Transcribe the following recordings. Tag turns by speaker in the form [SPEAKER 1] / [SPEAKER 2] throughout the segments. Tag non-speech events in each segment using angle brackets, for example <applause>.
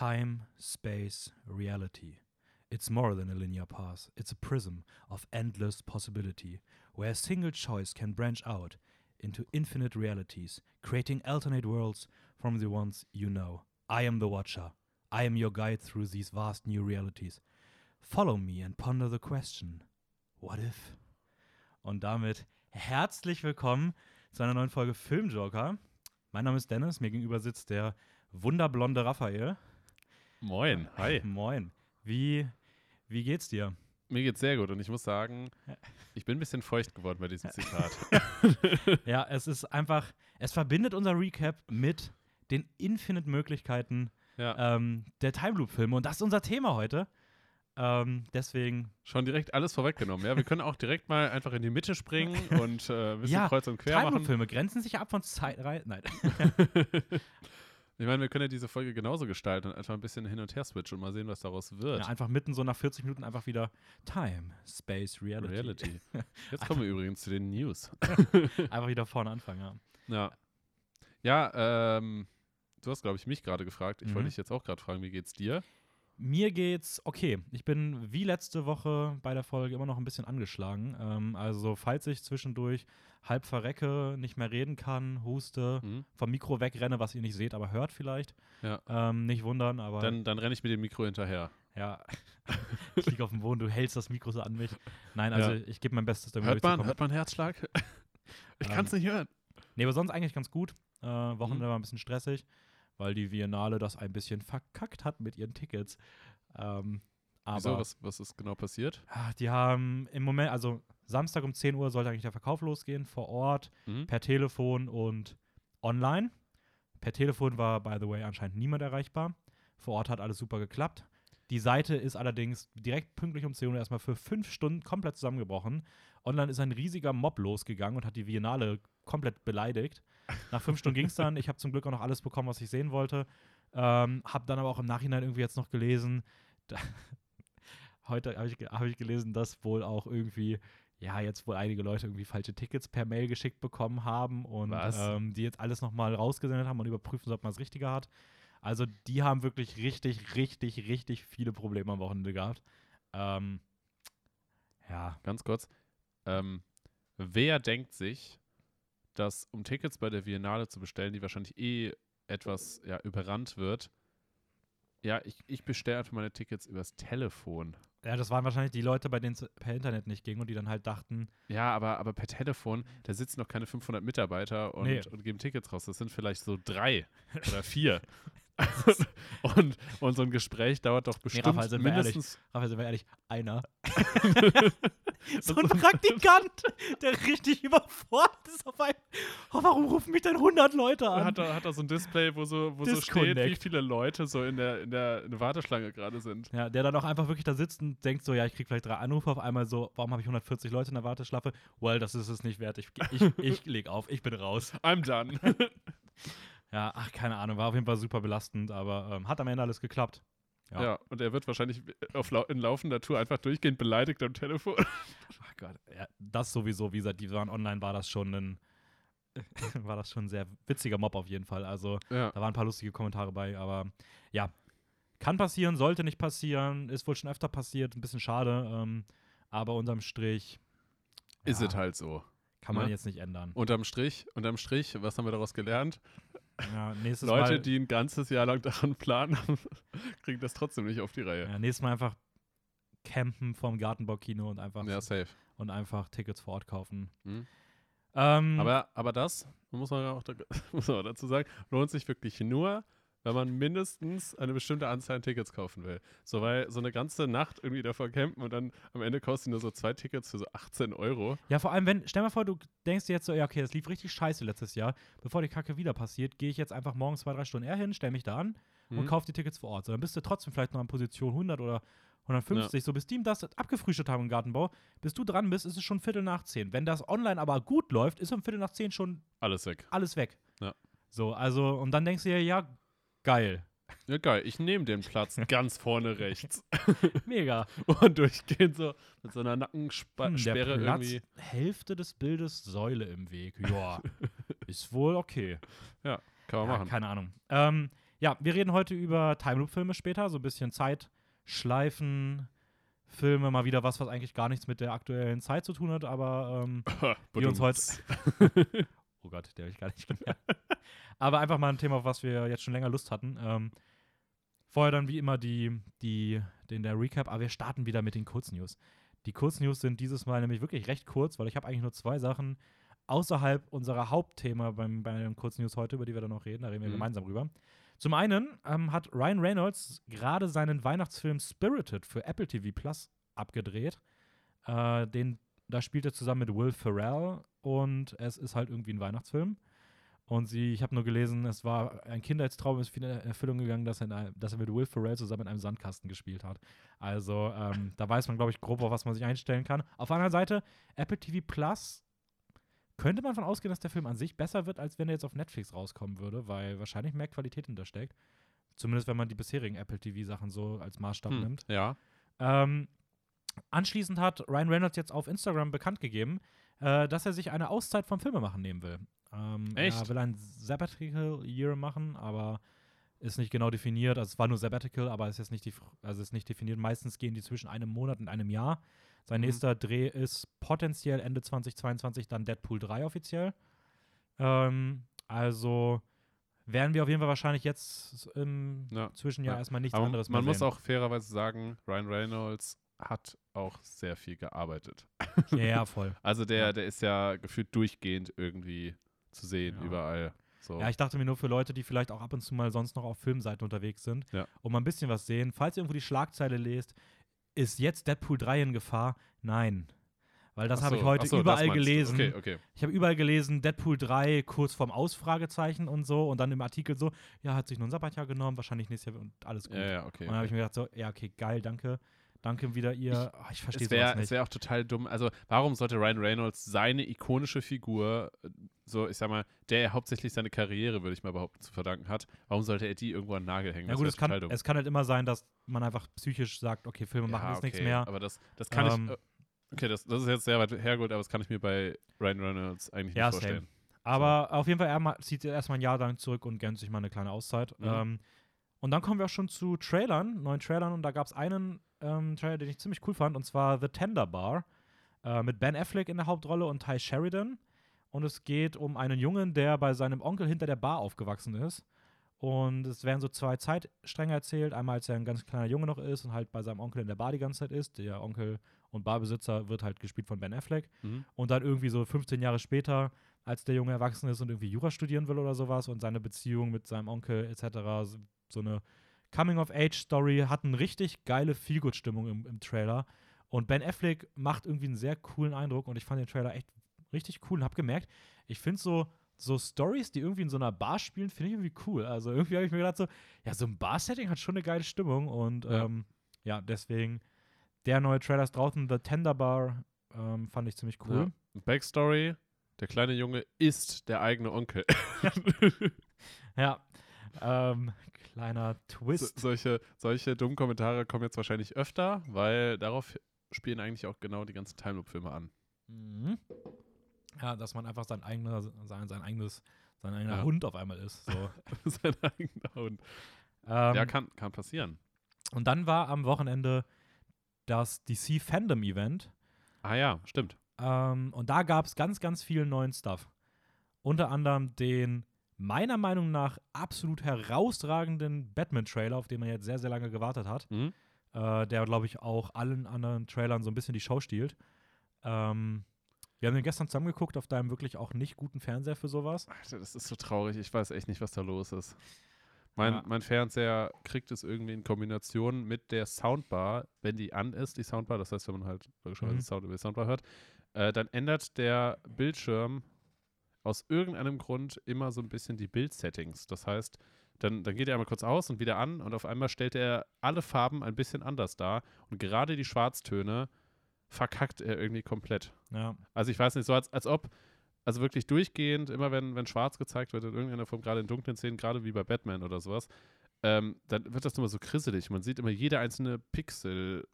[SPEAKER 1] Time, space, reality. It's more than a linear path. It's a prism of endless possibility, where a single choice can branch out into infinite realities, creating alternate worlds from the ones you know. I am the Watcher. I am your guide through these vast new realities. Follow me and ponder the question: What if? Und damit herzlich willkommen zu einer neuen Folge Filmjoker. Mein Name ist Dennis, mir gegenüber sitzt der wunderblonde Raphael.
[SPEAKER 2] Moin, <laughs> hi.
[SPEAKER 1] Moin. Wie, wie geht's dir?
[SPEAKER 2] Mir geht's sehr gut und ich muss sagen, ich bin ein bisschen feucht geworden bei diesem Zitat. <laughs>
[SPEAKER 1] Ja, es ist einfach, es verbindet unser Recap mit den Infinite Möglichkeiten
[SPEAKER 2] ja,
[SPEAKER 1] ähm, der Time Loop-Filme und das ist unser Thema heute. Ähm, deswegen,
[SPEAKER 2] schon direkt alles vorweggenommen. Ja, wir können auch direkt mal einfach in die Mitte springen und äh, ein bisschen
[SPEAKER 1] Ja,
[SPEAKER 2] kreuz und quer
[SPEAKER 1] Time
[SPEAKER 2] machen.
[SPEAKER 1] Loop-Filme grenzen sich ab von Zeitreisen. Nein. <laughs>
[SPEAKER 2] Ich meine, wir können ja diese Folge genauso gestalten und einfach ein bisschen hin und her switchen und mal sehen, was daraus wird.
[SPEAKER 1] Ja, einfach mitten so nach 40 Minuten einfach wieder Time, Space, Reality.
[SPEAKER 2] Reality. <laughs> Jetzt kommen wir übrigens zu den News. <laughs>
[SPEAKER 1] einfach wieder vorne anfangen, ja.
[SPEAKER 2] Ja. Ja, ähm, du hast, glaube ich, mich gerade gefragt. Ich
[SPEAKER 1] Mhm.
[SPEAKER 2] wollte dich jetzt auch gerade fragen, wie geht's dir?
[SPEAKER 1] Mir geht's okay. Ich bin wie letzte Woche bei der Folge immer noch ein bisschen angeschlagen. Ähm, also, falls ich zwischendurch halb verrecke, nicht mehr reden kann, huste,
[SPEAKER 2] Hm?
[SPEAKER 1] vom Mikro wegrenne, was ihr nicht seht, aber hört vielleicht.
[SPEAKER 2] Ja.
[SPEAKER 1] Ähm, nicht wundern, aber
[SPEAKER 2] Dann, dann renne ich mit dem Mikro hinterher.
[SPEAKER 1] ja. <laughs> ich liege auf dem Boden, du hältst das Mikro so an mich. Nein, also
[SPEAKER 2] Ja.
[SPEAKER 1] ich gebe mein Bestes, damit
[SPEAKER 2] Hört man, hört man Herzschlag? <laughs> Ich
[SPEAKER 1] Ähm,
[SPEAKER 2] kann's nicht hören.
[SPEAKER 1] Nee, aber sonst eigentlich ganz gut. Äh, Wochenende
[SPEAKER 2] Mhm.
[SPEAKER 1] war ein bisschen stressig, weil die Viennale das ein bisschen verkackt hat mit ihren Tickets. Ähm, aber
[SPEAKER 2] Wieso? Was, was ist genau passiert?
[SPEAKER 1] Ah, Die haben im Moment, also Samstag um 10 Uhr sollte eigentlich der Verkauf losgehen, vor Ort,
[SPEAKER 2] Mhm.
[SPEAKER 1] per Telefon und online. Per Telefon war, by the way, anscheinend niemand erreichbar. Vor Ort hat alles super geklappt. Die Seite ist allerdings direkt pünktlich um 10 Uhr erstmal für fünf Stunden komplett zusammengebrochen. Online ist ein riesiger Mob losgegangen und hat die Biennale komplett beleidigt. Nach fünf Stunden ging es dann. Ich habe zum Glück auch noch alles bekommen, was ich sehen wollte. Ähm, habe dann aber auch im Nachhinein irgendwie jetzt noch gelesen, da, <laughs> heute habe ich, hab ich gelesen, dass wohl auch irgendwie, ja, jetzt wohl einige Leute irgendwie falsche Tickets per Mail geschickt bekommen haben und ähm, die jetzt alles nochmal rausgesendet haben und überprüfen, ob man das Richtige hat. Also die haben wirklich richtig, richtig, richtig viele Probleme am Wochenende gehabt. Ähm, ja,
[SPEAKER 2] Ganz kurz. Ähm, wer denkt sich, dass um Tickets bei der Biennale zu bestellen, die wahrscheinlich eh etwas ja, überrannt wird, ja, ich, ich bestelle einfach meine Tickets übers Telefon.
[SPEAKER 1] ja, das waren wahrscheinlich die Leute, bei denen es per Internet nicht ging und die dann halt dachten,
[SPEAKER 2] Ja, aber, aber per Telefon, da sitzen noch keine 500 Mitarbeiter und,
[SPEAKER 1] Nee.
[SPEAKER 2] und geben Tickets raus. Das sind vielleicht so drei oder vier. <laughs> <laughs> und, und so ein Gespräch dauert doch bestimmt
[SPEAKER 1] Raphael, sind wir ehrlich.
[SPEAKER 2] mindestens.
[SPEAKER 1] Raphael, sind wir ehrlich, einer. <laughs> so ein Praktikant, der richtig überfordert ist auf einmal. Oh, warum rufen mich denn 100 Leute an?
[SPEAKER 2] Hat er, hat er so ein Display, wo so, wo so steht, wie viele Leute so in der, in der, in der Warteschlange gerade sind.
[SPEAKER 1] Ja, der dann auch einfach wirklich da sitzt und denkt so, ja, ich krieg vielleicht drei Anrufe auf einmal so, warum habe ich 140 Leute in der Warteschlafe? Well, das ist es nicht wert. Ich, ich, ich leg auf, ich bin raus.
[SPEAKER 2] I'm done. <laughs>
[SPEAKER 1] Ja, ach, keine Ahnung, war auf jeden Fall super belastend, aber ähm, hat am Ende alles geklappt.
[SPEAKER 2] ja.
[SPEAKER 1] Ja.
[SPEAKER 2] und er wird wahrscheinlich auf lau in laufender Tour einfach durchgehend beleidigt am Telefon. <laughs>
[SPEAKER 1] Ach Gott, ja, das sowieso, wie gesagt, die waren online, war das schon ein, <laughs> war das schon ein sehr witziger Mob auf jeden Fall. Also
[SPEAKER 2] ja.
[SPEAKER 1] Da waren ein paar lustige Kommentare bei, aber ja, kann passieren, sollte nicht passieren, ist wohl schon öfter passiert, ein bisschen schade, ähm, aber unterm Strich
[SPEAKER 2] Ist es halt so.
[SPEAKER 1] kann man
[SPEAKER 2] ne?
[SPEAKER 1] jetzt nicht ändern.
[SPEAKER 2] Unterm Strich, unterm Strich, was haben wir daraus gelernt?
[SPEAKER 1] Ja,
[SPEAKER 2] Leute,
[SPEAKER 1] Mal,
[SPEAKER 2] die ein ganzes Jahr lang daran planen, <laughs> kriegen das trotzdem nicht auf die Reihe.
[SPEAKER 1] ja, nächstes Mal einfach campen vom Gartenbaukino und einfach,
[SPEAKER 2] Ja, safe.
[SPEAKER 1] und einfach Tickets vor Ort kaufen.
[SPEAKER 2] Mhm.
[SPEAKER 1] Ähm,
[SPEAKER 2] Aber, aber das, muss man auch <laughs> muss man auch dazu sagen, lohnt sich wirklich nur, wenn man mindestens eine bestimmte Anzahl an Tickets kaufen will. So, weil so eine ganze Nacht irgendwie davor campen und dann am Ende kosten nur so zwei Tickets für so 18 Euro.
[SPEAKER 1] Ja, vor allem, wenn, stell mal vor, du denkst dir jetzt so, ja, okay, das lief richtig scheiße letztes Jahr. Bevor die Kacke wieder passiert, gehe ich jetzt einfach morgens zwei, drei Stunden eher hin, stell mich da an und
[SPEAKER 2] Mhm.
[SPEAKER 1] kauf die Tickets vor Ort. So, dann bist du trotzdem vielleicht noch an Position 100 oder 150. So, bis die das abgefrühstückt haben im Gartenbau, bis du dran bist, ist es schon Viertel nach zehn. Wenn das online aber gut läuft, ist um Viertel nach zehn schon
[SPEAKER 2] Alles weg.
[SPEAKER 1] alles weg.
[SPEAKER 2] Ja.
[SPEAKER 1] So, also, und dann denkst du dir, ja, geil.
[SPEAKER 2] Ja, geil. Ich nehme den Platz <laughs> ganz vorne rechts. <laughs>
[SPEAKER 1] Mega.
[SPEAKER 2] Und durchgehend so mit so einer
[SPEAKER 1] Hm,
[SPEAKER 2] Nackensperre
[SPEAKER 1] der Platz,
[SPEAKER 2] irgendwie.
[SPEAKER 1] Hälfte des Bildes Säule im Weg. Ja, <laughs> ist wohl okay.
[SPEAKER 2] Kann man
[SPEAKER 1] Ja,
[SPEAKER 2] machen.
[SPEAKER 1] keine Ahnung. Ähm, ja, wir reden heute über Time Loop-Filme später, so ein bisschen Zeitschleifen. Filme, mal wieder was, was eigentlich gar nichts mit der aktuellen Zeit zu tun hat, aber ähm, wir uns heute. Oh Gott, der habe ich gar nicht gemerkt. <laughs> aber einfach mal ein Thema, auf was wir jetzt schon länger Lust hatten. Ähm, vorher dann wie immer die, die, den der Recap, aber wir starten wieder mit den Kurznews. Die Kurznews sind dieses Mal nämlich wirklich recht kurz, weil ich habe eigentlich nur zwei Sachen außerhalb unserer Hauptthema beim, bei den Kurznews heute, über die wir dann noch reden. Da reden wir
[SPEAKER 2] Mhm.
[SPEAKER 1] gemeinsam drüber. Zum einen ähm, hat Ryan Reynolds gerade seinen Weihnachtsfilm Spirited für Apple TV Plus abgedreht. Äh, den, da spielt er zusammen mit Will Ferrell und es ist halt irgendwie ein Weihnachtsfilm. Und sie, ich habe nur gelesen, es war ein Kindheitstraum, ist in Erfüllung gegangen, dass er, in einem, dass er mit Will Ferrell zusammen in einem Sandkasten gespielt hat. Also ähm, da weiß man, glaube ich, grob, auf was man sich einstellen kann. Auf der anderen Seite, Apple TV Plus könnte man davon ausgehen, dass der Film an sich besser wird, als wenn er jetzt auf Netflix rauskommen würde, weil wahrscheinlich mehr Qualität hintersteckt. Zumindest wenn man die bisherigen Apple TV-Sachen so als Maßstab
[SPEAKER 2] Hm,
[SPEAKER 1] nimmt.
[SPEAKER 2] ja.
[SPEAKER 1] Ähm, anschließend hat Ryan Reynolds jetzt auf Instagram bekannt gegeben, äh, dass er sich eine Auszeit vom Filmemachen nehmen will. Ähm, Er
[SPEAKER 2] Echt?
[SPEAKER 1] will ein Sabbatical Year machen, aber ist nicht genau definiert. Also es war nur Sabbatical, aber es ist jetzt nicht, die, also ist nicht definiert. Meistens gehen die zwischen einem Monat und einem Jahr. Sein
[SPEAKER 2] Mhm.
[SPEAKER 1] nächster Dreh ist potenziell Ende 2022 dann Deadpool 3 offiziell. Ähm, also werden wir auf jeden Fall wahrscheinlich jetzt im
[SPEAKER 2] Ja.
[SPEAKER 1] Zwischenjahr
[SPEAKER 2] Ja.
[SPEAKER 1] erstmal nichts
[SPEAKER 2] Aber
[SPEAKER 1] anderes
[SPEAKER 2] man
[SPEAKER 1] mehr
[SPEAKER 2] muss
[SPEAKER 1] sehen.
[SPEAKER 2] auch fairerweise sagen, Ryan Reynolds hat auch sehr viel gearbeitet.
[SPEAKER 1] Ja, ja, <laughs> voll.
[SPEAKER 2] Also der,
[SPEAKER 1] Ja.
[SPEAKER 2] der ist ja gefühlt durchgehend irgendwie zu sehen,
[SPEAKER 1] Ja.
[SPEAKER 2] überall. So.
[SPEAKER 1] Ja, ich dachte mir nur für Leute, die vielleicht auch ab und zu mal sonst noch auf Filmseiten unterwegs sind und mal ein bisschen was sehen. Falls ihr irgendwo die Schlagzeile lest, ist jetzt Deadpool 3 in Gefahr? Nein. Weil das
[SPEAKER 2] Ach
[SPEAKER 1] habe
[SPEAKER 2] so,
[SPEAKER 1] ich heute
[SPEAKER 2] so,
[SPEAKER 1] überall gelesen.
[SPEAKER 2] Okay, okay.
[SPEAKER 1] Ich habe überall gelesen, Deadpool 3 kurz vorm Ausfragezeichen und so und dann im Artikel so, ja, hat sich nur ein Sabbatjahr genommen, wahrscheinlich nächstes Jahr und alles gut.
[SPEAKER 2] Ja, ja, okay.
[SPEAKER 1] Und dann habe ich mir gedacht so, ja, okay, geil, danke. Danke wieder ihr. Ah, Ich, verstehe
[SPEAKER 2] Es wäre
[SPEAKER 1] nicht.
[SPEAKER 2] wär auch total dumm. Also, warum sollte Ryan Reynolds seine ikonische Figur, äh, so ich sag mal, der er hauptsächlich seine Karriere, würde ich mal behaupten, zu verdanken hat, warum sollte er die irgendwo an den Nagel hängen?
[SPEAKER 1] ja gut,
[SPEAKER 2] wär
[SPEAKER 1] es kann,
[SPEAKER 2] dumm.
[SPEAKER 1] es kann halt immer sein, dass man einfach psychisch sagt, okay, Filme machen jetzt nichts
[SPEAKER 2] okay,
[SPEAKER 1] mehr.
[SPEAKER 2] Aber das, das kann
[SPEAKER 1] Ähm,
[SPEAKER 2] ich. äh, Okay, das, das ist jetzt sehr weit hergeholt, aber das kann ich mir bei Ryan Reynolds eigentlich
[SPEAKER 1] Ja,
[SPEAKER 2] nicht
[SPEAKER 1] same.
[SPEAKER 2] vorstellen.
[SPEAKER 1] Aber auf jeden Fall, er zieht erstmal ein Jahr lang zurück und gönnt sich mal eine kleine Auszeit.
[SPEAKER 2] Mhm.
[SPEAKER 1] Ähm, und dann kommen wir auch schon zu Trailern, neuen Trailern. Und da gab es einen ähm, Trailer, den ich ziemlich cool fand, und zwar The Tender Bar äh, mit Ben Affleck in der Hauptrolle und Ty Sheridan. Und es geht um einen Jungen, der bei seinem Onkel hinter der Bar aufgewachsen ist. Und es werden so zwei Zeitstränge erzählt. Einmal, als er ein ganz kleiner Junge noch ist und halt bei seinem Onkel in der Bar die ganze Zeit ist. Der Onkel und Barbesitzer wird halt gespielt von Ben Affleck.
[SPEAKER 2] Mhm.
[SPEAKER 1] Und dann irgendwie so 15 Jahre später, als der Junge erwachsen ist und irgendwie Jura studieren will oder sowas und seine Beziehung mit seinem Onkel etc., so, so eine Coming-of-Age-Story, hat eine richtig geile Feelgood-Stimmung im, im Trailer. Und Ben Affleck macht irgendwie einen sehr coolen Eindruck und ich fand den Trailer echt richtig cool und hab gemerkt, ich finde so, so Stories, die irgendwie in so einer Bar spielen, finde ich irgendwie cool. Also irgendwie habe ich mir gedacht so, ja, so ein Bar-Setting hat schon eine geile Stimmung und
[SPEAKER 2] Ja.
[SPEAKER 1] ähm, ja, deswegen der neue Trailer ist draußen, The Tender Bar, ähm, fand ich ziemlich cool.
[SPEAKER 2] Ja. Backstory: Der kleine Junge ist der eigene Onkel. <laughs>
[SPEAKER 1] Ja. <laughs> Ähm, kleiner
[SPEAKER 2] So,
[SPEAKER 1] Twist.
[SPEAKER 2] solche, solche dummen Kommentare kommen jetzt wahrscheinlich öfter, weil darauf spielen eigentlich auch genau die ganzen Time Loop-Filme an.
[SPEAKER 1] Mhm. Ja, dass man einfach sein eigener, sein, sein eigenes, sein eigener
[SPEAKER 2] Ja.
[SPEAKER 1] Hund auf einmal ist. So. <laughs>
[SPEAKER 2] Sein eigener Hund.
[SPEAKER 1] ähm,
[SPEAKER 2] ja, kann, kann passieren.
[SPEAKER 1] und dann war am Wochenende das DC Fandom Event.
[SPEAKER 2] Ah ja, stimmt.
[SPEAKER 1] Ähm, und da gab es ganz, ganz viel neuen Stuff. Unter anderem den meiner Meinung nach absolut herausragenden Batman-Trailer, auf den man jetzt sehr, sehr lange gewartet hat.
[SPEAKER 2] Mhm.
[SPEAKER 1] äh, der, glaube ich, auch allen anderen Trailern so ein bisschen die Show stiehlt. Ähm, wir haben den gestern zusammengeguckt auf deinem wirklich auch nicht guten Fernseher für sowas.
[SPEAKER 2] Alter, das ist so traurig. Ich weiß echt nicht, was da los ist. Mein,
[SPEAKER 1] Ja.
[SPEAKER 2] mein Fernseher kriegt es irgendwie in Kombination mit der Soundbar, wenn die an ist, die Soundbar, das heißt, wenn man halt logischerweise
[SPEAKER 1] Mhm.
[SPEAKER 2] Sound über die Soundbar hört, äh, dann ändert der Bildschirm aus irgendeinem Grund immer so ein bisschen die Bildsettings. Das heißt, dann, dann geht er einmal kurz aus und wieder an und auf einmal stellt er alle Farben ein bisschen anders dar und gerade die Schwarztöne verkackt er irgendwie komplett.
[SPEAKER 1] Ja,
[SPEAKER 2] Also ich weiß nicht, so als, als ob, also wirklich durchgehend, immer wenn, wenn schwarz gezeigt wird in irgendeiner Form, gerade in dunklen Szenen, gerade wie bei Batman oder sowas, ähm, dann wird das immer so krisselig. Man sieht immer jede einzelne Pixel.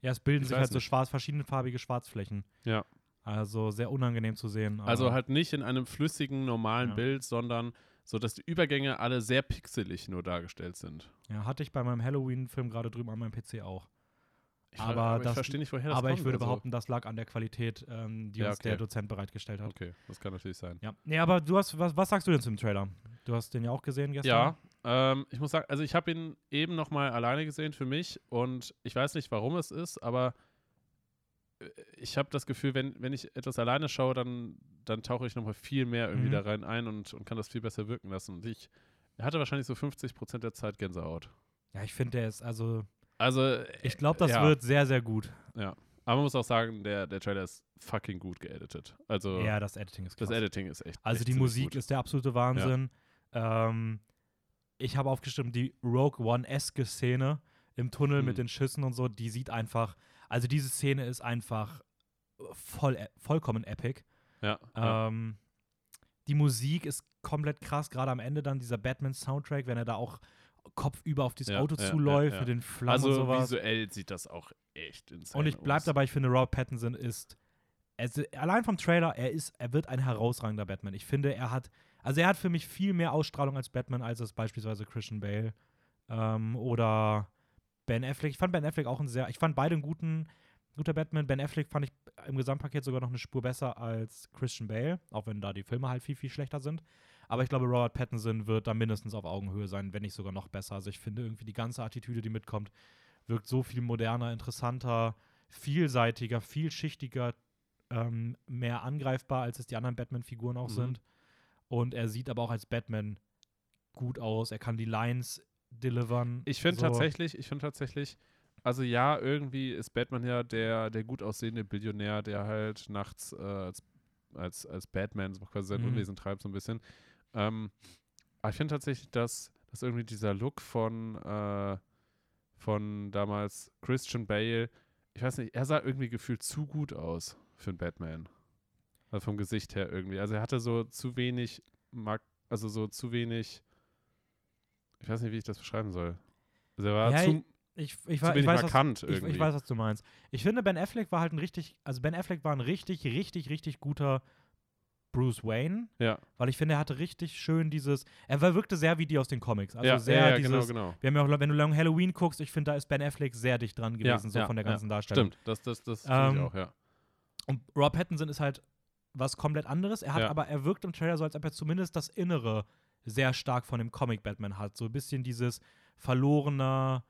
[SPEAKER 1] ja es bilden
[SPEAKER 2] Ich
[SPEAKER 1] sich halt so
[SPEAKER 2] nicht.
[SPEAKER 1] schwarz, verschiedenfarbige Schwarzflächen.
[SPEAKER 2] Ja.
[SPEAKER 1] Also sehr unangenehm zu sehen.
[SPEAKER 2] Also halt nicht in einem flüssigen, normalen
[SPEAKER 1] Ja.
[SPEAKER 2] Bild, sondern so dass die Übergänge alle sehr pixelig nur dargestellt sind.
[SPEAKER 1] Ja, hatte ich bei meinem Halloween-Film gerade drüben an meinem PC auch.
[SPEAKER 2] Ich,
[SPEAKER 1] Aber
[SPEAKER 2] aber
[SPEAKER 1] das-
[SPEAKER 2] ich verstehe nicht, woher das
[SPEAKER 1] Aber
[SPEAKER 2] kommt.
[SPEAKER 1] ich würde
[SPEAKER 2] also.
[SPEAKER 1] behaupten, das lag an der Qualität, ähm, die
[SPEAKER 2] Ja,
[SPEAKER 1] uns der
[SPEAKER 2] okay.
[SPEAKER 1] Dozent bereitgestellt hat.
[SPEAKER 2] Okay, das kann natürlich sein.
[SPEAKER 1] Ja. Nee, aber du hast, was, was sagst du denn zum Trailer? Du hast den ja auch gesehen gestern.
[SPEAKER 2] Ja, ähm, ich muss sagen, also ich habe ihn eben noch mal alleine gesehen für mich und ich weiß nicht, warum es ist, aber ich habe das Gefühl, wenn, wenn ich etwas alleine schaue, dann, dann tauche ich noch mal viel mehr irgendwie
[SPEAKER 1] Mhm.
[SPEAKER 2] da rein ein und, und kann das viel besser wirken lassen. Und ich hatte wahrscheinlich so 50 Prozent der Zeit Gänsehaut.
[SPEAKER 1] Ja, ich finde, der ist, also,
[SPEAKER 2] Also,
[SPEAKER 1] ich glaube, das
[SPEAKER 2] ja.
[SPEAKER 1] wird sehr, sehr gut.
[SPEAKER 2] aber man muss auch sagen, der, der Trailer ist fucking gut geeditet. Also,
[SPEAKER 1] Ja, das Editing ist krass.
[SPEAKER 2] das Editing ist echt.
[SPEAKER 1] Also
[SPEAKER 2] echt
[SPEAKER 1] die Musik
[SPEAKER 2] gut.
[SPEAKER 1] ist der absolute Wahnsinn. Ähm, ich habe aufgestimmt, die Rogue One-eske Szene im Tunnel
[SPEAKER 2] Hm.
[SPEAKER 1] mit den Schüssen und so, die sieht einfach, also diese Szene ist einfach voll, e- vollkommen epic.
[SPEAKER 2] Ja.
[SPEAKER 1] Ähm, die Musik ist komplett krass, gerade am Ende dann dieser Batman-Soundtrack, wenn er da auch kopfüber auf dieses
[SPEAKER 2] Ja,
[SPEAKER 1] Auto
[SPEAKER 2] ja,
[SPEAKER 1] zuläuft
[SPEAKER 2] ja, ja.
[SPEAKER 1] mit den Flammen
[SPEAKER 2] also
[SPEAKER 1] und sowas.
[SPEAKER 2] visuell sieht das auch echt insane
[SPEAKER 1] Und ich bleib
[SPEAKER 2] aus.
[SPEAKER 1] dabei, ich finde, Robert Pattinson ist, also allein vom Trailer, er ist, er wird ein herausragender Batman. Ich finde, er hat, also er hat für mich viel mehr Ausstrahlung als Batman, als es beispielsweise Christian Bale ähm, oder Ben Affleck. Ich fand Ben Affleck auch ein sehr, ich fand beide einen guten, guter Batman. Ben Affleck fand ich im Gesamtpaket sogar noch eine Spur besser als Christian Bale, auch wenn da die Filme halt viel, viel schlechter sind. Aber ich glaube, Robert Pattinson wird da mindestens auf Augenhöhe sein, wenn nicht sogar noch besser. Also ich finde irgendwie die ganze Attitüde, die mitkommt, wirkt so viel moderner, interessanter, vielseitiger, vielschichtiger, ähm, mehr angreifbar, als es die anderen Batman-Figuren auch
[SPEAKER 2] Mhm.
[SPEAKER 1] sind. Und er sieht aber auch als Batman gut aus. Er kann die Lines delivern.
[SPEAKER 2] Ich finde
[SPEAKER 1] so.
[SPEAKER 2] tatsächlich, ich finde tatsächlich, also ja, irgendwie ist Batman ja der, der gut aussehende Billionär, der halt nachts äh, als, als, als Batman so quasi sein
[SPEAKER 1] Mhm.
[SPEAKER 2] Unwesen treibt, so ein bisschen. Ähm, aber ich finde tatsächlich, dass, dass irgendwie dieser Look von, äh, von damals Christian Bale, ich weiß nicht, er sah irgendwie gefühlt zu gut aus für einen Batman. Also vom Gesicht her irgendwie. Also er hatte so zu wenig, also so zu wenig, ich weiß nicht, wie ich das beschreiben soll. Also er war
[SPEAKER 1] Ja,
[SPEAKER 2] zu,
[SPEAKER 1] Ich, ich,
[SPEAKER 2] zu
[SPEAKER 1] ich,
[SPEAKER 2] wenig
[SPEAKER 1] weiß, was,
[SPEAKER 2] markant
[SPEAKER 1] ich,
[SPEAKER 2] irgendwie.
[SPEAKER 1] ich weiß, was du meinst. Ich finde, Ben Affleck war halt ein richtig, also Ben Affleck war ein richtig, richtig, richtig guter Bruce Wayne,
[SPEAKER 2] ja,
[SPEAKER 1] weil ich finde, er hatte richtig schön dieses, er wirkte sehr wie die aus den Comics. Also
[SPEAKER 2] ja,
[SPEAKER 1] sehr
[SPEAKER 2] ja, ja,
[SPEAKER 1] dieses,
[SPEAKER 2] genau, genau.
[SPEAKER 1] wir haben ja auch, wenn du Long Halloween guckst, ich finde, da ist Ben Affleck sehr dicht dran gewesen, so von der ganzen Darstellung.
[SPEAKER 2] Stimmt, das, das, das finde ich
[SPEAKER 1] Ähm,
[SPEAKER 2] auch, ja.
[SPEAKER 1] Und Rob Pattinson ist halt was komplett anderes. Er hat aber, er wirkt im Trailer so, als ob er zumindest das Innere sehr stark von dem Comic Batman hat. So ein bisschen dieses verlorene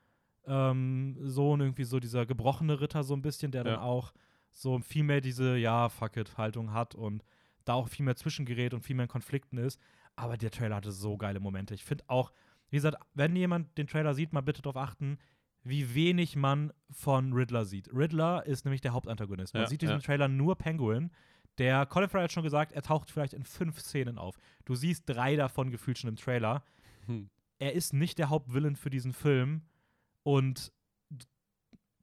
[SPEAKER 1] ähm, Sohn, irgendwie so dieser gebrochene Ritter, so ein bisschen, der
[SPEAKER 2] Ja.
[SPEAKER 1] dann auch so viel mehr diese, ja, fuck it, Haltung hat und da auch viel mehr zwischengerät und viel mehr in Konflikten ist. Aber der Trailer hatte so geile Momente. Ich finde auch, wie gesagt, wenn jemand den Trailer sieht, mal bitte darauf achten, wie wenig man von Riddler sieht. Riddler ist nämlich der Hauptantagonist. Man
[SPEAKER 2] Ja,
[SPEAKER 1] sieht in diesem
[SPEAKER 2] ja.
[SPEAKER 1] Trailer nur Penguin. Der Colin Farrell hat schon gesagt, er taucht vielleicht in fünf Szenen auf. Du siehst drei davon gefühlt schon im Trailer.
[SPEAKER 2] Hm.
[SPEAKER 1] Er ist nicht der Hauptvillain für diesen Film und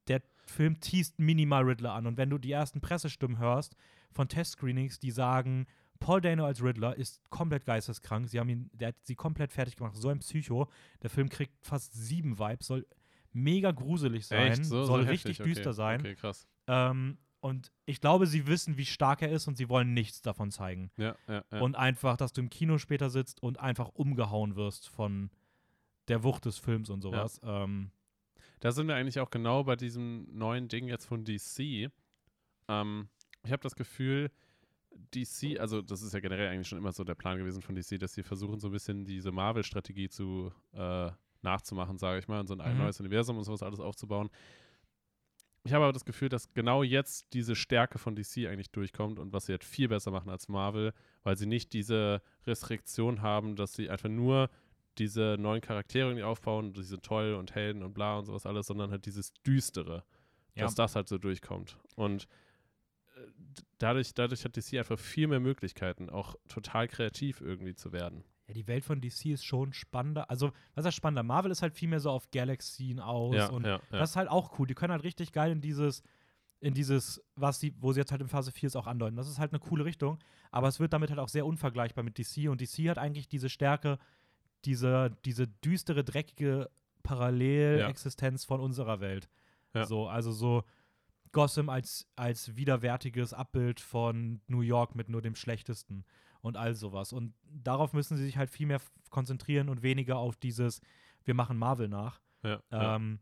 [SPEAKER 1] der Film teast minimal Riddler an. Und wenn du die ersten Pressestimmen hörst von Testscreenings, die sagen, Paul Dano als Riddler ist komplett geisteskrank. Sie haben ihn, der hat sie komplett fertig gemacht. So ein Psycho. Der Film kriegt fast sieben Vibes, soll mega gruselig sein?
[SPEAKER 2] So,
[SPEAKER 1] soll
[SPEAKER 2] so
[SPEAKER 1] richtig
[SPEAKER 2] heftig?
[SPEAKER 1] düster
[SPEAKER 2] okay.
[SPEAKER 1] sein.
[SPEAKER 2] Okay, krass.
[SPEAKER 1] Ähm, und ich glaube, sie wissen, wie stark er ist und sie wollen nichts davon zeigen.
[SPEAKER 2] Ja, ja, ja.
[SPEAKER 1] Und einfach, dass du im Kino später sitzt und einfach umgehauen wirst von der Wucht des Films und sowas. Ähm,
[SPEAKER 2] Da sind wir eigentlich auch genau bei diesem neuen Ding jetzt von DC. Ähm, ich habe das Gefühl, DC, also das ist ja generell eigentlich schon immer so der Plan gewesen von DC, dass sie versuchen, so ein bisschen diese Marvel-Strategie zu äh, nachzumachen, sage ich mal, und so ein
[SPEAKER 1] Mhm.
[SPEAKER 2] neues Universum und sowas alles aufzubauen. Ich habe aber das Gefühl, dass genau jetzt diese Stärke von DC eigentlich durchkommt und was sie halt viel besser machen als Marvel, weil sie nicht diese Restriktion haben, dass sie einfach nur diese neuen Charaktere irgendwie aufbauen, diese toll und Helden und bla und sowas alles, sondern halt dieses Düstere,
[SPEAKER 1] Ja.
[SPEAKER 2] dass das halt so durchkommt. Und äh, dadurch, dadurch hat DC einfach viel mehr Möglichkeiten, auch total kreativ irgendwie zu werden.
[SPEAKER 1] Ja, die Welt von DC ist schon spannender. Also, was ist spannender? Marvel ist halt viel mehr so auf Galaxien aus und
[SPEAKER 2] ja, ja.
[SPEAKER 1] das ist halt auch cool. Die können halt richtig geil in dieses, in dieses, was sie, wo sie jetzt halt in Phase 4 ist, auch andeuten. Das ist halt eine coole Richtung, aber es wird damit halt auch sehr unvergleichbar mit DC und DC hat eigentlich diese Stärke, diese, diese düstere, dreckige Parallelexistenz von unserer Welt.
[SPEAKER 2] Ja.
[SPEAKER 1] So, also so Gotham als, als widerwärtiges Abbild von New York mit nur dem Schlechtesten. Und all sowas. Und darauf müssen sie sich halt viel mehr konzentrieren und weniger auf dieses, wir machen Marvel nach.
[SPEAKER 2] Ja, ja.
[SPEAKER 1] Ähm,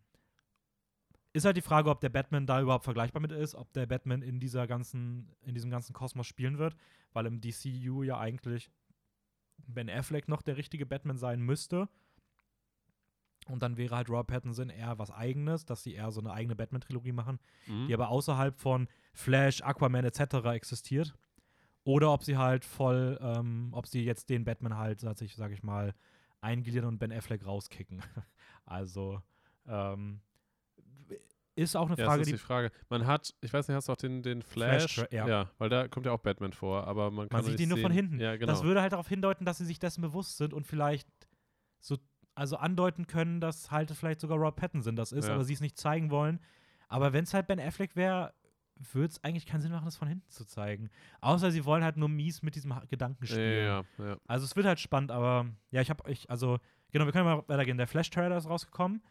[SPEAKER 1] ist halt die Frage, ob der Batman da überhaupt vergleichbar mit ist, ob der Batman in dieser ganzen, in diesem ganzen Kosmos spielen wird, weil im DCU ja eigentlich Ben Affleck noch der richtige Batman sein müsste. Und dann wäre halt Robert Pattinson eher was eigenes, dass sie eher so eine eigene Batman-Trilogie machen,
[SPEAKER 2] Mhm.
[SPEAKER 1] die aber außerhalb von Flash, Aquaman etc. existiert. Oder ob sie halt voll, ähm, ob sie jetzt den Batman halt, sag ich, sag ich mal, eingliedern und Ben Affleck rauskicken. <laughs> also, ähm, ist auch eine
[SPEAKER 2] Ja,
[SPEAKER 1] Frage,
[SPEAKER 2] das ist
[SPEAKER 1] die
[SPEAKER 2] die Frage. Man hat, ich weiß nicht, hast du auch den, den Flash?
[SPEAKER 1] Flash, ja.
[SPEAKER 2] weil da kommt ja auch Batman vor, aber man kann
[SPEAKER 1] Man sieht ihn nur von hinten.
[SPEAKER 2] Ja, genau.
[SPEAKER 1] Das würde halt darauf hindeuten, dass sie sich dessen bewusst sind und vielleicht so, also andeuten können, dass halt vielleicht sogar Rob Pattinson das ist,
[SPEAKER 2] Ja.
[SPEAKER 1] aber sie es nicht zeigen wollen. Aber wenn es halt Ben Affleck wäre, würde es eigentlich keinen Sinn machen, das von hinten zu zeigen. Außer sie wollen halt nur mies mit diesem Gedanken spielen.
[SPEAKER 2] ja, ja.
[SPEAKER 1] Also es wird halt spannend, aber ja, ich habe, ich, also, genau, wir können mal weitergehen. Der Flash-Trailer ist rausgekommen.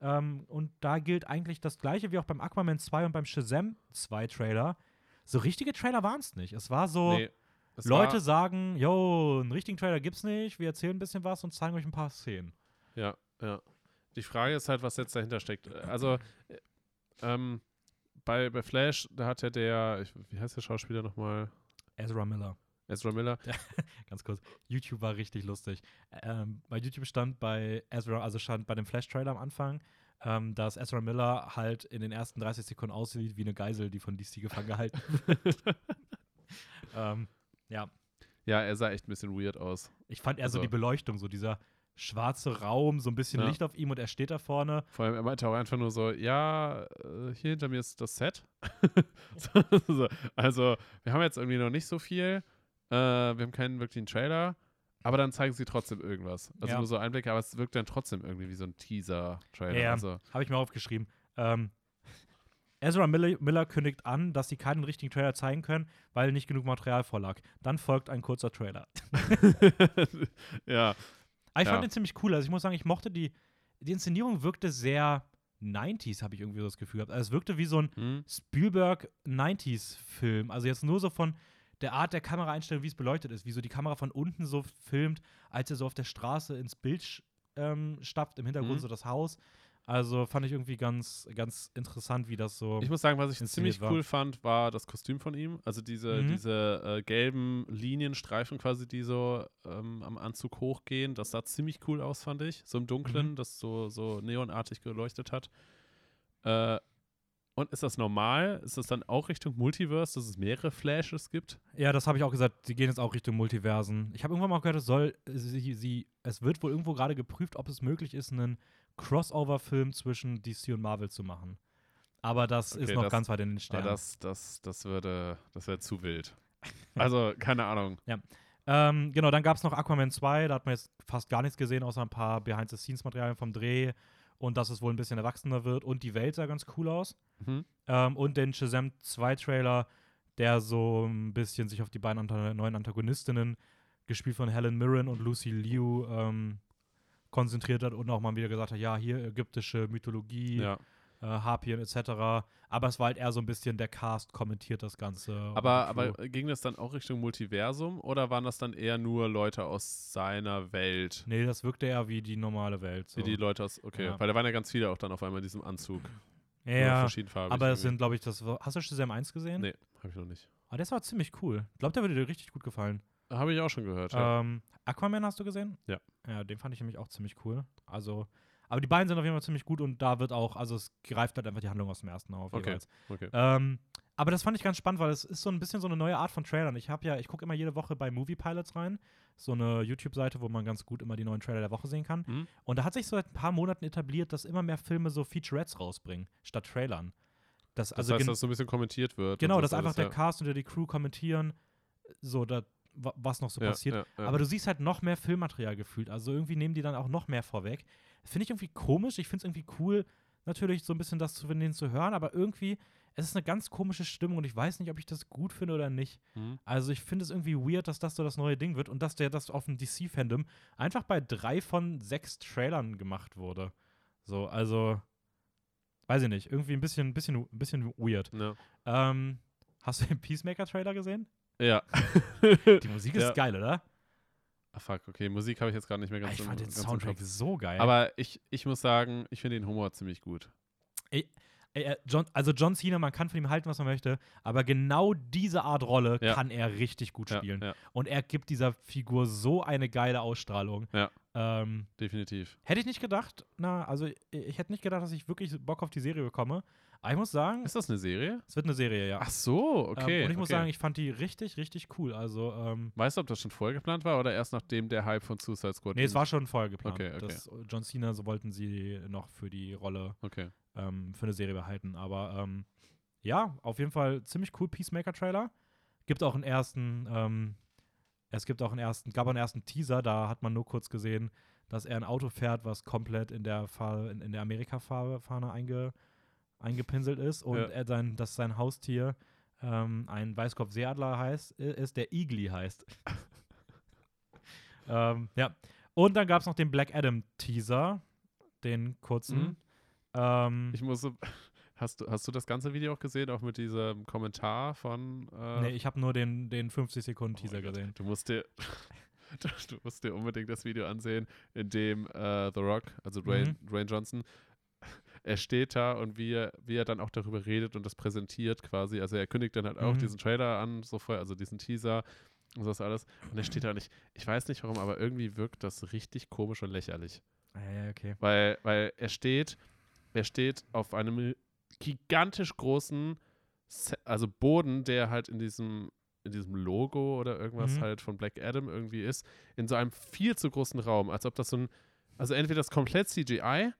[SPEAKER 1] Ähm, und da gilt eigentlich das gleiche wie auch beim Aquaman 2 und beim Shazam 2 Trailer. So richtige Trailer waren es nicht. Es war so,
[SPEAKER 2] Nee, es
[SPEAKER 1] Leute
[SPEAKER 2] war,
[SPEAKER 1] sagen, yo, einen richtigen Trailer gibt's nicht, wir erzählen ein bisschen was und zeigen euch ein paar Szenen.
[SPEAKER 2] Ja, ja. Die Frage ist halt, was jetzt dahinter steckt. Also, äh, ähm, bei, bei Flash, da hat ja der, ich, wie heißt der Schauspieler nochmal?
[SPEAKER 1] Ezra Miller.
[SPEAKER 2] Ezra Miller. <laughs>
[SPEAKER 1] Ganz kurz. YouTube war richtig lustig. Ähm, bei YouTube stand bei Ezra, also stand bei dem Flash-Trailer am Anfang, ähm, dass Ezra Miller halt in den ersten 30 Sekunden aussieht wie eine Geisel, die von DC gefangen gehalten <laughs> wird. <laughs> ähm, ja,
[SPEAKER 2] Ja, er sah echt ein bisschen weird aus.
[SPEAKER 1] ich fand eher so
[SPEAKER 2] Also-
[SPEAKER 1] die Beleuchtung, so dieser schwarze Raum, so ein bisschen
[SPEAKER 2] Ja.
[SPEAKER 1] Licht auf ihm und er steht da vorne.
[SPEAKER 2] Vor allem, er meinte auch einfach nur so, ja, äh, hier hinter mir ist das Set. <laughs> so, so. Also, wir haben jetzt irgendwie noch nicht so viel. Äh, wir haben keinen wirklichen Trailer. Aber dann zeigen sie trotzdem irgendwas. Also
[SPEAKER 1] Ja.
[SPEAKER 2] nur so Einblicke, aber es wirkt dann trotzdem irgendwie wie so ein Teaser-Trailer.
[SPEAKER 1] Ja,
[SPEAKER 2] Also,
[SPEAKER 1] Habe ich mir aufgeschrieben. Ähm, Ezra Miller, Miller kündigt an, dass sie keinen richtigen Trailer zeigen können, weil nicht genug Material vorlag. Dann folgt ein kurzer Trailer. <laughs>
[SPEAKER 2] ja,
[SPEAKER 1] Aber ich
[SPEAKER 2] Ja.
[SPEAKER 1] fand den ziemlich cool. Also ich muss sagen, ich mochte die, die Inszenierung wirkte sehr 90s, habe ich irgendwie so das Gefühl gehabt. Also es wirkte wie so ein
[SPEAKER 2] hm?
[SPEAKER 1] Spielberg 90s-Film. Also jetzt nur so von der Art der Kameraeinstellung, wie es beleuchtet ist, wie so die Kamera von unten so filmt, als er so auf der Straße ins Bild ähm, stapft, im Hintergrund
[SPEAKER 2] Mhm.
[SPEAKER 1] so das Haus. Also fand ich irgendwie ganz, ganz interessant, wie das so.
[SPEAKER 2] Ich muss sagen, was ich ziemlich
[SPEAKER 1] war.
[SPEAKER 2] cool fand, war das Kostüm von ihm. Also diese,
[SPEAKER 1] Mhm.
[SPEAKER 2] diese äh, gelben Linienstreifen quasi, die so ähm, am Anzug hochgehen. Das sah ziemlich cool aus, fand ich. So im Dunklen,
[SPEAKER 1] Mhm.
[SPEAKER 2] das so, so neonartig geleuchtet hat. Äh, und ist das normal? Ist das dann auch Richtung Multiverse, dass es mehrere Flashes gibt?
[SPEAKER 1] ja, das habe ich auch gesagt. Sie gehen jetzt auch Richtung Multiversen. Ich habe irgendwann mal gehört, es soll, sie, sie, es wird wohl irgendwo gerade geprüft, ob es möglich ist, einen Crossover-Film zwischen DC und Marvel zu machen. Aber das ist
[SPEAKER 2] Okay,
[SPEAKER 1] noch
[SPEAKER 2] das-
[SPEAKER 1] ganz weit in den
[SPEAKER 2] Ah,
[SPEAKER 1] Sternen.
[SPEAKER 2] das, das, das würde, das wäre zu wild. Also, <laughs> keine Ahnung.
[SPEAKER 1] Ähm, genau, dann gab es noch Aquaman 2, da hat man jetzt fast gar nichts gesehen, außer ein paar Behind-the-Scenes-Materialien vom Dreh und dass es wohl ein bisschen erwachsener wird und die Welt sah ganz cool aus.
[SPEAKER 2] Mhm.
[SPEAKER 1] Ähm, und den Shazam 2-Trailer, der so ein bisschen sich auf die beiden neuen Antagonistinnen, gespielt von Helen Mirren und Lucy Liu, ähm, konzentriert hat und auch mal wieder gesagt hat, ja, hier ägyptische Mythologie,
[SPEAKER 2] Ja.
[SPEAKER 1] äh, Harpien etc. Aber es war halt eher so ein bisschen der Cast kommentiert das Ganze.
[SPEAKER 2] Aber, aber ging das dann auch Richtung Multiversum oder waren das dann eher nur Leute aus seiner Welt?
[SPEAKER 1] Nee, das wirkte eher wie die normale Welt. So.
[SPEAKER 2] Wie die Leute aus, okay,
[SPEAKER 1] Ja.
[SPEAKER 2] weil da waren ja ganz viele auch dann auf einmal in diesem Anzug.
[SPEAKER 1] Ja, aber es
[SPEAKER 2] irgendwie.
[SPEAKER 1] sind, glaube ich, das. Hast du Shazam 1 gesehen?
[SPEAKER 2] Nee, habe ich noch nicht.
[SPEAKER 1] Ah, der war ziemlich cool. Ich glaube, der würde dir richtig gut gefallen.
[SPEAKER 2] Habe ich auch schon gehört. Ja.
[SPEAKER 1] Ähm, Aquaman hast du gesehen?
[SPEAKER 2] Ja.
[SPEAKER 1] Ja, den fand ich nämlich auch ziemlich cool. Also, aber die beiden sind auf jeden Fall ziemlich gut und da wird auch, also es greift halt einfach die Handlung aus dem ersten auf.
[SPEAKER 2] Okay.
[SPEAKER 1] jeweils.
[SPEAKER 2] okay.
[SPEAKER 1] Ähm, aber das fand ich ganz spannend, weil es ist so ein bisschen so eine neue Art von Trailern. Ich habe ja, ich gucke immer jede Woche bei Movie Pilots rein, so eine YouTube-Seite, wo man ganz gut immer die neuen Trailer der Woche sehen kann.
[SPEAKER 2] Mhm.
[SPEAKER 1] Und da hat sich so seit ein paar Monaten etabliert, dass immer mehr Filme so Featurettes rausbringen, statt Trailern. Das,
[SPEAKER 2] Das
[SPEAKER 1] also
[SPEAKER 2] heißt, dass so ein bisschen kommentiert wird.
[SPEAKER 1] genau, dass
[SPEAKER 2] das
[SPEAKER 1] einfach
[SPEAKER 2] alles,
[SPEAKER 1] der
[SPEAKER 2] ja.
[SPEAKER 1] Cast und die Crew kommentieren, so da, wa- was noch so
[SPEAKER 2] ja,
[SPEAKER 1] passiert.
[SPEAKER 2] Ja, ja.
[SPEAKER 1] Aber du siehst halt noch mehr Filmmaterial gefühlt. Also irgendwie nehmen die dann auch noch mehr vorweg. Finde ich irgendwie komisch. Ich finde es irgendwie cool, natürlich so ein bisschen das zu, denen zu hören, aber irgendwie, es ist eine ganz komische Stimmung und ich weiß nicht, ob ich das gut finde oder nicht.
[SPEAKER 2] Mhm.
[SPEAKER 1] Also ich finde es irgendwie weird, dass das so das neue Ding wird und dass der das auf dem DC-Fandom einfach bei drei von sechs Trailern gemacht wurde. So, also, weiß ich nicht, irgendwie ein bisschen, bisschen, ein bisschen weird. Ähm, hast du den Peacemaker-Trailer gesehen?
[SPEAKER 2] Ja. <laughs>
[SPEAKER 1] Die Musik ist
[SPEAKER 2] Ja.
[SPEAKER 1] geil, oder?
[SPEAKER 2] Ah, fuck, okay, Musik habe ich jetzt gerade nicht mehr ganz
[SPEAKER 1] ich
[SPEAKER 2] im-
[SPEAKER 1] fand den Soundtrack so geil.
[SPEAKER 2] Aber ich, ich muss sagen, ich finde den Humor ziemlich gut.
[SPEAKER 1] Ey, äh, John, also John Cena, man kann von ihm halten, was man möchte, aber genau diese Art Rolle
[SPEAKER 2] Ja.
[SPEAKER 1] kann er richtig gut
[SPEAKER 2] Ja,
[SPEAKER 1] spielen.
[SPEAKER 2] ja,
[SPEAKER 1] Und er gibt dieser Figur so eine geile Ausstrahlung.
[SPEAKER 2] Ja.
[SPEAKER 1] Ähm,
[SPEAKER 2] definitiv.
[SPEAKER 1] hätte ich nicht gedacht, na, also ich, ich hätte nicht gedacht, dass ich wirklich Bock auf die Serie bekomme. Aber ich muss sagen,
[SPEAKER 2] Ist das eine Serie?
[SPEAKER 1] es wird eine Serie, ja.
[SPEAKER 2] Ach so, okay.
[SPEAKER 1] ähm, und ich muss
[SPEAKER 2] okay.
[SPEAKER 1] sagen, ich fand die richtig, richtig cool. Also, ähm,
[SPEAKER 2] Weißt du, ob das schon vorher geplant war oder erst nachdem der Hype von Suicide Squad?
[SPEAKER 1] nee, es war schon vorher geplant.
[SPEAKER 2] Okay, okay.
[SPEAKER 1] Das, John Cena, so wollten sie noch für die Rolle
[SPEAKER 2] Okay.
[SPEAKER 1] ähm, für eine Serie behalten. Aber ähm, ja, auf jeden Fall ziemlich cool Peacemaker-Trailer. Gibt auch einen ersten, ähm, es gibt auch einen ersten, gab auch einen ersten Teaser, da hat man nur kurz gesehen, dass er ein Auto fährt, was komplett in der Farbe, in, in der Amerika-Fahne einge, eingepinselt ist und
[SPEAKER 2] Ja.
[SPEAKER 1] er sein, dass sein Haustier ähm, ein Weißkopfseeadler heißt, ist, der Igli heißt. <laughs> ähm, ja. Und dann gab es noch den Black Adam-Teaser, den kurzen.
[SPEAKER 2] Mhm.
[SPEAKER 1] Ähm,
[SPEAKER 2] Ich muss. Hast du, hast du das ganze Video auch gesehen, auch mit diesem Kommentar von. Äh,
[SPEAKER 1] nee, ich habe nur den, den 50 Sekunden Teaser
[SPEAKER 2] Oh mein Gott,
[SPEAKER 1] gesehen.
[SPEAKER 2] Du musst dir. Du <laughs> du musst dir unbedingt das Video ansehen, in dem äh, The Rock, also Dwayne,
[SPEAKER 1] Mhm.
[SPEAKER 2] Dwayne Johnson, er steht da und wie er, wie er dann auch darüber redet und das präsentiert quasi. Also er kündigt dann halt auch
[SPEAKER 1] Mhm.
[SPEAKER 2] diesen Trailer an, so vorher, also diesen Teaser und das alles. Und er steht da nicht. Ich weiß nicht warum, aber irgendwie wirkt das richtig komisch und lächerlich.
[SPEAKER 1] Ah, ja, okay.
[SPEAKER 2] Weil, weil er steht, er steht auf einem gigantisch großen, also Boden, der halt in diesem, in diesem Logo oder irgendwas
[SPEAKER 1] Mhm.
[SPEAKER 2] halt von Black Adam irgendwie ist, in so einem viel zu großen Raum, als ob das so ein, also entweder das komplett CGI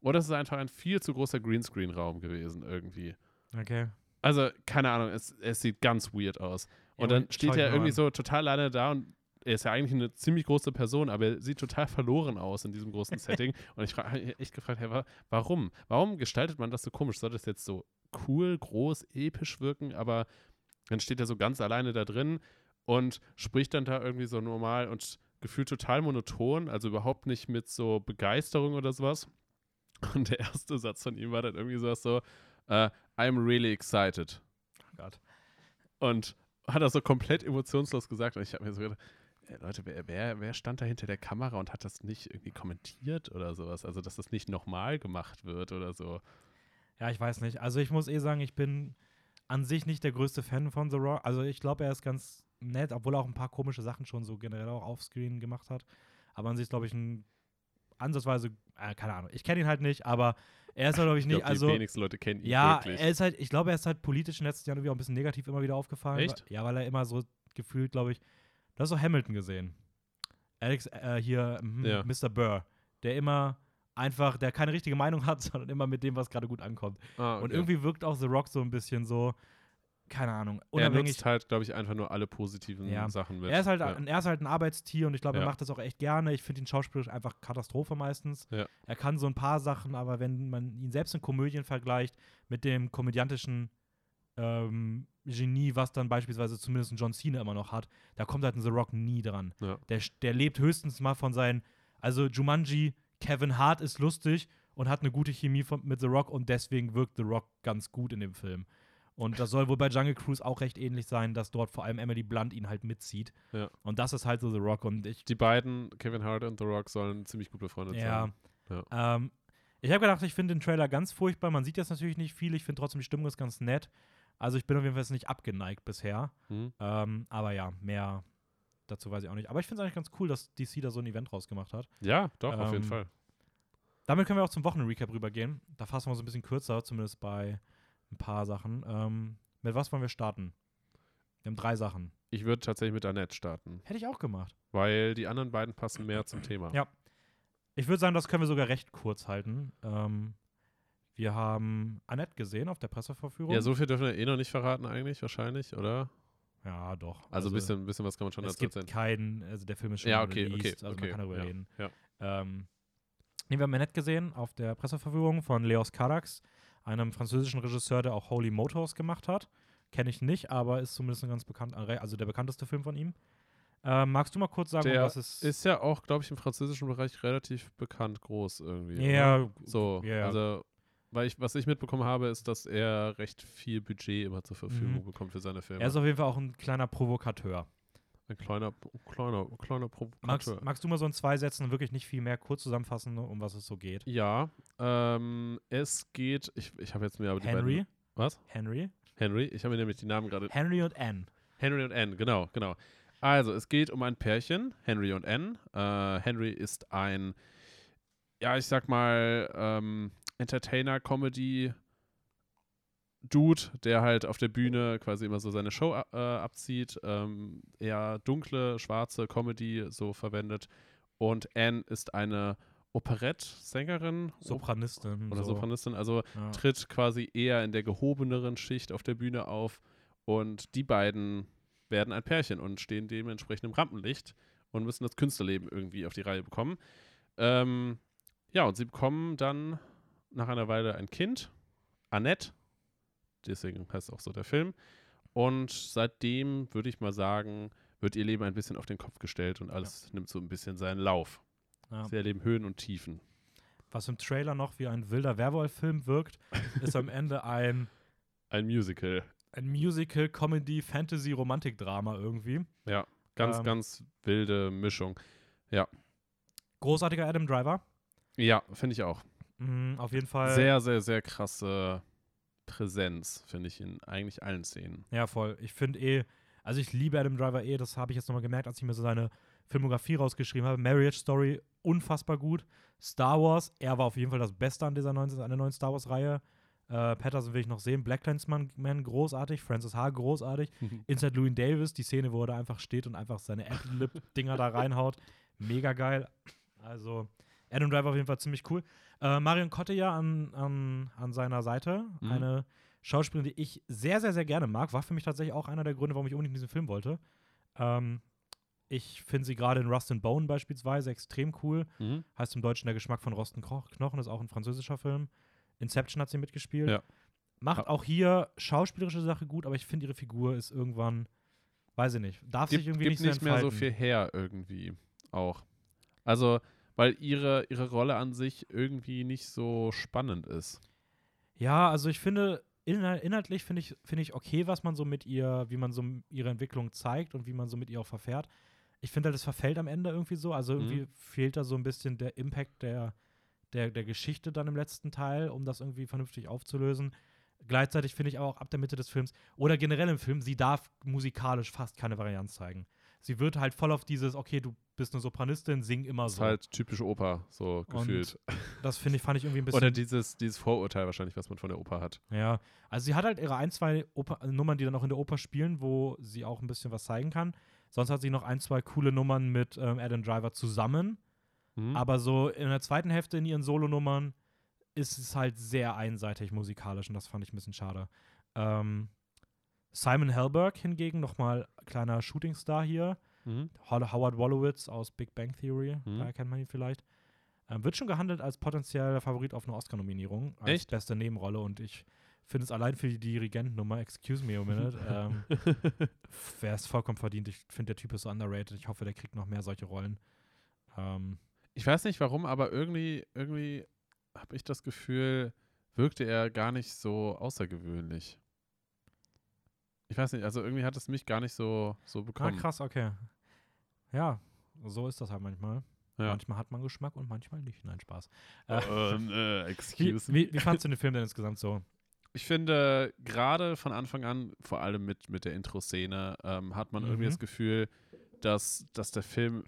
[SPEAKER 2] oder es ist einfach ein viel zu großer Greenscreen-Raum gewesen irgendwie.
[SPEAKER 1] Okay.
[SPEAKER 2] Also, keine Ahnung, es, es sieht ganz weird aus. Und
[SPEAKER 1] Ja,
[SPEAKER 2] dann steht er irgendwie
[SPEAKER 1] an.
[SPEAKER 2] so total alleine da und er ist ja eigentlich eine ziemlich große Person, aber er sieht total verloren aus in diesem großen <laughs> Setting. Und ich habe echt gefragt, hey, wa warum? Warum gestaltet man das so komisch? Soll das jetzt so cool, groß, episch wirken? Aber dann steht er so ganz alleine da drin und spricht dann da irgendwie so normal und gefühlt total monoton, also überhaupt nicht mit so Begeisterung oder sowas. <laughs> Und der erste Satz von ihm war dann irgendwie sowas so, äh, I'm really excited.
[SPEAKER 1] Oh Gott.
[SPEAKER 2] Und hat er so komplett emotionslos gesagt. Und ich habe mir so gedacht, äh, Leute, wer, wer, wer stand da hinter der Kamera und hat das nicht irgendwie kommentiert oder sowas? Also, dass das nicht nochmal gemacht wird oder so.
[SPEAKER 1] Ja, ich weiß nicht. Also ich muss eh sagen, ich bin an sich nicht der größte Fan von The Rock. Also ich glaube, er ist ganz nett, obwohl er auch ein paar komische Sachen schon so generell auch offscreen gemacht hat. Aber an sich glaube ich, ein ansatzweise, äh, keine Ahnung, ich kenne ihn halt nicht, aber er ist halt, glaube ich,
[SPEAKER 2] Ich
[SPEAKER 1] nicht,
[SPEAKER 2] glaube,
[SPEAKER 1] also
[SPEAKER 2] die wenigsten Leute kennen ihn
[SPEAKER 1] Ja,
[SPEAKER 2] wirklich.
[SPEAKER 1] er ist halt, ich glaube, er ist halt politisch in den letzten Jahren irgendwie auch ein bisschen negativ immer wieder aufgefallen.
[SPEAKER 2] Echt?
[SPEAKER 1] Ja, weil er immer so gefühlt, glaube ich, du hast doch Hamilton gesehen. Alex, äh, hier, mhm,
[SPEAKER 2] Ja.
[SPEAKER 1] Mr. Burr, der immer einfach, der keine richtige Meinung hat, <laughs> sondern immer mit dem, was gerade gut ankommt.
[SPEAKER 2] ah,
[SPEAKER 1] Und
[SPEAKER 2] okay.
[SPEAKER 1] irgendwie wirkt auch The Rock so ein bisschen so, keine Ahnung,
[SPEAKER 2] er
[SPEAKER 1] unabhängig.
[SPEAKER 2] nutzt halt, glaube ich, einfach nur alle positiven
[SPEAKER 1] Ja.
[SPEAKER 2] Sachen mit.
[SPEAKER 1] Er ist, halt,
[SPEAKER 2] ja.
[SPEAKER 1] ein, er ist halt ein Arbeitstier und ich glaube, er macht das auch echt gerne. Ich finde ihn schauspielerisch einfach Katastrophe meistens. Er kann so ein paar Sachen, aber wenn man ihn selbst in Komödien vergleicht mit dem komödiantischen ähm, Genie, was dann beispielsweise zumindest ein John Cena immer noch hat, da kommt halt ein The Rock nie dran. Der, der lebt höchstens mal von seinen, also Jumanji, Kevin Hart ist lustig und hat eine gute Chemie von, mit The Rock und deswegen wirkt The Rock ganz gut in dem Film. Und das soll wohl bei Jungle Cruise auch recht ähnlich sein, dass dort vor allem Emily Blunt ihn halt mitzieht.
[SPEAKER 2] Ja.
[SPEAKER 1] Und das ist halt so The Rock. Und ich,
[SPEAKER 2] Die beiden, Kevin Hart und The Rock, sollen ziemlich gut befreundet
[SPEAKER 1] ja.
[SPEAKER 2] sein.
[SPEAKER 1] Ähm, ich habe gedacht, ich finde den Trailer ganz furchtbar. Man sieht jetzt natürlich nicht viel. Ich finde trotzdem, die Stimmung ist ganz nett. Also ich bin auf jeden Fall nicht abgeneigt bisher.
[SPEAKER 2] Hm?
[SPEAKER 1] Ähm, aber ja, mehr dazu weiß ich auch nicht. Aber ich finde es eigentlich ganz cool, dass DC da so ein Event rausgemacht hat.
[SPEAKER 2] Ja, doch, auf jeden
[SPEAKER 1] Ähm,
[SPEAKER 2] Fall.
[SPEAKER 1] Damit können wir auch zum Wochenrecap rübergehen. Da fassen wir uns ein bisschen kürzer, zumindest bei ein paar Sachen. Ähm, mit was wollen wir starten? Wir haben drei Sachen.
[SPEAKER 2] Ich würde tatsächlich mit Annette starten,
[SPEAKER 1] Hätte ich auch gemacht.
[SPEAKER 2] weil die anderen beiden passen mehr zum Thema.
[SPEAKER 1] Ja. Ich würde sagen, das können wir sogar recht kurz halten. Ähm, wir haben Annette gesehen auf der Presseverführung.
[SPEAKER 2] Ja, so viel dürfen wir eh noch nicht verraten eigentlich, wahrscheinlich, oder?
[SPEAKER 1] Ja, doch.
[SPEAKER 2] Also ein bisschen, bisschen was kann man schon
[SPEAKER 1] es
[SPEAKER 2] dazu
[SPEAKER 1] gibt
[SPEAKER 2] erzählen.
[SPEAKER 1] keinen, also der Film ist schon
[SPEAKER 2] Ja, okay,
[SPEAKER 1] released,
[SPEAKER 2] okay,
[SPEAKER 1] also
[SPEAKER 2] okay,
[SPEAKER 1] man kann darüber
[SPEAKER 2] ja,
[SPEAKER 1] reden.
[SPEAKER 2] ja.
[SPEAKER 1] Ähm, nee, wir haben Annette gesehen auf der Presseverführung von Leos Carax, einem französischen Regisseur, der auch Holy Motors gemacht hat. Kenne ich nicht, aber ist zumindest ein ganz bekannt, also der bekannteste Film von ihm. Ähm, magst du mal kurz sagen, um
[SPEAKER 2] Der
[SPEAKER 1] was es
[SPEAKER 2] Ist ja auch, glaube ich, im französischen Bereich relativ bekannt groß irgendwie.
[SPEAKER 1] Ja,
[SPEAKER 2] oder? So,
[SPEAKER 1] ja.
[SPEAKER 2] also weil ich, was ich mitbekommen habe, ist, dass er recht viel Budget immer zur Verfügung
[SPEAKER 1] Mhm.
[SPEAKER 2] bekommt für seine Filme.
[SPEAKER 1] Er ist auf jeden Fall auch ein kleiner Provokateur.
[SPEAKER 2] Ein kleiner, kleiner, kleiner
[SPEAKER 1] Magst,
[SPEAKER 2] Provokateur.
[SPEAKER 1] magst du mal so in zwei Sätzen wirklich nicht viel mehr kurz zusammenfassen, ne, um was es so geht?
[SPEAKER 2] Ja, ähm, es geht, ich, ich habe jetzt mir aber die
[SPEAKER 1] Henry?
[SPEAKER 2] beiden, was?
[SPEAKER 1] Henry?
[SPEAKER 2] Henry, ich habe mir nämlich die Namen gerade,
[SPEAKER 1] Henry und Anne.
[SPEAKER 2] Henry und Anne, genau, genau. Also, es geht um ein Pärchen, Henry und Anne. Äh, Henry ist ein, ja, ich sag mal, ähm, Entertainer, Comedy, Dude, der halt auf der Bühne quasi immer so seine Show äh, abzieht, ähm, eher dunkle, schwarze Comedy so verwendet. Und Anne ist eine Operett-Sängerin
[SPEAKER 1] Sopranistin.
[SPEAKER 2] oder
[SPEAKER 1] so.
[SPEAKER 2] Sopranistin, also
[SPEAKER 1] Ja.
[SPEAKER 2] tritt quasi eher in der gehobeneren Schicht auf der Bühne auf und die beiden werden ein Pärchen und stehen dementsprechend im Rampenlicht und müssen das Künstlerleben irgendwie auf die Reihe bekommen. Ähm, ja, und sie bekommen dann nach einer Weile ein Kind, Annette, deswegen heißt auch so der Film. Und seitdem würde ich mal sagen, wird ihr Leben ein bisschen auf den Kopf gestellt und alles nimmt so ein bisschen seinen Lauf.
[SPEAKER 1] Ja.
[SPEAKER 2] Sie erleben Höhen und Tiefen.
[SPEAKER 1] Was im Trailer noch wie ein wilder Werwolf-Film wirkt, <laughs> ist am Ende ein,
[SPEAKER 2] Ein Musical.
[SPEAKER 1] ein Musical, Comedy, Fantasy, Romantik-Drama irgendwie.
[SPEAKER 2] Ganz,
[SPEAKER 1] Ähm,
[SPEAKER 2] ganz wilde Mischung.
[SPEAKER 1] Großartiger Adam Driver.
[SPEAKER 2] Ja, finde ich auch.
[SPEAKER 1] Mhm, auf jeden Fall.
[SPEAKER 2] Sehr, sehr, sehr krasse Präsenz, finde ich, in eigentlich allen Szenen.
[SPEAKER 1] Ja, voll. Ich finde eh, also ich liebe Adam Driver eh, das habe ich jetzt nochmal gemerkt, als ich mir so seine Filmografie rausgeschrieben habe. Marriage Story, unfassbar gut. Star Wars, er war auf jeden Fall das Beste an dieser neuen, an der neuen Star Wars-Reihe. Äh, Patterson will ich noch sehen. Black Clansman Man, großartig. Francis H. großartig. <laughs> Inside Louis Davis, die Szene, wo er da einfach steht und einfach seine Ad-Lib-Dinger da reinhaut. Mega geil. Also, Adam Driver auf jeden Fall ziemlich cool. Äh, Marion Cotillard an, an, an seiner Seite.
[SPEAKER 2] Mhm.
[SPEAKER 1] Eine Schauspielerin, die ich sehr, sehr, sehr gerne mag. War für mich tatsächlich auch einer der Gründe, warum ich unbedingt diesen Film wollte. Ähm, ich finde sie gerade in Rust and Bone beispielsweise extrem cool.
[SPEAKER 2] Mhm.
[SPEAKER 1] Heißt im Deutschen Der Geschmack von Rosten Knochen, ist auch ein französischer Film. Inception hat sie mitgespielt.
[SPEAKER 2] Ja.
[SPEAKER 1] Macht auch hier schauspielerische Sache gut, aber ich finde ihre Figur ist irgendwann, weiß ich nicht, darf sich
[SPEAKER 2] Gibt,
[SPEAKER 1] irgendwie
[SPEAKER 2] gibt
[SPEAKER 1] nicht,
[SPEAKER 2] nicht
[SPEAKER 1] so
[SPEAKER 2] mehr so viel her irgendwie auch. Also, weil ihre, ihre Rolle an sich irgendwie nicht so spannend ist.
[SPEAKER 1] Ja, also ich finde, inhal inhaltlich finde ich, finde ich okay, was man so mit ihr, wie man so ihre Entwicklung zeigt und wie man so mit ihr auch verfährt. Ich finde halt, es verfällt am Ende irgendwie so. Also irgendwie
[SPEAKER 2] Mhm.
[SPEAKER 1] fehlt da so ein bisschen der Impact der, der, der Geschichte dann im letzten Teil, um das irgendwie vernünftig aufzulösen. Gleichzeitig finde ich aber auch ab der Mitte des Films oder generell im Film, sie darf musikalisch fast keine Varianz zeigen. Sie wird halt voll auf dieses, okay, du bist eine Sopranistin, sing immer
[SPEAKER 2] Das ist
[SPEAKER 1] so.
[SPEAKER 2] halt typische Oper, so gefühlt.
[SPEAKER 1] das finde ich, fand ich irgendwie ein <laughs> bisschen.
[SPEAKER 2] Oder dieses, dieses Vorurteil wahrscheinlich, was man von der Oper hat.
[SPEAKER 1] Ja, also sie hat halt ihre ein, zwei Oper Nummern, die dann auch in der Oper spielen, wo sie auch ein bisschen was zeigen kann. Sonst hat sie noch ein, zwei coole Nummern mit ähm, Adam Driver zusammen.
[SPEAKER 2] Mhm.
[SPEAKER 1] Aber so in der zweiten Hälfte in ihren Solonummern ist es halt sehr einseitig musikalisch und das fand ich ein bisschen schade. Ähm, Simon Helberg hingegen, nochmal kleiner Shootingstar hier.
[SPEAKER 2] Mhm.
[SPEAKER 1] Ho- Howard Wolowitz aus Big Bang Theory,
[SPEAKER 2] Mhm.
[SPEAKER 1] daher kennt man ihn vielleicht. Ähm, wird schon gehandelt als potenzieller Favorit auf eine Oscar-Nominierung, als
[SPEAKER 2] Echt?
[SPEAKER 1] beste Nebenrolle und ich finde es allein für die Dirigentennummer, excuse me a minute, <laughs> ähm, wäre es vollkommen verdient. Ich finde, der Typ ist so underrated. Ich hoffe, der kriegt noch mehr solche Rollen. Ähm,
[SPEAKER 2] Ich weiß nicht warum, aber irgendwie, irgendwie habe ich das Gefühl, wirkte er gar nicht so außergewöhnlich. Ich weiß nicht, also irgendwie hat es mich gar nicht so, so
[SPEAKER 1] ah,
[SPEAKER 2] bekommen.
[SPEAKER 1] krass, okay. Ja, so ist das halt manchmal.
[SPEAKER 2] Ja.
[SPEAKER 1] Manchmal hat man Geschmack und manchmal nicht. Nein, Spaß.
[SPEAKER 2] ähm, äh, <laughs>
[SPEAKER 1] Wie,
[SPEAKER 2] excuse me.
[SPEAKER 1] wie, wie fandst du den Film denn insgesamt so?
[SPEAKER 2] Ich finde, gerade von Anfang an, vor allem mit, mit der Intro-Szene, ähm, hat man irgendwie
[SPEAKER 1] Mhm.
[SPEAKER 2] das Gefühl, dass, dass der Film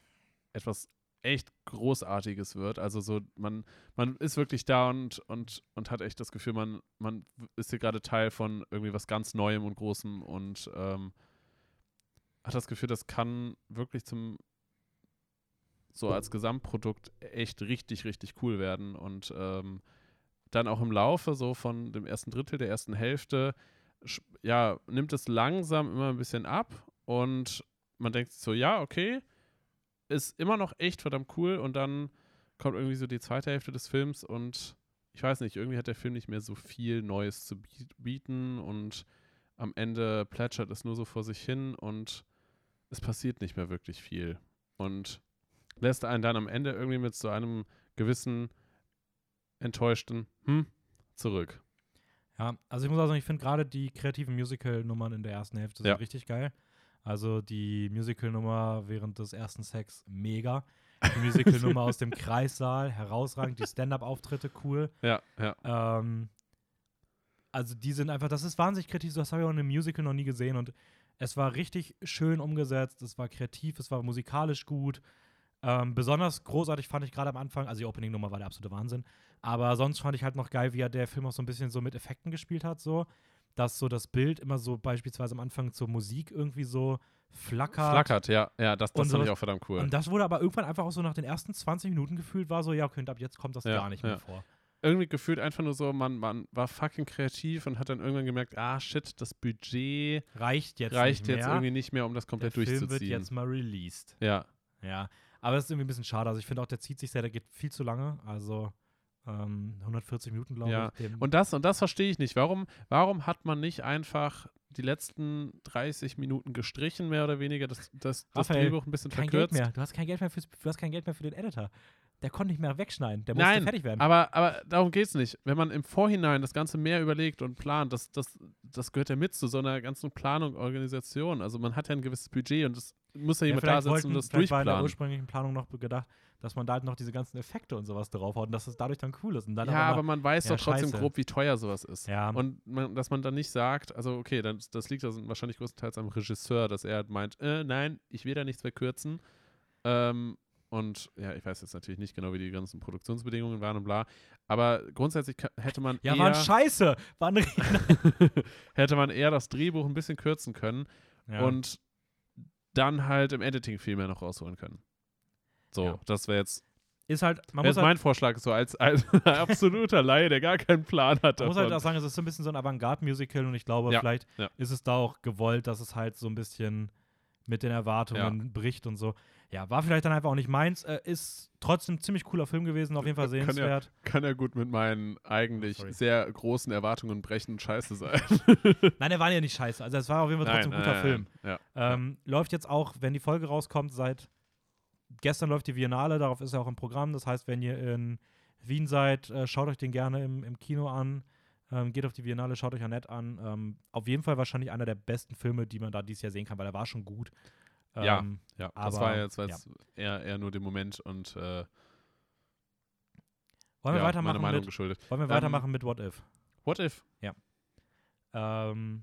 [SPEAKER 2] etwas echt Großartiges wird. Also so, man, man ist wirklich da und, und, und hat echt das Gefühl, man, man ist hier gerade Teil von irgendwie was ganz Neuem und Großem und ähm, hat das Gefühl, das kann wirklich zum so als Gesamtprodukt echt richtig, richtig cool werden. Und ähm, dann auch im Laufe so von dem ersten Drittel der ersten Hälfte, ja, nimmt es langsam immer ein bisschen ab und man denkt so, ja, okay, ist immer noch echt verdammt cool und dann kommt irgendwie so die zweite Hälfte des Films und ich weiß nicht, irgendwie hat der Film nicht mehr so viel Neues zu biet- bieten und am Ende plätschert es nur so vor sich hin und es passiert nicht mehr wirklich viel und lässt einen dann am Ende irgendwie mit so einem gewissen enttäuschten, hm, zurück.
[SPEAKER 1] Ja, also ich muss auch sagen, ich finde gerade die kreativen Musical-Nummern in der ersten Hälfte
[SPEAKER 2] Ja.
[SPEAKER 1] sind richtig geil. Also die Musical-Nummer während des ersten Sex mega. Die Musical-Nummer aus dem <laughs> Kreissaal herausragend. Die Stand-up-Auftritte cool.
[SPEAKER 2] Ja, ja.
[SPEAKER 1] Ähm, also die sind einfach, das ist wahnsinnig kreativ. Das habe ich auch in einem Musical noch nie gesehen und es war richtig schön umgesetzt. Es war kreativ, es war musikalisch gut. Ähm, besonders großartig fand ich gerade am Anfang, also die Opening-Nummer war der absolute Wahnsinn. Aber sonst fand ich halt noch geil, wie er der Film auch so ein bisschen so mit Effekten gespielt hat, so. Dass so das Bild immer so beispielsweise am Anfang zur Musik irgendwie so flackert.
[SPEAKER 2] Flackert, ja. Ja, das, das fand ich auch verdammt cool.
[SPEAKER 1] Und das wurde aber irgendwann einfach auch so nach den ersten 20 Minuten gefühlt, war so, ja, okay, ab jetzt kommt das
[SPEAKER 2] Ja,
[SPEAKER 1] gar nicht mehr
[SPEAKER 2] ja.
[SPEAKER 1] vor.
[SPEAKER 2] irgendwie gefühlt einfach nur so, man, man war fucking kreativ und hat dann irgendwann gemerkt, ah shit, das Budget
[SPEAKER 1] Reicht jetzt
[SPEAKER 2] reicht
[SPEAKER 1] nicht
[SPEAKER 2] jetzt
[SPEAKER 1] mehr.
[SPEAKER 2] irgendwie nicht mehr, um das
[SPEAKER 1] der
[SPEAKER 2] komplett
[SPEAKER 1] Film wird
[SPEAKER 2] durchzuziehen.
[SPEAKER 1] jetzt mal released.
[SPEAKER 2] ja,
[SPEAKER 1] Ja, aber das ist irgendwie ein bisschen schade. Also ich finde auch, der zieht sich sehr, der geht viel zu lange. Also ähm, 140 Minuten, glaube
[SPEAKER 2] Ja,
[SPEAKER 1] ich.
[SPEAKER 2] Und das, und das verstehe ich nicht. Warum, warum hat man nicht einfach die letzten 30 Minuten gestrichen, mehr oder weniger, das, das, das
[SPEAKER 1] Raphael,
[SPEAKER 2] Drehbuch ein bisschen
[SPEAKER 1] kein
[SPEAKER 2] verkürzt?
[SPEAKER 1] Geld mehr. Du hast kein Geld mehr, fürs, du hast kein Geld mehr für den Editor. Der konnte nicht mehr wegschneiden. Der musste
[SPEAKER 2] Nein,
[SPEAKER 1] fertig werden.
[SPEAKER 2] Aber, aber darum geht es nicht. Wenn man im Vorhinein das Ganze mehr überlegt und plant, das, das, das gehört ja mit zu so einer ganzen Planung, Organisation. Also man hat ja ein gewisses Budget und es muss ja
[SPEAKER 1] Ja,
[SPEAKER 2] jemand da sitzen
[SPEAKER 1] wollten,
[SPEAKER 2] und das
[SPEAKER 1] vielleicht war in der
[SPEAKER 2] durchplanen.
[SPEAKER 1] ursprünglichen Planung noch gedacht, dass man da halt noch diese ganzen Effekte und sowas draufhaut und dass es dadurch dann cool ist.
[SPEAKER 2] Ja,
[SPEAKER 1] einmal-
[SPEAKER 2] aber man weiß
[SPEAKER 1] Ja,
[SPEAKER 2] doch trotzdem
[SPEAKER 1] scheiße.
[SPEAKER 2] grob, wie teuer sowas ist.
[SPEAKER 1] Ja.
[SPEAKER 2] Und man, dass man dann nicht sagt, also okay, dann, das liegt also wahrscheinlich größtenteils am Regisseur, dass er halt meint, äh, nein, ich will da nichts mehr kürzen. Ähm, und ja, ich weiß jetzt natürlich nicht genau, wie die ganzen Produktionsbedingungen waren und bla. Aber grundsätzlich hätte man
[SPEAKER 1] ja,
[SPEAKER 2] eher,
[SPEAKER 1] waren scheiße. Waren <laughs>
[SPEAKER 2] hätte man eher das Drehbuch ein bisschen kürzen können
[SPEAKER 1] ja.
[SPEAKER 2] und dann halt im Editing viel mehr noch rausholen können. So,
[SPEAKER 1] Ja.
[SPEAKER 2] das wäre jetzt,
[SPEAKER 1] ist halt, man muss halt
[SPEAKER 2] mein Vorschlag, so als, als <laughs> absoluter Laie, der gar keinen Plan hat
[SPEAKER 1] Man muss halt auch sagen, es ist so ein bisschen so ein Avantgarde-Musical und ich glaube,
[SPEAKER 2] Ja,
[SPEAKER 1] vielleicht
[SPEAKER 2] ja.
[SPEAKER 1] ist es da auch gewollt, dass es halt so ein bisschen mit den Erwartungen bricht und so. Ja, war vielleicht dann einfach auch nicht meins. Äh, ist trotzdem ein ziemlich cooler Film gewesen, auf jeden Fall
[SPEAKER 2] Kann ja-
[SPEAKER 1] sehenswert.
[SPEAKER 2] kann ja gut mit meinen eigentlich
[SPEAKER 1] sorry.
[SPEAKER 2] sehr großen Erwartungen brechen scheiße sein. <laughs>
[SPEAKER 1] Nein, der war ja nicht scheiße. Also es war auf jeden Fall trotzdem ein guter Film.
[SPEAKER 2] Ja.
[SPEAKER 1] Ähm, läuft jetzt auch, wenn die Folge rauskommt, seit gestern läuft die Biennale, darauf ist er auch im Programm. Das heißt, wenn ihr in Wien seid, äh, schaut euch den gerne im, im Kino an. Ähm, geht auf die Biennale, schaut euch Annette an. Ähm, auf jeden Fall wahrscheinlich einer der besten Filme, die man da dieses Jahr sehen kann, weil er war schon gut.
[SPEAKER 2] Ja,
[SPEAKER 1] Ähm,
[SPEAKER 2] ja, das
[SPEAKER 1] Aber,
[SPEAKER 2] war jetzt,
[SPEAKER 1] ja.
[SPEAKER 2] eher, eher nur der Moment und äh,
[SPEAKER 1] Wollen wir
[SPEAKER 2] ja, meine
[SPEAKER 1] weitermachen
[SPEAKER 2] Meinung
[SPEAKER 1] mit,
[SPEAKER 2] geschuldet.
[SPEAKER 1] wollen wir
[SPEAKER 2] Ähm,
[SPEAKER 1] weitermachen mit What If?
[SPEAKER 2] What if?
[SPEAKER 1] Ähm,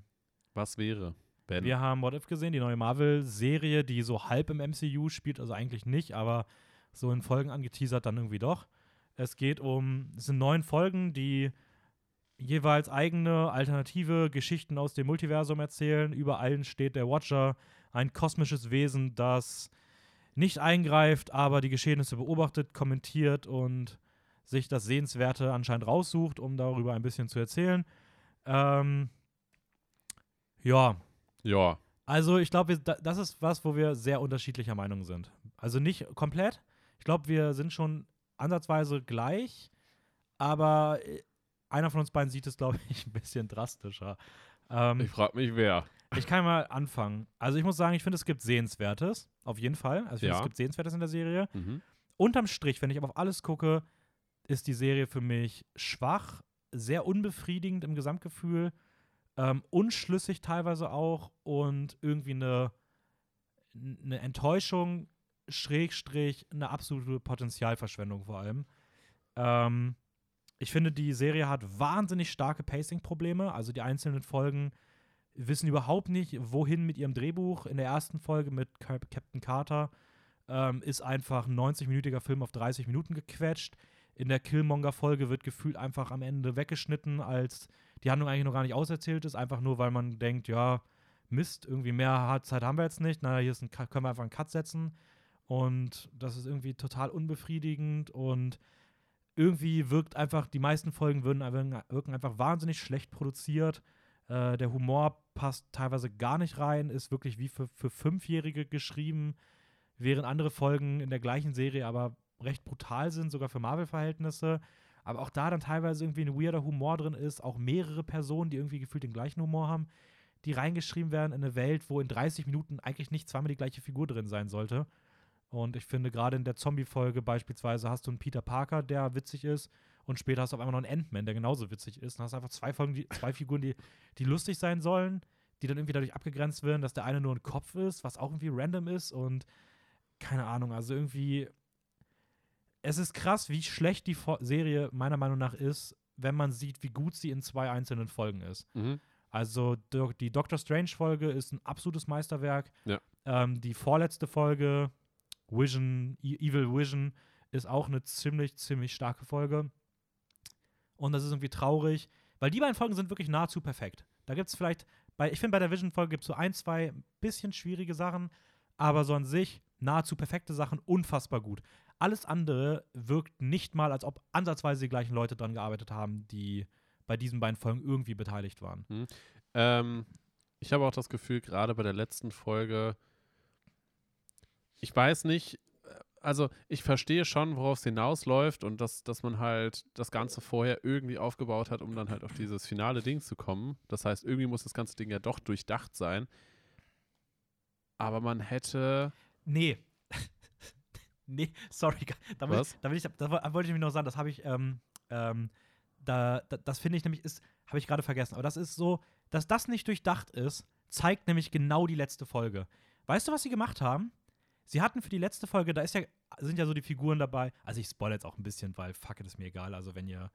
[SPEAKER 2] Was wäre? Wenn?
[SPEAKER 1] Wir haben What If gesehen, die neue Marvel-Serie, die so halb im MCU spielt, also eigentlich nicht, aber so in Folgen angeteasert dann irgendwie doch. Es geht um, es sind neun Folgen, die jeweils eigene alternative Geschichten aus dem Multiversum erzählen. Über allen steht der Watcher, ein kosmisches Wesen, das nicht eingreift, aber die Geschehnisse beobachtet, kommentiert und sich das Sehenswerte anscheinend raussucht, um darüber ein bisschen zu erzählen. Ähm, ja,
[SPEAKER 2] ja,
[SPEAKER 1] also ich glaube, das ist was, wo wir sehr unterschiedlicher Meinung sind. Also nicht komplett. Ich glaube, wir sind schon ansatzweise gleich, aber äh, einer von uns beiden sieht es, glaube <laughs> ich, ein bisschen drastischer. Ähm,
[SPEAKER 2] ich frage mich, wer.
[SPEAKER 1] ich kann mal anfangen. Also ich muss sagen, ich finde, es gibt Sehenswertes, auf jeden Fall. Also ich finde,
[SPEAKER 2] Ja.
[SPEAKER 1] es gibt Sehenswertes in der Serie.
[SPEAKER 2] Mhm.
[SPEAKER 1] Unterm Strich, wenn ich aber auf alles gucke, ist die Serie für mich schwach, sehr unbefriedigend im Gesamtgefühl, ähm, unschlüssig teilweise auch und irgendwie eine, eine Enttäuschung, Schrägstrich, eine absolute Potenzialverschwendung vor allem. Ähm, ich finde, die Serie hat wahnsinnig starke Pacing-Probleme. Also die einzelnen Folgen wissen überhaupt nicht, wohin mit ihrem Drehbuch. In der ersten Folge mit Cap Captain Carter ähm, ist einfach ein 90-minütiger Film auf 30 Minuten gequetscht. In der Killmonger-Folge wird gefühlt einfach am Ende weggeschnitten, als die Handlung eigentlich noch gar nicht auserzählt ist, einfach nur, weil man denkt, ja, Mist, irgendwie mehr Zeit haben wir jetzt nicht. Na, hier ist ein, können wir einfach einen Cut setzen. Und das ist irgendwie total unbefriedigend und irgendwie wirkt einfach, die meisten Folgen würden, wirken einfach wahnsinnig schlecht produziert. Äh, der Humor passt teilweise gar nicht rein, ist wirklich wie für, für Fünfjährige geschrieben, während andere Folgen in der gleichen Serie aber recht brutal sind, sogar für Marvel-Verhältnisse. Aber auch da dann teilweise irgendwie ein weirder Humor drin ist, auch mehrere Personen, die irgendwie gefühlt den gleichen Humor haben, die reingeschrieben werden in eine Welt, wo in 30 Minuten eigentlich nicht zweimal die gleiche Figur drin sein sollte. Und ich finde, gerade in der Zombie-Folge beispielsweise hast du einen Peter Parker, der witzig ist, und später hast du auf einmal noch einen Ant-Man, der genauso witzig ist. Dann hast einfach zwei Folgen, die, zwei Figuren, die, die lustig sein sollen, die dann irgendwie dadurch abgegrenzt werden, dass der eine nur ein Kopf ist, was auch irgendwie random ist und keine Ahnung, also irgendwie. Es ist krass, wie schlecht die Fo Serie meiner Meinung nach ist, wenn man sieht, wie gut sie in zwei einzelnen Folgen ist.
[SPEAKER 2] Mhm.
[SPEAKER 1] Also die Doctor Strange-Folge ist ein absolutes Meisterwerk.
[SPEAKER 2] Ja.
[SPEAKER 1] Ähm, die vorletzte Folge, Vision, E- Evil Vision, ist auch eine ziemlich, ziemlich starke Folge. Und das ist irgendwie traurig, weil die beiden Folgen sind wirklich nahezu perfekt. Da gibt es vielleicht, bei, ich finde, bei der Vision-Folge gibt es so ein, zwei bisschen schwierige Sachen, aber so an sich nahezu perfekte Sachen unfassbar gut. Alles andere wirkt nicht mal, als ob ansatzweise die gleichen Leute dran gearbeitet haben, die bei diesen beiden Folgen irgendwie beteiligt waren.
[SPEAKER 2] Ähm, ich habe auch das Gefühl, gerade bei der letzten Folge, ich weiß nicht, äh, also ich verstehe schon, worauf es hinausläuft und dass, dass man halt das Ganze vorher irgendwie aufgebaut hat, um dann halt auf dieses finale Ding zu kommen. Das heißt, irgendwie muss das ganze Ding ja doch durchdacht sein. Aber man hätte.
[SPEAKER 1] Nee. <laughs> nee, sorry. Da, will
[SPEAKER 2] Was?
[SPEAKER 1] ich, da, will ich, da wo- wollte ich nämlich noch sagen, das habe ich, ähm, ähm, da, da, das finde ich nämlich ist, habe ich gerade vergessen. Aber das ist so, dass das nicht durchdacht ist, zeigt nämlich genau die letzte Folge. Weißt du, was sie gemacht haben? Sie hatten für die letzte Folge, da ist ja, sind ja so die Figuren dabei. Also ich spoilere jetzt auch ein bisschen, weil fuck it, ist mir egal. Also wenn ihr,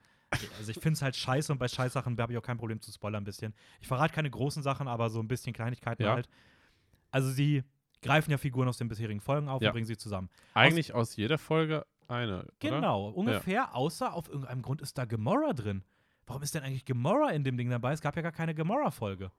[SPEAKER 1] also ich finde es halt scheiße und bei Scheißsachen habe ich auch kein Problem zu spoilern ein bisschen. Ich verrate keine großen Sachen, aber so ein bisschen Kleinigkeiten
[SPEAKER 2] Ja.
[SPEAKER 1] halt. Also sie greifen ja Figuren aus den bisherigen Folgen auf
[SPEAKER 2] Ja.
[SPEAKER 1] und bringen sie zusammen.
[SPEAKER 2] Eigentlich aus jeder Folge eine. Oder?
[SPEAKER 1] Genau, ungefähr, außer auf irgendeinem Grund ist da Gamora drin. Warum ist denn eigentlich Gamora in dem Ding dabei? Es gab ja gar keine Gamora-Folge.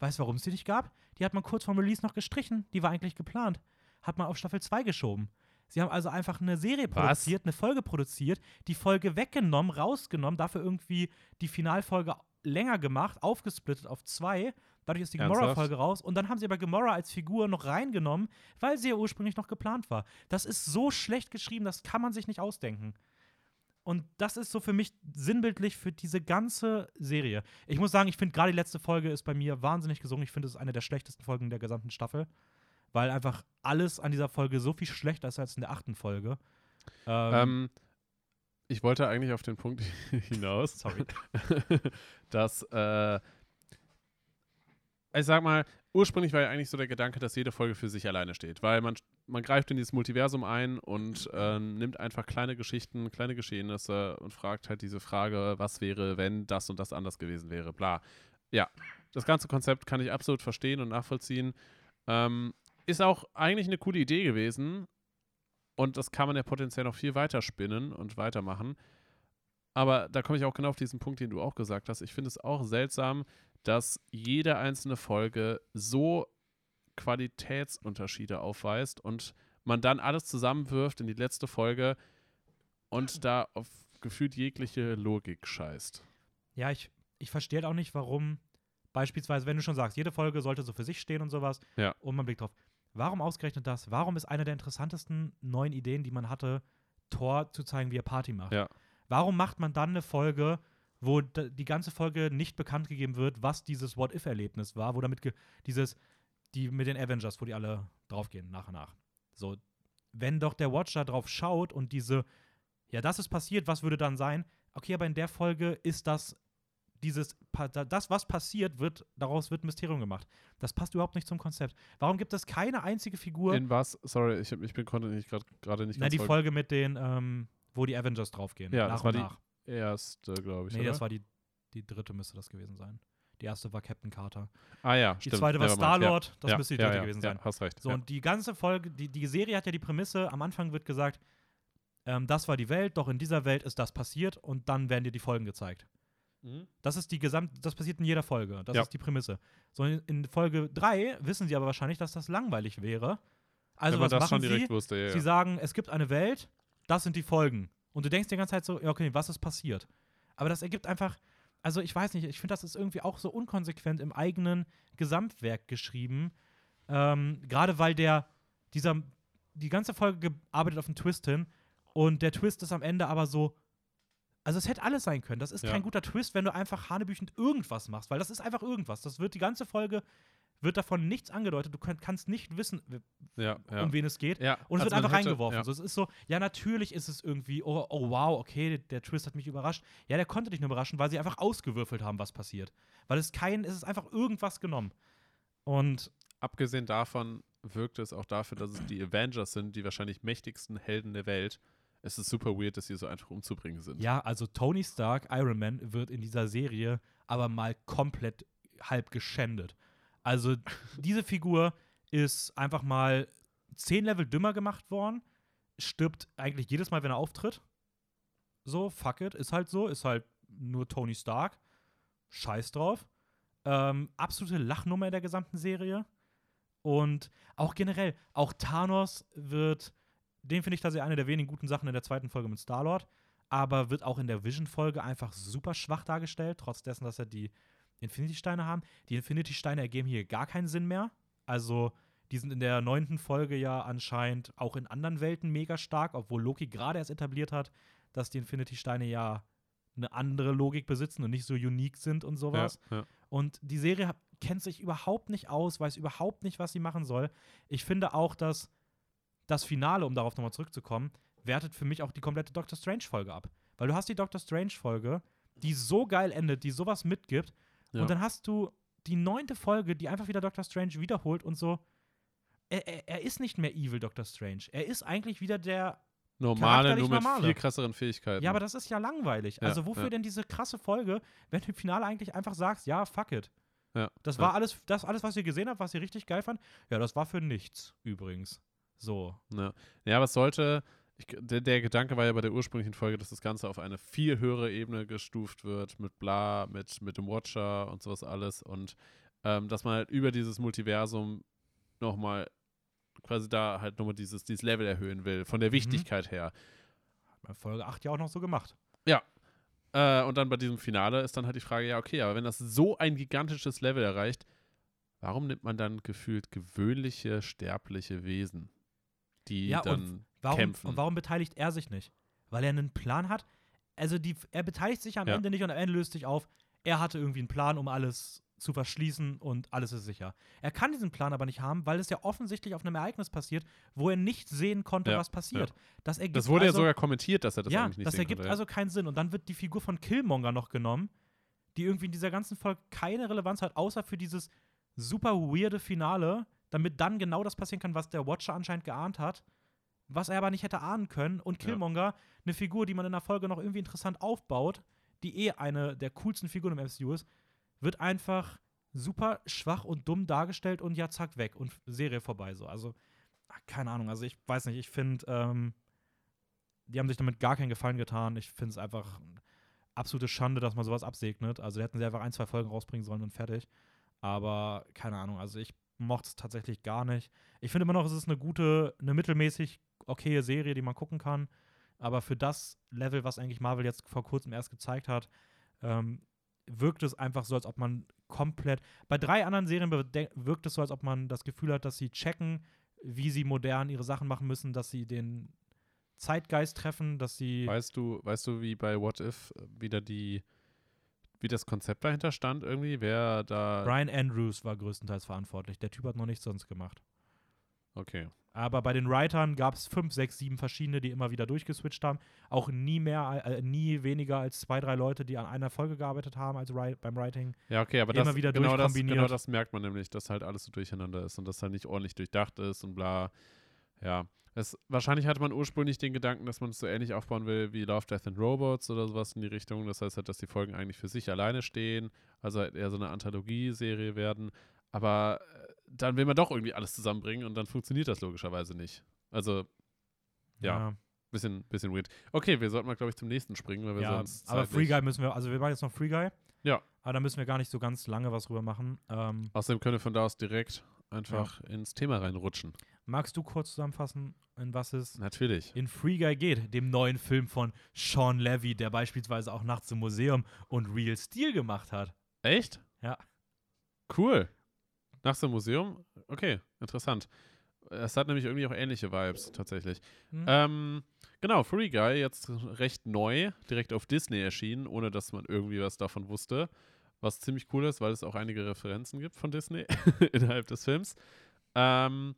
[SPEAKER 1] Weißt du, warum es die nicht gab? Die hat man kurz vorm Release noch gestrichen. Die war eigentlich geplant. Hat man auf Staffel 2 geschoben. Sie haben also einfach eine Serie
[SPEAKER 2] Was?
[SPEAKER 1] produziert, eine Folge produziert, die Folge weggenommen, rausgenommen, dafür irgendwie die Finalfolge länger gemacht, aufgesplittet auf zwei. Dadurch ist die? Gamora-Folge raus. Und dann haben sie aber Gamora als Figur noch reingenommen, weil sie ja ursprünglich noch geplant war. Das ist so schlecht geschrieben, das kann man sich nicht ausdenken. Und das ist so für mich sinnbildlich für diese ganze Serie. Ich muss sagen, ich finde gerade die letzte Folge ist bei mir wahnsinnig gesungen. Ich finde, es ist eine der schlechtesten Folgen der gesamten Staffel, weil einfach alles an dieser Folge so viel schlechter ist als in der achten Folge. Ähm,
[SPEAKER 2] Ähm, ich wollte eigentlich auf den Punkt <laughs> hinaus,
[SPEAKER 1] sorry. <laughs>
[SPEAKER 2] dass, äh, ich sag mal, ursprünglich war ja eigentlich so der Gedanke, dass jede Folge für sich alleine steht, weil man, man greift in dieses Multiversum ein und äh, nimmt einfach kleine Geschichten, kleine Geschehnisse und fragt halt diese Frage, was wäre, wenn das und das anders gewesen wäre, bla. Ja, das ganze Konzept kann ich absolut verstehen und nachvollziehen. Ähm, ist auch eigentlich eine coole Idee gewesen und das kann man ja potenziell noch viel weiter spinnen und weitermachen. Aber da komme ich auch genau auf diesen Punkt, den du auch gesagt hast. Ich finde es auch seltsam, dass jede einzelne Folge so Qualitätsunterschiede aufweist und man dann alles zusammenwirft in die letzte Folge und da auf gefühlt jegliche Logik scheißt.
[SPEAKER 1] Ja, ich, ich verstehe halt auch nicht, warum beispielsweise, wenn du schon sagst, jede Folge sollte so für sich stehen und sowas,
[SPEAKER 2] Ja.
[SPEAKER 1] und man blickt drauf. Warum ausgerechnet das? Warum ist eine der interessantesten neuen Ideen, die man hatte, Thor zu zeigen, wie er Party macht?
[SPEAKER 2] Ja.
[SPEAKER 1] Warum macht man dann eine Folge, wo die ganze Folge nicht bekannt gegeben wird, was dieses What-If-Erlebnis war, wo damit dieses, die mit den Avengers, wo die alle draufgehen, nach und nach. So, wenn doch der Watcher drauf schaut und diese, ja, das ist passiert, was würde dann sein? Okay, aber in der Folge ist das dieses, das, was passiert, wird, daraus wird ein Mysterium gemacht. Das passt überhaupt nicht zum Konzept. Warum gibt es keine einzige Figur,
[SPEAKER 2] In was? Sorry, ich, ich bin konnte nicht gerade nicht
[SPEAKER 1] na, die
[SPEAKER 2] folgen.
[SPEAKER 1] Folge mit den, ähm, wo die Avengers draufgehen,
[SPEAKER 2] Ja,
[SPEAKER 1] nach
[SPEAKER 2] das war
[SPEAKER 1] und
[SPEAKER 2] die
[SPEAKER 1] nach.
[SPEAKER 2] Erste, glaube ich.
[SPEAKER 1] Nee,
[SPEAKER 2] oder?
[SPEAKER 1] das war die, die dritte müsste das gewesen sein. Die erste war Captain Carter.
[SPEAKER 2] ah ja,
[SPEAKER 1] Die
[SPEAKER 2] stimmt.
[SPEAKER 1] zweite war Star-Lord, das
[SPEAKER 2] ja.
[SPEAKER 1] müsste die
[SPEAKER 2] ja,
[SPEAKER 1] dritte
[SPEAKER 2] ja,
[SPEAKER 1] gewesen
[SPEAKER 2] ja,
[SPEAKER 1] sein.
[SPEAKER 2] hast recht.
[SPEAKER 1] So,
[SPEAKER 2] ja.
[SPEAKER 1] und die ganze Folge, die, die Serie hat ja die Prämisse, am Anfang wird gesagt, ähm, das war die Welt, doch in dieser Welt ist das passiert und dann werden dir die Folgen gezeigt.
[SPEAKER 2] Mhm.
[SPEAKER 1] Das ist die gesamte, das passiert in jeder Folge. Das
[SPEAKER 2] Ja.
[SPEAKER 1] ist die Prämisse. So, in, in Folge 3 wissen sie aber wahrscheinlich, dass das langweilig wäre. Also
[SPEAKER 2] Wenn man
[SPEAKER 1] was
[SPEAKER 2] das
[SPEAKER 1] machen
[SPEAKER 2] schon
[SPEAKER 1] sie?
[SPEAKER 2] direkt wusste, ja,
[SPEAKER 1] Sie
[SPEAKER 2] ja.
[SPEAKER 1] sagen, es gibt eine Welt, das sind die Folgen. Und du denkst die ganze Zeit so, ja, okay, was ist passiert? Aber das ergibt einfach, also ich weiß nicht, ich finde, das ist irgendwie auch so unkonsequent im eigenen Gesamtwerk geschrieben. Ähm, Gerade weil der, dieser, die ganze Folge gearbeitet auf einen Twist hin und der Twist ist am Ende aber so, also es hätte alles sein können. Das ist
[SPEAKER 2] Ja.
[SPEAKER 1] kein guter Twist, wenn du einfach hanebüchend irgendwas machst, weil das ist einfach irgendwas. Das wird die ganze Folge, wird davon nichts angedeutet. Du könnt, kannst nicht wissen,
[SPEAKER 2] Ja, ja.
[SPEAKER 1] um wen es geht.
[SPEAKER 2] ja.
[SPEAKER 1] Und es
[SPEAKER 2] also
[SPEAKER 1] wird einfach
[SPEAKER 2] hätte-
[SPEAKER 1] reingeworfen.
[SPEAKER 2] Ja.
[SPEAKER 1] So, es ist so, ja, natürlich ist es irgendwie, oh, oh wow, okay, der Twist hat mich überrascht. Ja, der konnte dich nur überraschen, weil sie einfach ausgewürfelt haben, was passiert. Weil es kein, es ist einfach irgendwas genommen. Und
[SPEAKER 2] Abgesehen davon wirkt es auch dafür, dass es die Avengers sind, die wahrscheinlich mächtigsten Helden der Welt. Es ist super weird, dass sie so einfach umzubringen sind.
[SPEAKER 1] ja, also Tony Stark, Iron Man, wird in dieser Serie aber mal komplett halb geschändet. Also diese Figur ist einfach mal zehn Level dümmer gemacht worden, stirbt eigentlich jedes Mal, wenn er auftritt. So, fuck it, ist halt so, ist halt nur Tony Stark. Scheiß drauf. Ähm, absolute Lachnummer in der gesamten Serie. Und auch generell, auch Thanos wird, den finde ich tatsächlich eine der wenigen guten Sachen in der zweiten Folge mit Star-Lord, aber wird auch in der Vision-Folge einfach super schwach dargestellt, trotz dessen, dass er die Infinity-Steine haben. Die Infinity-Steine ergeben hier gar keinen Sinn mehr. Also, die sind in der neunten Folge ja anscheinend auch in anderen Welten mega stark, obwohl Loki gerade erst etabliert hat, dass die Infinity-Steine ja eine andere Logik besitzen und nicht so unique sind und
[SPEAKER 2] ja,
[SPEAKER 1] sowas.
[SPEAKER 2] ja.
[SPEAKER 1] Und die Serie kennt sich überhaupt nicht aus, weiß überhaupt nicht, was sie machen soll. Ich finde auch, dass das Finale, um darauf nochmal zurückzukommen, wertet für mich auch die komplette Doctor Strange-Folge ab. Weil du hast die Doctor Strange-Folge, die so geil endet, die sowas mitgibt,
[SPEAKER 2] Ja.
[SPEAKER 1] und dann hast du die neunte Folge, die einfach wieder Doctor Strange wiederholt und so. Er, er, er ist nicht mehr evil, Doctor Strange. Er ist eigentlich wieder der
[SPEAKER 2] Normale, nur mit
[SPEAKER 1] normale.
[SPEAKER 2] viel krasseren Fähigkeiten.
[SPEAKER 1] ja, aber das ist ja langweilig.
[SPEAKER 2] Ja,
[SPEAKER 1] also wofür
[SPEAKER 2] ja.
[SPEAKER 1] denn diese krasse Folge, wenn du im Finale eigentlich einfach sagst, ja, fuck it.
[SPEAKER 2] ja,
[SPEAKER 1] Das war alles, das alles, was ihr gesehen habt, was ihr richtig geil fand. Ja, das war für nichts übrigens. So.
[SPEAKER 2] Ja, ja aber es sollte. Ich, der, der Gedanke war ja bei der ursprünglichen Folge, dass das Ganze auf eine viel höhere Ebene gestuft wird, mit bla, mit, mit dem Watcher und sowas alles. Und ähm, dass man halt über dieses Multiversum nochmal quasi da halt nochmal dieses, dieses Level erhöhen will, von der
[SPEAKER 1] Mhm.
[SPEAKER 2] Wichtigkeit her.
[SPEAKER 1] Hat man Folge 8 ja auch noch so gemacht.
[SPEAKER 2] Äh, und dann bei diesem Finale ist dann halt die Frage, ja, okay, aber wenn das so ein gigantisches Level erreicht, warum nimmt man dann gefühlt gewöhnliche, sterbliche Wesen, die
[SPEAKER 1] Ja,
[SPEAKER 2] dann
[SPEAKER 1] Warum,
[SPEAKER 2] kämpfen?
[SPEAKER 1] Und warum beteiligt er sich nicht? Weil er einen Plan hat? Also die, er beteiligt sich am
[SPEAKER 2] Ja.
[SPEAKER 1] Ende nicht und am Ende löst sich auf, er hatte irgendwie einen Plan, um alles zu verschließen und alles ist sicher. Er kann diesen Plan aber nicht haben, weil es ja offensichtlich auf einem Ereignis passiert, wo er nicht sehen konnte,
[SPEAKER 2] Ja,
[SPEAKER 1] was passiert. Das, ergibt
[SPEAKER 2] das wurde
[SPEAKER 1] also,
[SPEAKER 2] ja sogar kommentiert, dass er das
[SPEAKER 1] ja,
[SPEAKER 2] eigentlich nicht
[SPEAKER 1] das
[SPEAKER 2] sehen
[SPEAKER 1] ergibt
[SPEAKER 2] konnte, ja.
[SPEAKER 1] also keinen Sinn. Und dann wird die Figur von Killmonger noch genommen, die irgendwie in dieser ganzen Folge keine Relevanz hat, außer für dieses super weirde Finale, damit dann genau das passieren kann, was der Watcher anscheinend geahnt hat, was er aber nicht hätte ahnen können. Und
[SPEAKER 2] Ja.
[SPEAKER 1] Killmonger, eine Figur, die man in der Folge noch irgendwie interessant aufbaut, die eh eine der coolsten Figuren im MCU ist, wird einfach super schwach und dumm dargestellt und ja, zack, weg und Serie vorbei. So. Also, ach, keine Ahnung. Also, ich weiß nicht, ich finde, ähm, die haben sich damit gar keinen Gefallen getan. Ich finde es einfach absolute Schande, dass man sowas absegnet. Also, da hätten sie einfach ein, zwei Folgen rausbringen sollen und fertig. Aber keine Ahnung, also ich mochte es tatsächlich gar nicht. Ich finde immer noch, es ist eine gute, eine mittelmäßig okaye Serie, die man gucken kann. Aber für das Level, was eigentlich Marvel jetzt vor kurzem erst gezeigt hat, ähm, wirkt es einfach so, als ob man komplett. Bei drei anderen Serien wirkt es so, als ob man das Gefühl hat, dass sie checken, wie sie modern ihre Sachen machen müssen, dass sie den Zeitgeist treffen, dass sie.
[SPEAKER 2] Weißt du, weißt du, wie bei What If äh, wieder die, wie das Konzept dahinter stand irgendwie? Wer da.
[SPEAKER 1] Brian Andrews war größtenteils verantwortlich. Der Typ hat noch nichts sonst gemacht.
[SPEAKER 2] Okay.
[SPEAKER 1] Aber bei den Writern gab es fünf, sechs, sieben verschiedene, die immer wieder durchgeswitcht haben. Auch nie mehr, äh, nie weniger als zwei, drei Leute, die an einer Folge gearbeitet haben als Wri beim Writing.
[SPEAKER 2] Ja, okay, aber
[SPEAKER 1] Immer
[SPEAKER 2] das,
[SPEAKER 1] wieder
[SPEAKER 2] genau, das, genau das merkt man nämlich, dass halt alles so durcheinander ist und dass halt nicht ordentlich durchdacht ist und bla. Ja. Es, wahrscheinlich hatte man ursprünglich den Gedanken, dass man es so ähnlich aufbauen will wie Love, Death and Robots oder sowas in die Richtung. Das heißt halt, dass die Folgen eigentlich für sich alleine stehen, also halt eher so eine Anthologieserie werden. Aber äh, dann will man doch irgendwie alles zusammenbringen und dann funktioniert das logischerweise nicht. Also, Ja. bisschen, bisschen weird. Okay, wir sollten mal, glaube ich, zum nächsten springen, weil wir
[SPEAKER 1] Ja,
[SPEAKER 2] sonst.
[SPEAKER 1] aber Free Guy müssen wir, also wir machen jetzt noch Free Guy.
[SPEAKER 2] Ja.
[SPEAKER 1] Aber da müssen wir gar nicht so ganz lange was drüber machen. Ähm,
[SPEAKER 2] Außerdem können wir von da aus direkt einfach ins Thema reinrutschen.
[SPEAKER 1] magst du kurz zusammenfassen, in was es
[SPEAKER 2] Natürlich.
[SPEAKER 1] in Free Guy geht, dem neuen Film von Sean Levy, der beispielsweise auch Nachts im Museum und Real Steel gemacht hat?
[SPEAKER 2] Echt?
[SPEAKER 1] Ja.
[SPEAKER 2] Cool. Nach so einem Museum? Okay, interessant. Es hat nämlich irgendwie auch ähnliche Vibes, tatsächlich.
[SPEAKER 1] Hm.
[SPEAKER 2] Ähm, genau, Free Guy, jetzt recht neu, direkt auf Disney erschienen, ohne dass man irgendwie was davon wusste. was ziemlich cool ist, weil es auch einige Referenzen gibt von Disney <laughs> innerhalb des Films. Ähm,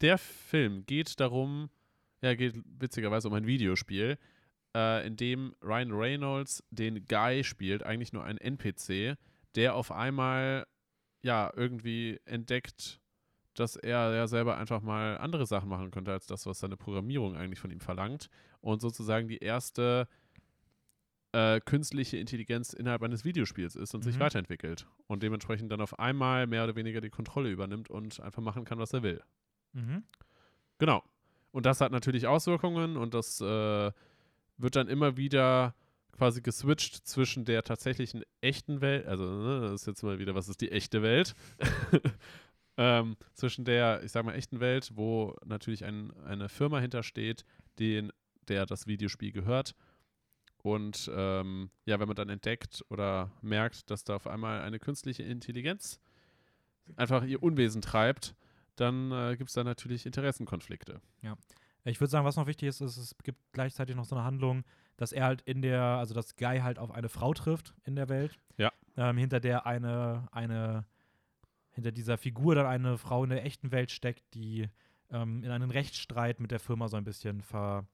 [SPEAKER 2] der Film geht darum, ja, geht witzigerweise um ein Videospiel, äh, in dem Ryan Reynolds den Guy spielt, eigentlich nur ein NPC, der auf einmal ja irgendwie entdeckt, dass er ja selber einfach mal andere Sachen machen könnte, als das, was seine Programmierung eigentlich von ihm verlangt. Und sozusagen die erste äh, künstliche Intelligenz innerhalb eines Videospiels ist und sich
[SPEAKER 1] Mhm.
[SPEAKER 2] weiterentwickelt. Und dementsprechend dann auf einmal mehr oder weniger die Kontrolle übernimmt und einfach machen kann, was er will.
[SPEAKER 1] Mhm.
[SPEAKER 2] Genau. Und das hat natürlich Auswirkungen und das äh, wird dann immer wieder quasi geswitcht zwischen der tatsächlichen echten Welt, also ne, das ist jetzt mal wieder, was ist die echte Welt? <laughs> ähm, zwischen der, ich sag mal, echten Welt, wo natürlich ein, eine Firma hintersteht, den, der das Videospiel gehört. Und ähm, ja, wenn man dann entdeckt oder merkt, dass da auf einmal eine künstliche Intelligenz einfach ihr Unwesen treibt, dann äh, gibt es da natürlich Interessenkonflikte.
[SPEAKER 1] Ich würde sagen, was noch wichtig ist, ist, es gibt gleichzeitig noch so eine Handlung, dass er halt in der, also dass Guy halt auf eine Frau trifft in der Welt.
[SPEAKER 2] Ja.
[SPEAKER 1] Ähm, hinter der eine, eine, hinter dieser Figur dann eine Frau in der echten Welt steckt, die ähm, in einen Rechtsstreit mit der Firma so ein bisschen ver,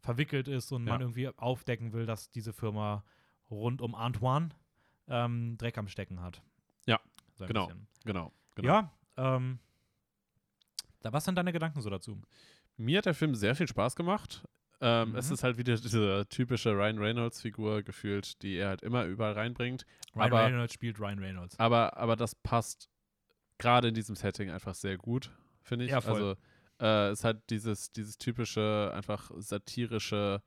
[SPEAKER 1] verwickelt ist und
[SPEAKER 2] Ja.
[SPEAKER 1] man irgendwie aufdecken will, dass diese Firma rund um Antoine ähm, Dreck am Stecken hat.
[SPEAKER 2] Ja,
[SPEAKER 1] so
[SPEAKER 2] genau.
[SPEAKER 1] bisschen.
[SPEAKER 2] Genau. genau.
[SPEAKER 1] Ja, ähm, da, was sind deine Gedanken so dazu?
[SPEAKER 2] Mir hat der Film sehr viel Spaß gemacht. Ähm, Es
[SPEAKER 1] Mhm.
[SPEAKER 2] ist halt wieder diese typische Ryan Reynolds-Figur gefühlt, die er halt immer überall reinbringt.
[SPEAKER 1] Ryan
[SPEAKER 2] Aber-
[SPEAKER 1] Reynolds spielt Ryan Reynolds.
[SPEAKER 2] Aber, aber das passt gerade in diesem Setting einfach sehr gut, finde ich.
[SPEAKER 1] Ja, voll.
[SPEAKER 2] Also äh, es hat dieses, dieses typische, einfach satirische,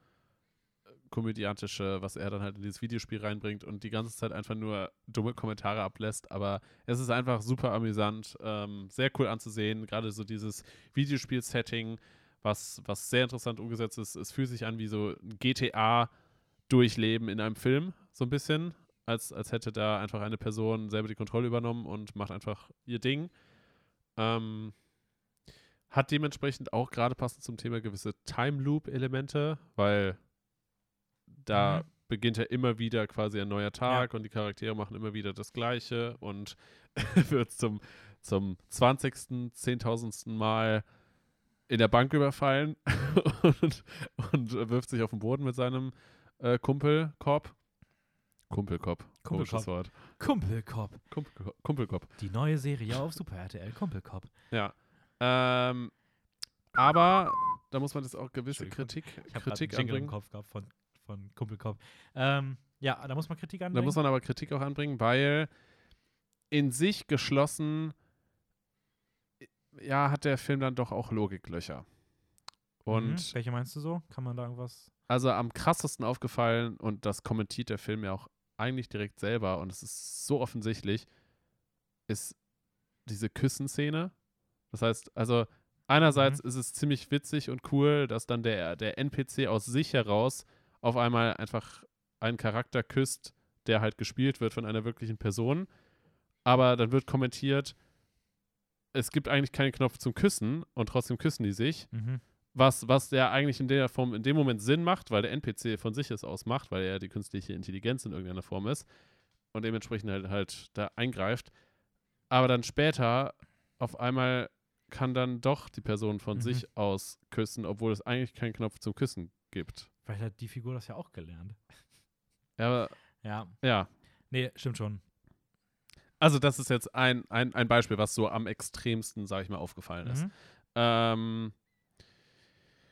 [SPEAKER 2] komödiantische, was er dann halt in dieses Videospiel reinbringt und die ganze Zeit einfach nur dumme Kommentare ablässt. Aber es ist einfach super amüsant, ähm, sehr cool anzusehen. Gerade so dieses Videospiel-Setting, was, was sehr interessant umgesetzt ist. Es fühlt sich an wie so ein GTA-Durchleben in einem Film, so ein bisschen als, als hätte da einfach eine Person selber die Kontrolle übernommen und macht einfach ihr Ding. Ähm, hat dementsprechend auch gerade passend zum Thema gewisse Time Loop-Elemente, weil da
[SPEAKER 1] Mhm.
[SPEAKER 2] beginnt ja immer wieder quasi ein neuer Tag und die Charaktere machen immer wieder das Gleiche und <laughs> wird zum, zum 20., 10.000. Mal in der Bank überfallen <laughs> und, und wirft sich auf den Boden mit seinem äh, Kumpel Korb. Kumpelkopf. Komisches Wort.
[SPEAKER 1] Kumpelkopf.
[SPEAKER 2] Kumpel, Kumpelkopf.
[SPEAKER 1] Die neue Serie auf Super RTL, Kumpelkopf.
[SPEAKER 2] Ja. Ähm, aber da muss man jetzt auch gewisse. Kritik,
[SPEAKER 1] Ich
[SPEAKER 2] Kritik
[SPEAKER 1] Jingle im
[SPEAKER 2] anbringen.
[SPEAKER 1] Kopf gehabt von, von Kumpelkopf. Ähm, ja, da muss man Kritik
[SPEAKER 2] Da
[SPEAKER 1] anbringen.
[SPEAKER 2] muss man aber Kritik auch anbringen, weil in sich geschlossen, ja, hat der Film dann doch auch Logiklöcher. Und
[SPEAKER 1] mhm. Welche meinst du so? Kann man da irgendwas?
[SPEAKER 2] also am krassesten aufgefallen, und das kommentiert der Film ja auch eigentlich direkt selber, und es ist so offensichtlich, ist diese Küssenszene. Das heißt, also einerseits ist es ziemlich witzig und cool, dass dann der, der NPC aus sich heraus auf einmal einfach einen Charakter küsst, der halt gespielt wird von einer wirklichen Person. Aber dann wird kommentiert, es gibt eigentlich keinen Knopf zum Küssen und trotzdem küssen die sich
[SPEAKER 1] Mhm.
[SPEAKER 2] was, was ja eigentlich in der Form, in dem Moment Sinn macht, weil der NPC von sich es aus macht, weil er die künstliche Intelligenz in irgendeiner Form ist und dementsprechend halt, halt da eingreift. Aber dann später auf einmal kann dann doch die Person von
[SPEAKER 1] Mhm.
[SPEAKER 2] sich aus küssen, obwohl es eigentlich keinen Knopf zum Küssen gibt.
[SPEAKER 1] Vielleicht hat die Figur das ja auch gelernt.
[SPEAKER 2] Ja,
[SPEAKER 1] Ja.
[SPEAKER 2] ja.
[SPEAKER 1] Nee, stimmt schon.
[SPEAKER 2] Also das ist jetzt ein, ein, ein Beispiel, was so am extremsten, sage ich mal, aufgefallen ist.
[SPEAKER 1] Mhm.
[SPEAKER 2] Ähm,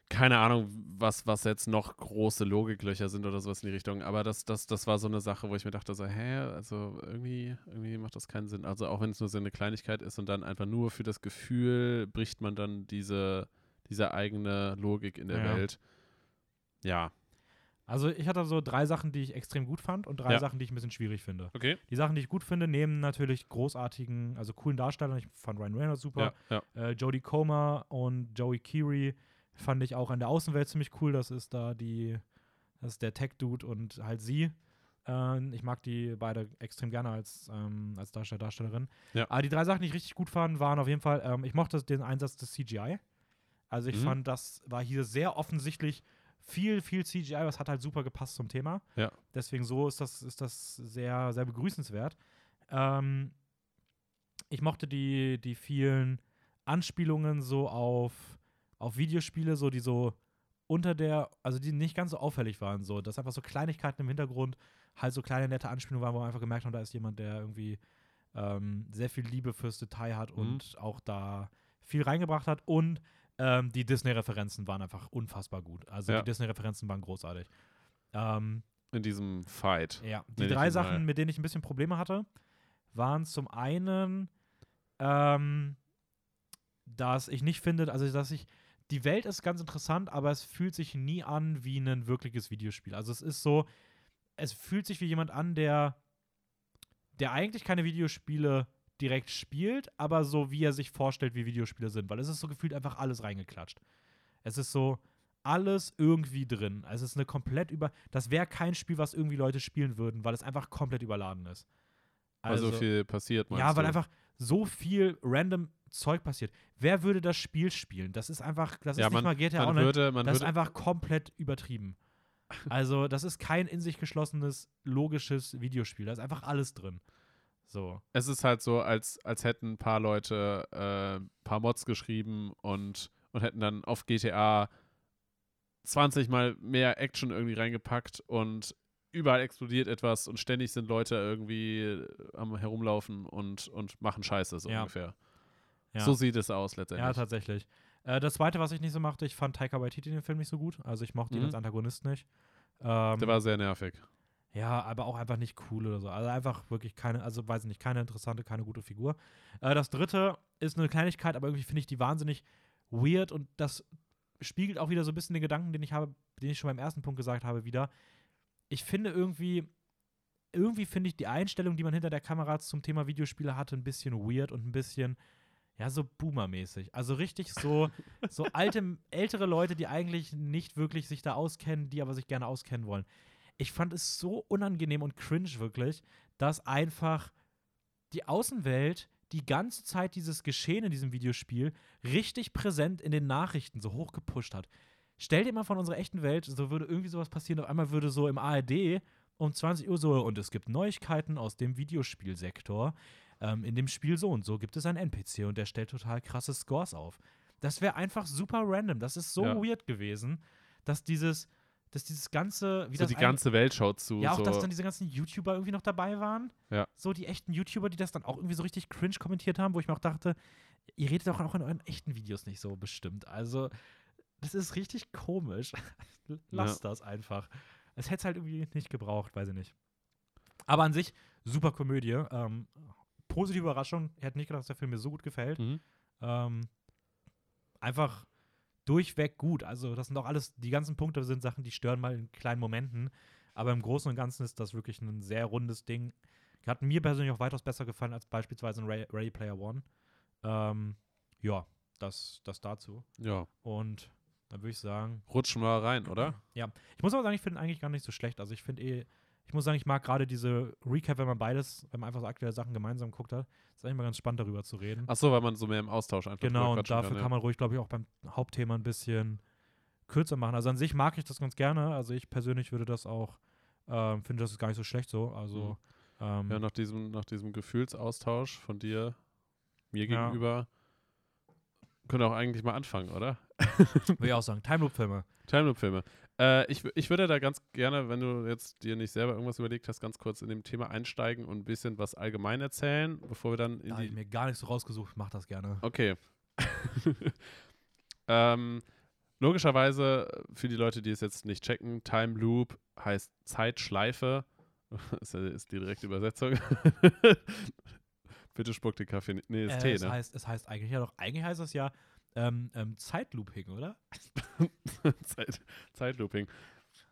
[SPEAKER 2] keine Ahnung, was, was jetzt noch große Logiklöcher sind oder sowas in die Richtung, aber das, das, das war so eine Sache, wo ich mir dachte, so, hä, also irgendwie, irgendwie macht das keinen Sinn. Also auch wenn es nur so eine Kleinigkeit ist und dann einfach nur für das Gefühl bricht man dann diese, diese eigene Logik in der
[SPEAKER 1] Ja.
[SPEAKER 2] Welt. Ja,
[SPEAKER 1] Also ich hatte so drei Sachen, die ich extrem gut fand und drei
[SPEAKER 2] Ja.
[SPEAKER 1] Sachen, die ich ein bisschen schwierig finde.
[SPEAKER 2] okay.
[SPEAKER 1] Die Sachen, die ich gut finde, nehmen natürlich großartigen, also coolen Darstellern. Ich fand Ryan Reynolds super.
[SPEAKER 2] Ja, ja.
[SPEAKER 1] Äh, Jodie Comer und Joey Keery fand ich auch in der Außenwelt ziemlich cool. Das ist da die, das ist der Tech-Dude und halt sie. Äh, ich mag die beide extrem gerne als, ähm, als Darsteller, Darstellerin.
[SPEAKER 2] Ja.
[SPEAKER 1] Aber die drei Sachen, die ich richtig gut fand, waren auf jeden Fall, ähm, ich mochte den Einsatz des CGI. Also ich
[SPEAKER 2] Mhm.
[SPEAKER 1] fand, das war hier sehr offensichtlich viel, viel CGI, es hat halt super gepasst zum Thema.
[SPEAKER 2] Ja.
[SPEAKER 1] Deswegen so ist das, ist das sehr, sehr begrüßenswert. Ähm, ich mochte die, die vielen Anspielungen so auf, auf Videospiele, so die so unter der, also die nicht ganz so auffällig waren, so, dass einfach so Kleinigkeiten im Hintergrund halt so kleine nette Anspielungen waren, wo man einfach gemerkt hat, da ist jemand, der irgendwie ähm, sehr viel Liebe fürs Detail hat
[SPEAKER 2] Mhm.
[SPEAKER 1] und auch da viel reingebracht hat und ähm, die Disney-Referenzen waren einfach unfassbar gut. Also
[SPEAKER 2] Ja.
[SPEAKER 1] die Disney-Referenzen waren großartig. Ähm,
[SPEAKER 2] In diesem Fight.
[SPEAKER 1] ja, die drei
[SPEAKER 2] ihn mal.
[SPEAKER 1] Sachen, mit denen ich ein bisschen Probleme hatte, waren zum einen, ähm, dass ich nicht finde, also dass ich, die Welt ist ganz interessant, aber es fühlt sich nie an wie ein wirkliches Videospiel. Also es ist so, es fühlt sich wie jemand an, der, der eigentlich keine Videospiele direkt spielt, aber so wie er sich vorstellt, wie Videospiele sind, weil es ist so gefühlt einfach alles reingeklatscht. Es ist so alles irgendwie drin. Es ist eine komplett über. Das wäre kein Spiel, was irgendwie Leute spielen würden, weil es einfach komplett überladen ist.
[SPEAKER 2] Weil so viel passiert, meinst
[SPEAKER 1] ja, weil
[SPEAKER 2] du?
[SPEAKER 1] einfach so viel random Zeug passiert. Wer würde das Spiel spielen? Das ist einfach, das
[SPEAKER 2] ja,
[SPEAKER 1] ist
[SPEAKER 2] man,
[SPEAKER 1] nicht mal GTA Online.
[SPEAKER 2] würde,
[SPEAKER 1] das ist einfach komplett übertrieben. Also, das ist kein in sich geschlossenes, logisches Videospiel. Da ist einfach alles drin. So.
[SPEAKER 2] es ist halt so, als, als hätten ein paar Leute äh, ein paar Mods geschrieben und, und hätten dann auf GTA 20 mal mehr Action irgendwie reingepackt und überall explodiert etwas und ständig sind Leute irgendwie äh, am herumlaufen und, und machen Scheiße, so
[SPEAKER 1] Ja.
[SPEAKER 2] ungefähr.
[SPEAKER 1] Ja.
[SPEAKER 2] So sieht es aus letztendlich.
[SPEAKER 1] Ja, tatsächlich. Äh, das zweite, was ich nicht so mochte, ich fand Taika Waititi dem Film nicht so gut. Also ich mochte ihn
[SPEAKER 2] Mhm.
[SPEAKER 1] als Antagonist nicht. Ähm,
[SPEAKER 2] Der war sehr nervig.
[SPEAKER 1] Ja, aber auch einfach nicht cool oder so. Also einfach wirklich keine, also weiß ich nicht, keine interessante, keine gute Figur. Äh, das dritte ist eine Kleinigkeit, aber irgendwie finde ich die wahnsinnig weird und das spiegelt auch wieder so ein bisschen den Gedanken, den ich habe, den ich schon beim ersten Punkt gesagt habe, wieder. Ich finde irgendwie, irgendwie finde ich die Einstellung, die man hinter der Kamera zum Thema Videospiele hatte, ein bisschen weird und ein bisschen, ja, so Boomer-mäßig. Also richtig so, so <laughs> alte, ältere Leute, die eigentlich nicht wirklich sich da auskennen, die aber sich gerne auskennen wollen. Ich fand es so unangenehm und cringe wirklich, dass einfach die Außenwelt die ganze Zeit dieses Geschehen in diesem Videospiel richtig präsent in den Nachrichten so hochgepusht hat. Stell dir mal von unserer echten Welt, so würde irgendwie sowas passieren, auf einmal würde so im ARD um 20 Uhr so, und es gibt Neuigkeiten aus dem Videospielsektor. Ähm, in dem Spiel so und so gibt es einen NPC und der stellt total krasse Scores auf. Das wäre einfach super random. Das ist so
[SPEAKER 2] Ja.
[SPEAKER 1] weird gewesen, dass dieses, dass dieses ganze, wie
[SPEAKER 2] So
[SPEAKER 1] das
[SPEAKER 2] die ganze Welt schaut zu.
[SPEAKER 1] ja, auch
[SPEAKER 2] so.
[SPEAKER 1] dass dann diese ganzen YouTuber irgendwie noch dabei waren.
[SPEAKER 2] Ja.
[SPEAKER 1] So die echten YouTuber, die das dann auch irgendwie so richtig cringe kommentiert haben, wo ich mir auch dachte, ihr redet doch auch in euren echten Videos nicht so bestimmt. Also, das ist richtig komisch. <laughs> Lasst das einfach. Es hätte es halt irgendwie nicht gebraucht, weiß ich nicht. Aber an sich, super Komödie. Ähm, positive Überraschung. Ich hätte nicht gedacht, dass der Film mir so gut gefällt.
[SPEAKER 2] Mhm.
[SPEAKER 1] Ähm, einfach durchweg gut. Also, das sind auch alles, die ganzen Punkte sind Sachen, die stören mal in kleinen Momenten. Aber im Großen und Ganzen ist das wirklich ein sehr rundes Ding. Hat mir persönlich auch weitaus besser gefallen als beispielsweise Ray, Ready Player One. Ähm, ja, das, das dazu.
[SPEAKER 2] Ja,
[SPEAKER 1] Und dann würde ich sagen,
[SPEAKER 2] rutschen wir rein, oder?
[SPEAKER 1] ich muss aber sagen, ich finde eigentlich gar nicht so schlecht. Also ich finde eh, ich muss sagen, ich mag gerade diese Recap, wenn man beides, wenn man einfach so aktuelle Sachen gemeinsam guckt hat. Ist eigentlich mal ganz spannend, darüber zu reden.
[SPEAKER 2] Ach so, weil man so mehr im Austausch einfach
[SPEAKER 1] Genau, und dafür
[SPEAKER 2] ja.
[SPEAKER 1] kann man ruhig, glaube ich, auch beim Hauptthema ein bisschen kürzer machen. Also an sich mag ich das ganz gerne. Also ich persönlich würde das auch, ähm, finde das ist gar nicht so schlecht so. Also, ähm,
[SPEAKER 2] Ja, nach diesem, nach diesem Gefühlsaustausch von dir mir
[SPEAKER 1] Ja.
[SPEAKER 2] gegenüber können wir auch eigentlich mal anfangen, oder?
[SPEAKER 1] würde ich auch sagen. Time Loop-Filme.
[SPEAKER 2] Time Loop Filme. Äh, ich, ich würde da ganz gerne, wenn du jetzt dir nicht selber irgendwas überlegt hast, ganz kurz in dem Thema einsteigen und ein bisschen was allgemein erzählen, bevor wir dann in
[SPEAKER 1] Da habe ich
[SPEAKER 2] die.
[SPEAKER 1] mir gar nicht so rausgesucht. Mach das gerne.
[SPEAKER 2] Okay. <laughs> ähm, logischerweise, äh, für die Leute, die es jetzt nicht checken, Time Loop heißt Zeitschleife. <laughs> ja- ist die direkte Übersetzung. <laughs> Bitte spuck den Kaffee. Nee, ist
[SPEAKER 1] Äh,
[SPEAKER 2] Tee,
[SPEAKER 1] es,
[SPEAKER 2] ne?
[SPEAKER 1] heißt, es heißt eigentlich ja doch, eigentlich heißt es ja ähm, ähm, Zeitlooping, oder? <laughs>
[SPEAKER 2] Zeit, Zeitlooping.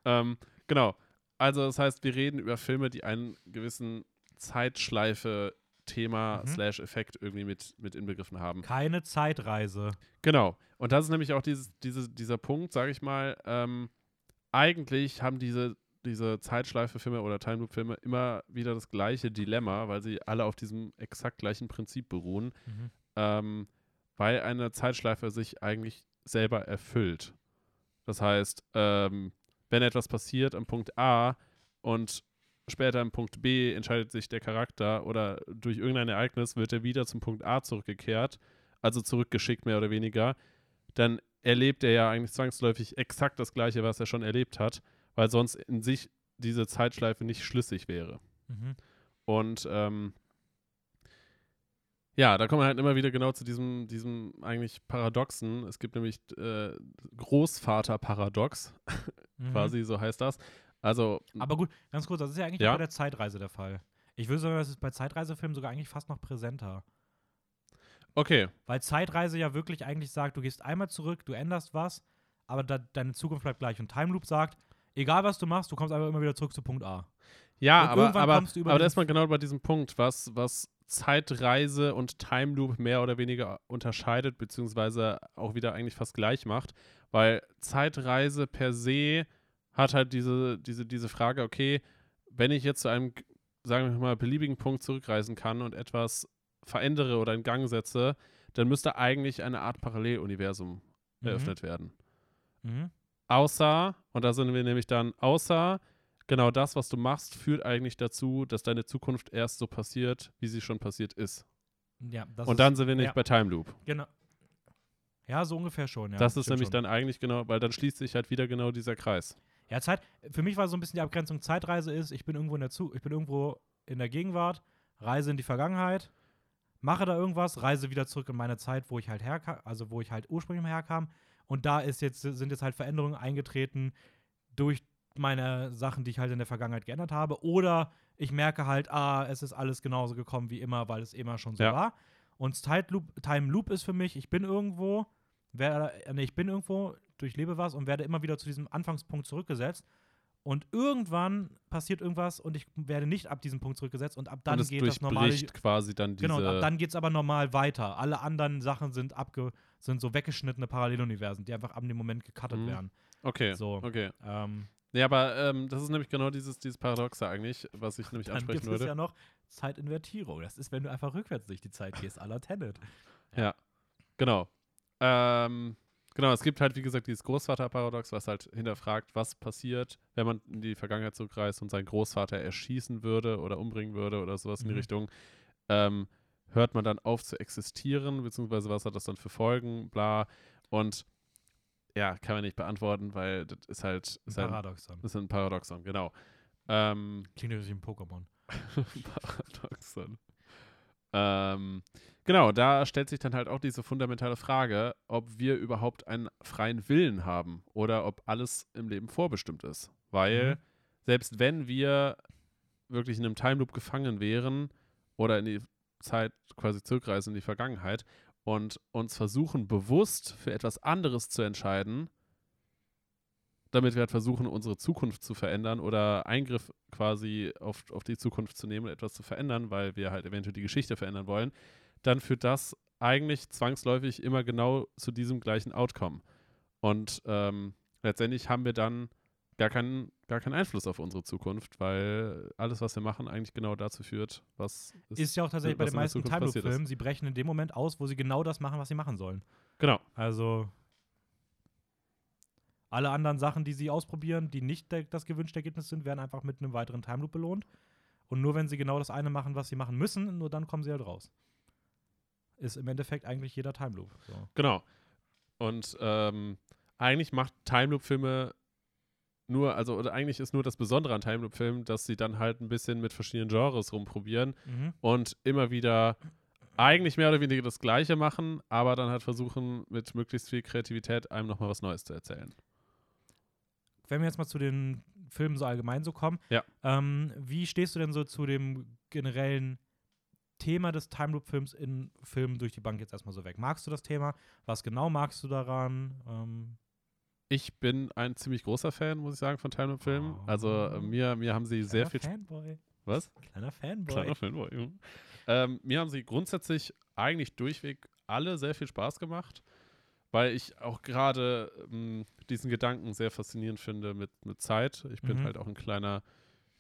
[SPEAKER 2] Ähm, genau. Also das heißt, wir reden über Filme, die einen gewissen Zeitschleife-Thema
[SPEAKER 1] Mhm.
[SPEAKER 2] slash Effekt irgendwie mit, mit inbegriffen haben.
[SPEAKER 1] Keine Zeitreise.
[SPEAKER 2] Genau. Und das ist nämlich auch dieses, diese, dieser Punkt, sage ich mal, ähm, eigentlich haben diese, diese Zeitschleife-Filme oder Time Loop-Filme immer wieder das gleiche Dilemma, weil sie alle auf diesem exakt gleichen Prinzip beruhen, ähm, weil eine Zeitschleife sich eigentlich selber erfüllt. Das heißt, ähm, wenn etwas passiert am Punkt A und später am Punkt B entscheidet sich der Charakter oder durch irgendein Ereignis wird er wieder zum Punkt A zurückgekehrt, also zurückgeschickt mehr oder weniger, dann erlebt er ja eigentlich zwangsläufig exakt das Gleiche, was er schon erlebt hat, weil sonst in sich diese Zeitschleife nicht schlüssig wäre.
[SPEAKER 1] Mhm.
[SPEAKER 2] Und ähm, ja, da kommen wir halt immer wieder genau zu diesem, diesem eigentlich Paradoxen. Es gibt nämlich äh, Großvater-Paradox, <laughs>
[SPEAKER 1] Mhm.
[SPEAKER 2] quasi, so heißt das. Also,
[SPEAKER 1] Aber gut, ganz kurz, das ist ja eigentlich
[SPEAKER 2] Ja.
[SPEAKER 1] bei der Zeitreise der Fall. Ich würde sagen, das ist bei Zeitreisefilmen sogar eigentlich fast noch präsenter.
[SPEAKER 2] okay,
[SPEAKER 1] Weil Zeitreise ja wirklich eigentlich sagt, du gehst einmal zurück, du änderst was, aber da, deine Zukunft bleibt gleich. Und Time Loop sagt, egal was du machst, du kommst einfach immer wieder zurück zu Punkt A.
[SPEAKER 2] Ja,
[SPEAKER 1] Und
[SPEAKER 2] aber,
[SPEAKER 1] irgendwann
[SPEAKER 2] aber,
[SPEAKER 1] kommst du über
[SPEAKER 2] aber da ist man genau bei diesem Punkt, was, was Zeitreise und Time Loop mehr oder weniger unterscheidet, beziehungsweise auch wieder eigentlich fast gleich macht, weil Zeitreise per se hat halt diese, diese, diese Frage, okay, wenn ich jetzt zu einem, sagen wir mal, beliebigen Punkt zurückreisen kann und etwas verändere oder in Gang setze, dann müsste eigentlich eine Art Paralleluniversum
[SPEAKER 1] Mhm.
[SPEAKER 2] eröffnet werden.
[SPEAKER 1] Mhm.
[SPEAKER 2] Außer, und da sind wir nämlich dann, außer genau das, was du machst, führt eigentlich dazu, dass deine Zukunft erst so passiert, wie sie schon passiert ist.
[SPEAKER 1] Ja,
[SPEAKER 2] und
[SPEAKER 1] ist,
[SPEAKER 2] dann sind wir nicht
[SPEAKER 1] ja.
[SPEAKER 2] bei Time Loop.
[SPEAKER 1] Genau. Ja, so ungefähr schon. Ja,
[SPEAKER 2] das ist nämlich
[SPEAKER 1] schon.
[SPEAKER 2] dann eigentlich genau, weil dann schließt sich halt wieder genau dieser Kreis.
[SPEAKER 1] Ja, Zeit. Für mich war so ein bisschen die Abgrenzung Zeitreise ist, ich bin irgendwo in der Zu ich bin irgendwo in der Gegenwart, reise in die Vergangenheit, mache da irgendwas, reise wieder zurück in meine Zeit, wo ich halt herkam, also wo ich halt ursprünglich mal herkam. Und da ist jetzt, sind jetzt halt Veränderungen eingetreten durch meine Sachen, die ich halt in der Vergangenheit geändert habe. Oder ich merke halt, ah, es ist alles genauso gekommen wie immer, weil es immer schon so
[SPEAKER 2] Ja.
[SPEAKER 1] war. Und Time Loop, Time Loop ist für mich, ich bin irgendwo, werde, äh, nee, ich bin irgendwo, durchlebe was und werde immer wieder zu diesem Anfangspunkt zurückgesetzt. Und irgendwann passiert irgendwas und ich werde nicht ab diesem Punkt zurückgesetzt und ab dann
[SPEAKER 2] und es
[SPEAKER 1] geht das
[SPEAKER 2] durchbricht quasi dann diese.
[SPEAKER 1] Genau, und ab dann geht es aber normal weiter. Alle anderen Sachen sind abge sind so weggeschnittene Paralleluniversen, die einfach ab dem Moment gecuttet
[SPEAKER 2] Mhm.
[SPEAKER 1] werden.
[SPEAKER 2] okay,
[SPEAKER 1] So.
[SPEAKER 2] okay.
[SPEAKER 1] Ähm,
[SPEAKER 2] Ja, aber ähm, das ist nämlich genau dieses, dieses Paradoxe eigentlich, was ich nämlich
[SPEAKER 1] dann gibt
[SPEAKER 2] ansprechen
[SPEAKER 1] es
[SPEAKER 2] würde.
[SPEAKER 1] ja noch Zeitinvertierung. Das ist, wenn du einfach rückwärts durch die Zeit gehst, à la Tenet.
[SPEAKER 2] Genau. Ähm, genau, es gibt halt, wie gesagt, dieses Großvaterparadox, was halt hinterfragt, was passiert, wenn man in die Vergangenheit zurückreist und seinen Großvater erschießen würde oder umbringen würde oder sowas in die
[SPEAKER 1] Mhm.
[SPEAKER 2] Richtung. Ähm, hört man dann auf zu existieren, beziehungsweise was hat das dann für Folgen, bla. Und ja, kann man nicht beantworten, weil das ist halt, ist halt,
[SPEAKER 1] Paradoxon.
[SPEAKER 2] ist ein Paradoxon, genau. Ähm,
[SPEAKER 1] Klingt natürlich wie ein Pokémon. <laughs>
[SPEAKER 2] Paradoxon. Ähm, genau, da stellt sich dann halt auch diese fundamentale Frage, ob wir überhaupt einen freien Willen haben oder ob alles im Leben vorbestimmt ist. Weil
[SPEAKER 1] Mhm.
[SPEAKER 2] selbst wenn wir wirklich in einem Time Loop gefangen wären oder in die Zeit quasi zurückreisen in die Vergangenheit und uns versuchen, bewusst für etwas anderes zu entscheiden, damit wir halt versuchen, unsere Zukunft zu verändern oder Eingriff quasi auf, auf die Zukunft zu nehmen und etwas zu verändern, weil wir halt eventuell die Geschichte verändern wollen, dann führt das eigentlich zwangsläufig immer genau zu diesem gleichen Outcome. Und ähm, letztendlich haben wir dann gar keinen, gar keinen Einfluss auf unsere Zukunft, weil alles, was wir machen, eigentlich genau dazu führt, was
[SPEAKER 1] Ist ja auch tatsächlich bei
[SPEAKER 2] was
[SPEAKER 1] den meisten
[SPEAKER 2] Zukunft
[SPEAKER 1] Time
[SPEAKER 2] passiert ist.
[SPEAKER 1] Loop-Filmen, sie brechen in dem Moment aus, wo sie genau das machen, was sie machen sollen.
[SPEAKER 2] Genau.
[SPEAKER 1] Also alle anderen Sachen, die sie ausprobieren, die nicht das gewünschte Ergebnis sind, werden einfach mit einem weiteren Time Loop belohnt. Und nur wenn sie genau das eine machen, was sie machen müssen, nur dann kommen sie halt raus. Ist im Endeffekt eigentlich jeder Time Loop. So.
[SPEAKER 2] Genau. Und ähm, eigentlich macht Time Loop-Filme nur, also oder eigentlich ist nur das Besondere an Time Loop-Filmen, dass sie dann halt ein bisschen mit verschiedenen Genres rumprobieren
[SPEAKER 1] Mhm.
[SPEAKER 2] und immer wieder eigentlich mehr oder weniger das Gleiche machen, aber dann halt versuchen, mit möglichst viel Kreativität einem nochmal was Neues zu erzählen.
[SPEAKER 1] Wenn wir jetzt mal zu den Filmen so allgemein so kommen,
[SPEAKER 2] Ja.
[SPEAKER 1] ähm, wie stehst du denn so zu dem generellen Thema des Time Loop-Films in Filmen durch die Bank jetzt erstmal so weg? Magst du das Thema? Was genau magst du daran? Ähm,
[SPEAKER 2] Ich bin ein ziemlich großer Fan, muss ich sagen, von Time Loop-Filmen. Also äh,
[SPEAKER 1] Oh.
[SPEAKER 2] mir, mir haben sie sehr
[SPEAKER 1] kleiner
[SPEAKER 2] viel
[SPEAKER 1] Fanboy.
[SPEAKER 2] Was?
[SPEAKER 1] Kleiner Fanboy.
[SPEAKER 2] Kleiner Fanboy. ja. Ähm, mir haben sie grundsätzlich eigentlich durchweg alle sehr viel Spaß gemacht, weil ich auch gerade ähm, diesen Gedanken sehr faszinierend finde mit, mit Zeit. Ich bin
[SPEAKER 1] Mhm.
[SPEAKER 2] halt auch ein kleiner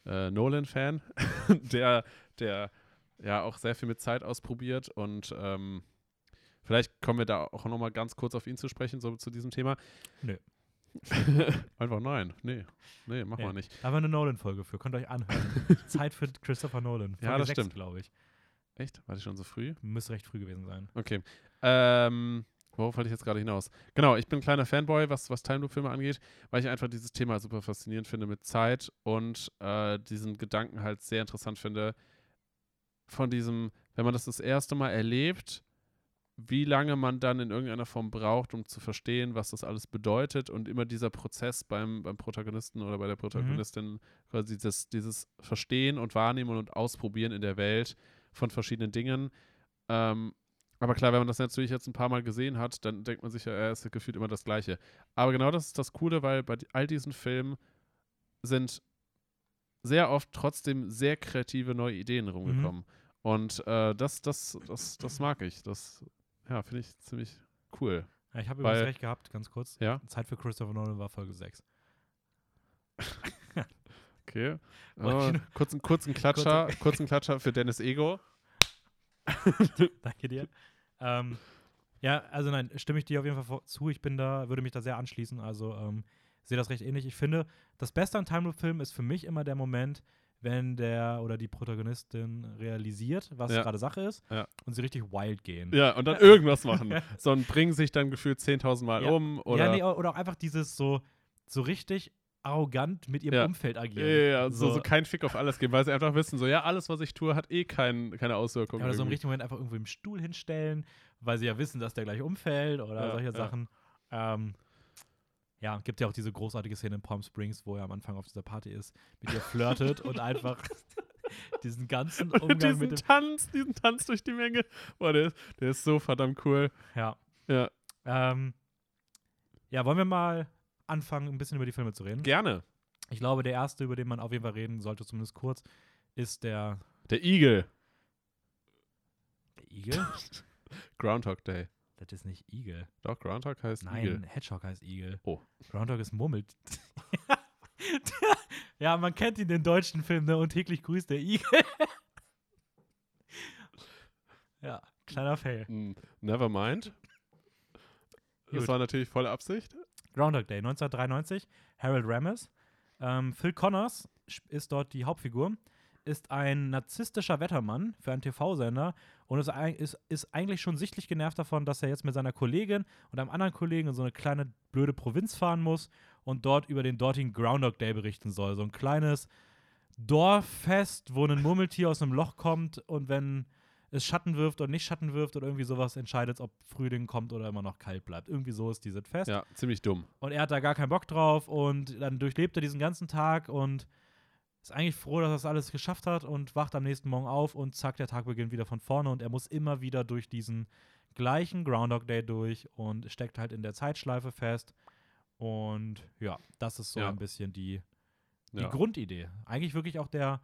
[SPEAKER 2] äh, Nolan-Fan, <laughs> der, der ja auch sehr viel mit Zeit ausprobiert und ähm, vielleicht kommen wir da auch nochmal ganz kurz auf ihn zu sprechen, so zu diesem Thema.
[SPEAKER 1] Nö. <laughs>
[SPEAKER 2] Einfach nein. Nee. Nee, mach
[SPEAKER 1] Nee.
[SPEAKER 2] mal nicht.
[SPEAKER 1] Da haben wir eine Nolan-Folge für. Könnt ihr euch anhören. <laughs> Zeit für Christopher Nolan.
[SPEAKER 2] Ja,
[SPEAKER 1] Folge
[SPEAKER 2] das
[SPEAKER 1] 6,
[SPEAKER 2] stimmt.
[SPEAKER 1] glaube ich.
[SPEAKER 2] Echt? War die schon so früh?
[SPEAKER 1] Müsste recht früh gewesen sein.
[SPEAKER 2] Okay. Ähm, worauf wollte ich jetzt gerade hinaus? Genau, ich bin ein kleiner Fanboy, was, was Time Loop-Filme angeht, weil ich einfach dieses Thema super faszinierend finde mit Zeit und äh, diesen Gedanken halt sehr interessant finde. Von diesem, wenn man das das erste Mal erlebt, wie lange man dann in irgendeiner Form braucht, um zu verstehen, was das alles bedeutet und immer dieser Prozess beim, beim Protagonisten oder bei der Protagonistin, quasi dieses, dieses Verstehen und Wahrnehmen und Ausprobieren in der Welt von verschiedenen Dingen. Ähm, aber klar, wenn man das natürlich jetzt ein paar Mal gesehen hat, dann denkt man sich ja, es ist gefühlt immer das Gleiche. Aber genau das ist das Coole, weil bei all diesen Filmen sind sehr oft trotzdem sehr kreative neue Ideen rumgekommen. Und äh, das, das, das, das mag ich. Das, ja, finde ich ziemlich cool.
[SPEAKER 1] Ja, ich habe übrigens recht gehabt, ganz kurz.
[SPEAKER 2] Ja.
[SPEAKER 1] Zeit für Christopher Nolan war Folge 6. <laughs>
[SPEAKER 2] Okay. <laughs> Oh, kurzen, kurzen <laughs> Klatscher, kurzen Klatscher für Dennis Ego.
[SPEAKER 1] Danke dir. ähm, ja, also nein, stimme ich dir auf jeden Fall zu. Ich bin da, würde mich da sehr anschließen. Also ähm, sehe das recht ähnlich. Ich finde, das Beste an Time Loop Film ist für mich immer der Moment, wenn der oder die Protagonistin realisiert, was
[SPEAKER 2] Ja.
[SPEAKER 1] gerade Sache ist
[SPEAKER 2] Ja.
[SPEAKER 1] und sie richtig wild gehen.
[SPEAKER 2] Ja, und dann irgendwas machen. <laughs> So und bringen sich dann gefühlt 10.000 Mal
[SPEAKER 1] Ja.
[SPEAKER 2] um. Oder
[SPEAKER 1] ja, nee, oder auch einfach dieses so, so richtig arrogant mit ihrem
[SPEAKER 2] Ja.
[SPEAKER 1] Umfeld agieren.
[SPEAKER 2] ja, ja, so, so kein Fick auf alles geben, weil sie einfach wissen, so, ja, alles, was ich tue, hat eh kein, keine Auswirkungen.
[SPEAKER 1] Oder so im richtigen Moment einfach irgendwo im Stuhl hinstellen, weil sie ja wissen, dass der gleich umfällt oder solche. Sachen. Ähm, ja, gibt ja auch diese großartige Szene in Palm Springs, wo er am Anfang auf dieser Party ist, mit ihr flirtet und <laughs> einfach diesen ganzen
[SPEAKER 2] Und
[SPEAKER 1] Umgang
[SPEAKER 2] diesen
[SPEAKER 1] mit dem.
[SPEAKER 2] Tanz, diesen Tanz durch die Menge. Boah, der, ist- der ist so verdammt cool.
[SPEAKER 1] Ja.
[SPEAKER 2] Ja,
[SPEAKER 1] Ähm, ja, wollen wir mal anfangen, ein bisschen über die Filme zu reden?
[SPEAKER 2] gerne.
[SPEAKER 1] Ich glaube, der erste, über den man auf jeden Fall reden sollte, zumindest kurz, ist der,
[SPEAKER 2] Der Igel.
[SPEAKER 1] der Igel. <laughs>
[SPEAKER 2] Groundhog Day.
[SPEAKER 1] Das ist nicht Igel.
[SPEAKER 2] Doch, Groundhog heißt
[SPEAKER 1] Nein,
[SPEAKER 2] Igel.
[SPEAKER 1] Hedgehog heißt Igel.
[SPEAKER 2] Oh.
[SPEAKER 1] Groundhog ist Murmelt. <laughs> ja, man kennt ihn, den deutschen Film, ne? Und täglich grüßt der Igel. <laughs> ja, kleiner Fail.
[SPEAKER 2] Hm, Never mind. Das
[SPEAKER 1] Gut.
[SPEAKER 2] war natürlich volle Absicht.
[SPEAKER 1] Groundhog Day, 1993. Harold Ramis. Ähm, Phil Connors ist dort die Hauptfigur. Ist ein narzisstischer Wettermann für einen TV-Sender und ist, ist, ist eigentlich schon sichtlich genervt davon, dass er jetzt mit seiner Kollegin und einem anderen Kollegen in so eine kleine blöde Provinz fahren muss und dort über den dortigen Groundhog Day berichten soll. So ein kleines Dorffest, wo ein Murmeltier aus einem Loch kommt und wenn es Schatten wirft oder nicht Schatten wirft oder irgendwie sowas, entscheidet, ob Frühling kommt oder immer noch kalt bleibt. Irgendwie so ist dieses Fest.
[SPEAKER 2] Ja, ziemlich dumm.
[SPEAKER 1] Und er hat da gar keinen Bock drauf und dann durchlebt er diesen ganzen Tag und ist eigentlich froh, dass er das alles geschafft hat und wacht am nächsten Morgen auf und zack, der Tag beginnt wieder von vorne und er muss immer wieder durch diesen gleichen Groundhog Day durch und steckt halt in der Zeitschleife fest. Und ja, das ist so
[SPEAKER 2] Ja.
[SPEAKER 1] ein bisschen die, die
[SPEAKER 2] Ja.
[SPEAKER 1] Grundidee. Eigentlich wirklich auch der,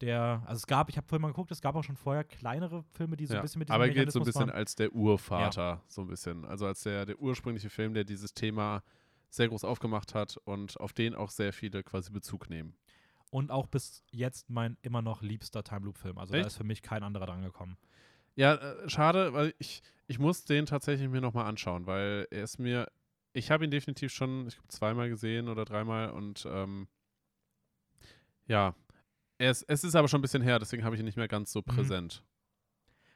[SPEAKER 1] der, also es gab, ich habe vorhin mal geguckt, es gab auch schon vorher kleinere Filme, die so ein
[SPEAKER 2] Ja.
[SPEAKER 1] bisschen mit diesem
[SPEAKER 2] Aber er gilt so ein bisschen
[SPEAKER 1] waren.
[SPEAKER 2] als der Urvater, so ein bisschen. Also als der, der ursprüngliche Film, der dieses Thema sehr groß aufgemacht hat und auf den auch sehr viele quasi Bezug nehmen.
[SPEAKER 1] Und auch bis jetzt mein immer noch liebster Time Loop Film. Also
[SPEAKER 2] Echt?
[SPEAKER 1] da ist für mich kein anderer dran gekommen.
[SPEAKER 2] Ja, äh, schade, weil ich, ich muss den tatsächlich mir nochmal anschauen, weil er ist mir, ich habe ihn definitiv schon, ich glaube, zweimal gesehen oder dreimal und ähm, ja, ist, es ist aber schon ein bisschen her, deswegen habe ich ihn nicht mehr ganz so
[SPEAKER 1] Mhm.
[SPEAKER 2] präsent.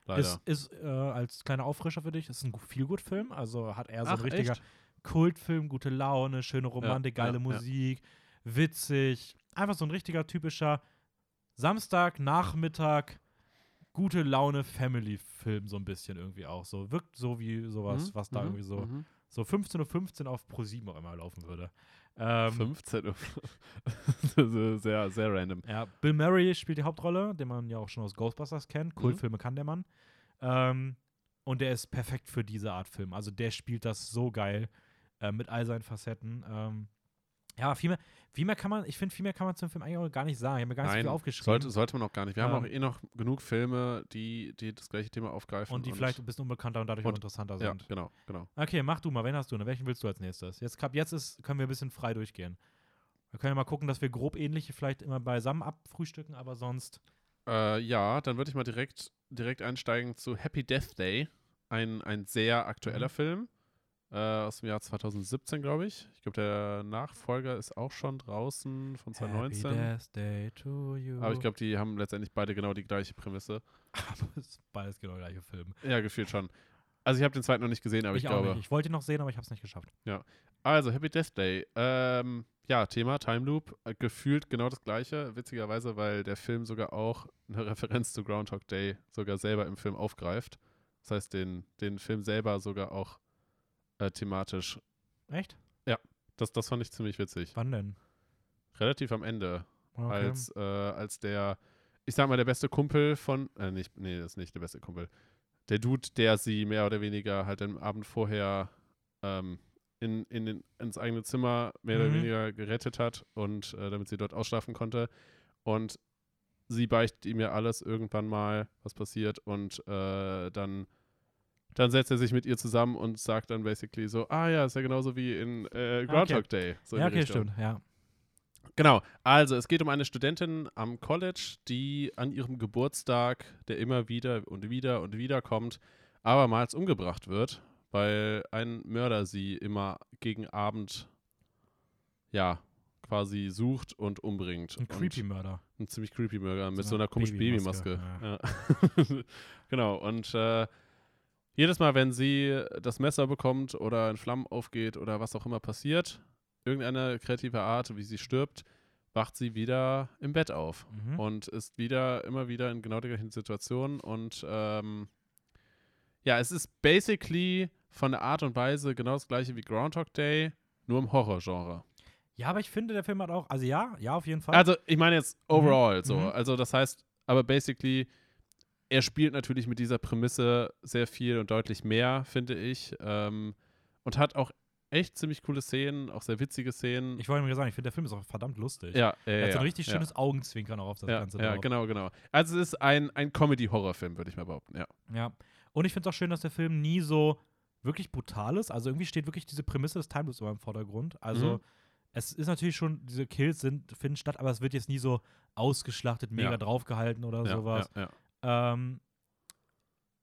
[SPEAKER 2] Leider.
[SPEAKER 1] Ist, ist äh, als kleiner Auffrischer für dich, ist ein Feelgood-Film. Also hat er so
[SPEAKER 2] Ach,
[SPEAKER 1] ein richtiger
[SPEAKER 2] echt?
[SPEAKER 1] Kultfilm, gute Laune, schöne Romantik,
[SPEAKER 2] ja,
[SPEAKER 1] geile
[SPEAKER 2] ja.
[SPEAKER 1] Musik, witzig. Einfach so ein richtiger typischer Samstag, Nachmittag, gute Laune Family-Film, so ein bisschen irgendwie auch. So wirkt so wie sowas,
[SPEAKER 2] Mhm,
[SPEAKER 1] was da
[SPEAKER 2] mhm,
[SPEAKER 1] irgendwie so,
[SPEAKER 2] mhm.
[SPEAKER 1] so 15.15 Uhr auf Pro7 auch immer laufen würde. Ähm,
[SPEAKER 2] 15 Uhr. <laughs> Sehr, sehr random.
[SPEAKER 1] Ja, Bill Murray spielt die Hauptrolle, den man ja auch schon aus Ghostbusters kennt.
[SPEAKER 2] Mhm.
[SPEAKER 1] Kultfilme kann der Mann. Ähm, und der ist perfekt für diese Art Film. Also der spielt das so geil äh, mit all seinen Facetten. Ähm, ja, viel mehr, viel mehr kann man, ich finde, viel mehr kann man zum Film eigentlich auch gar nicht sagen. Ich habe mir gar nicht so
[SPEAKER 2] Nein,
[SPEAKER 1] viel aufgeschrieben.
[SPEAKER 2] sollte, sollte man auch gar nicht. Wir haben
[SPEAKER 1] Ähm,
[SPEAKER 2] auch eh noch genug Filme, die, die das gleiche Thema aufgreifen.
[SPEAKER 1] und die vielleicht ein bisschen unbekannter und dadurch
[SPEAKER 2] und-
[SPEAKER 1] auch interessanter
[SPEAKER 2] Ja,
[SPEAKER 1] sind.
[SPEAKER 2] genau, genau.
[SPEAKER 1] Okay, mach du mal. Wen hast du? denn? Welchen willst du als nächstes? Jetzt, jetzt ist, können wir ein bisschen frei durchgehen. Wir können ja mal gucken, dass wir grob ähnliche vielleicht immer beisammen abfrühstücken, aber sonst.
[SPEAKER 2] Äh, ja, dann würde ich mal direkt, direkt einsteigen zu Happy Death Day. Ein, ein sehr aktueller
[SPEAKER 1] Mhm.
[SPEAKER 2] Film. Äh, aus dem Jahr 2017, glaube ich. Ich glaube, der Nachfolger ist auch schon draußen von 2019.
[SPEAKER 1] Happy Death Day to you.
[SPEAKER 2] Aber ich glaube, die haben letztendlich beide genau die gleiche Prämisse. <laughs>
[SPEAKER 1] Aber es ist beides genau der gleiche Film.
[SPEAKER 2] Ja, gefühlt schon. Also ich habe den zweiten noch nicht gesehen, aber ich,
[SPEAKER 1] auch
[SPEAKER 2] glaube.
[SPEAKER 1] nicht. Ich wollte ihn noch sehen, aber ich habe es nicht geschafft.
[SPEAKER 2] Also, Happy Death Day. Ähm, ja, Thema Time Loop. Äh, gefühlt genau das gleiche. Witzigerweise, weil der Film sogar auch eine <laughs> Referenz zu Groundhog Day sogar selber im Film aufgreift. Das heißt, den, den Film selber sogar auch äh, thematisch.
[SPEAKER 1] Echt?
[SPEAKER 2] Das, das fand ich ziemlich witzig.
[SPEAKER 1] Wann denn?
[SPEAKER 2] Relativ am Ende,
[SPEAKER 1] Okay.
[SPEAKER 2] als, äh, als der, ich sag mal, der beste Kumpel von, äh, nicht, nee, das ist nicht der beste Kumpel. Der Dude, der sie mehr oder weniger halt am Abend vorher ähm, in, in den, ins eigene Zimmer mehr oder
[SPEAKER 1] Mhm.
[SPEAKER 2] weniger gerettet hat und äh, damit sie dort ausschlafen konnte. Und sie beichtet ihm ja alles irgendwann mal, was passiert und äh, dann dann setzt er sich mit ihr zusammen und sagt dann basically so, ah ja, ist ja genauso wie in äh, Groundhog Day. So
[SPEAKER 1] ja, okay,
[SPEAKER 2] Richtung.
[SPEAKER 1] stimmt. Ja.
[SPEAKER 2] Genau, also es geht um eine Studentin am College, die an ihrem Geburtstag, der immer wieder und wieder und wieder kommt, abermals umgebracht wird, weil ein Mörder sie immer gegen Abend, ja, quasi sucht und umbringt.
[SPEAKER 1] Ein creepy Mörder.
[SPEAKER 2] ein ziemlich creepy Mörder mit
[SPEAKER 1] So
[SPEAKER 2] so
[SPEAKER 1] eine
[SPEAKER 2] einer komischen
[SPEAKER 1] Babymaske,
[SPEAKER 2] Babymaske. Ja. <laughs> genau, und äh, jedes Mal, wenn sie das Messer bekommt oder in Flammen aufgeht oder was auch immer passiert, irgendeine kreative Art, wie sie stirbt, wacht sie wieder im Bett auf
[SPEAKER 1] Mhm.
[SPEAKER 2] und ist wieder, immer wieder in genau der gleichen Situation. Und ähm, ja, es ist basically von der Art und Weise genau das gleiche wie Groundhog Day, nur im Horrorgenre.
[SPEAKER 1] Ja, aber ich finde, der Film hat auch, also ja, ja, auf jeden Fall.
[SPEAKER 2] Also, ich meine jetzt overall so.
[SPEAKER 1] Mhm.
[SPEAKER 2] Also, das heißt, aber basically, er spielt natürlich mit dieser Prämisse sehr viel und deutlich mehr, finde ich. Ähm, und hat auch echt ziemlich coole Szenen, auch sehr witzige Szenen.
[SPEAKER 1] ich wollte mir sagen, ich finde, der Film ist auch verdammt lustig.
[SPEAKER 2] ja, ja,
[SPEAKER 1] er hat so ein richtig
[SPEAKER 2] ja.
[SPEAKER 1] schönes Augenzwinkern auch auf das
[SPEAKER 2] ja,
[SPEAKER 1] Ganze
[SPEAKER 2] ja,
[SPEAKER 1] drauf.
[SPEAKER 2] genau, genau. Also, es ist ein, ein Comedy-Horror-Film, würde ich mal behaupten, ja.
[SPEAKER 1] Ja. Und ich finde es auch schön, dass der Film nie so wirklich brutal ist. Also irgendwie steht wirklich diese Prämisse des Time Loops immer im Vordergrund. Also
[SPEAKER 2] Mhm.
[SPEAKER 1] es ist natürlich schon, diese Kills sind, finden statt, aber es wird jetzt nie so ausgeschlachtet, mega draufgehalten oder sowas.
[SPEAKER 2] ja, ja.
[SPEAKER 1] Ähm,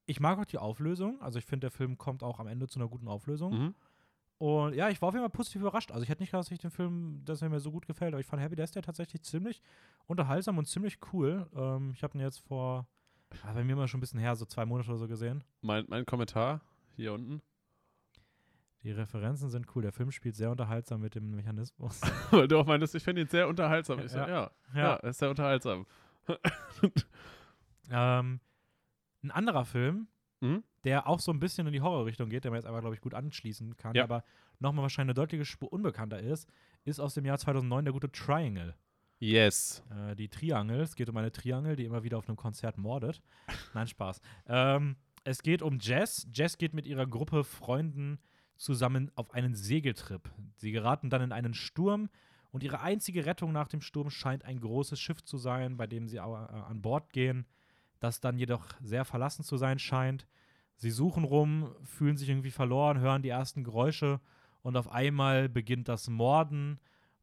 [SPEAKER 1] ich mag auch die Auflösung. Also ich finde, der Film kommt auch am Ende zu einer guten Auflösung.
[SPEAKER 2] Mhm.
[SPEAKER 1] Und ja, ich war auf jeden Fall positiv überrascht. Also ich hätte nicht gedacht, dass ich den Film, dass er mir so gut gefällt, aber ich fand Happy Death Day tatsächlich ziemlich unterhaltsam und ziemlich cool. Ähm, ich habe ihn jetzt vor, ja, bei mir mal schon ein bisschen her, so zwei Monate oder so gesehen.
[SPEAKER 2] Mein, mein Kommentar hier unten.
[SPEAKER 1] Die Referenzen sind cool. Der Film spielt sehr unterhaltsam mit dem Mechanismus. <laughs>
[SPEAKER 2] Weil du auch meintest, ich finde ihn sehr unterhaltsam. Ich so,
[SPEAKER 1] Ja.
[SPEAKER 2] ja, ja, ja, er ist sehr unterhaltsam. <laughs>
[SPEAKER 1] ähm, ein anderer Film,
[SPEAKER 2] Mhm.
[SPEAKER 1] der auch so ein bisschen in die Horrorrichtung geht, der man jetzt aber, glaube ich, gut anschließen kann,
[SPEAKER 2] Ja.
[SPEAKER 1] aber nochmal wahrscheinlich eine deutliche Spur unbekannter ist, ist aus dem Jahr 2009 der gute Triangle.
[SPEAKER 2] Yes.
[SPEAKER 1] Äh, die Triangel, es geht um eine Triangel, die immer wieder auf einem Konzert mordet. <laughs> Nein, Spaß. Ähm, es geht um Jess. Jess geht mit ihrer Gruppe Freunden zusammen auf einen Segeltrip. Sie geraten dann in einen Sturm und ihre einzige Rettung nach dem Sturm scheint ein großes Schiff zu sein, bei dem sie äh, an Bord gehen, das dann jedoch sehr verlassen zu sein scheint. Sie suchen rum, fühlen sich irgendwie verloren, hören die ersten Geräusche und auf einmal beginnt das Morden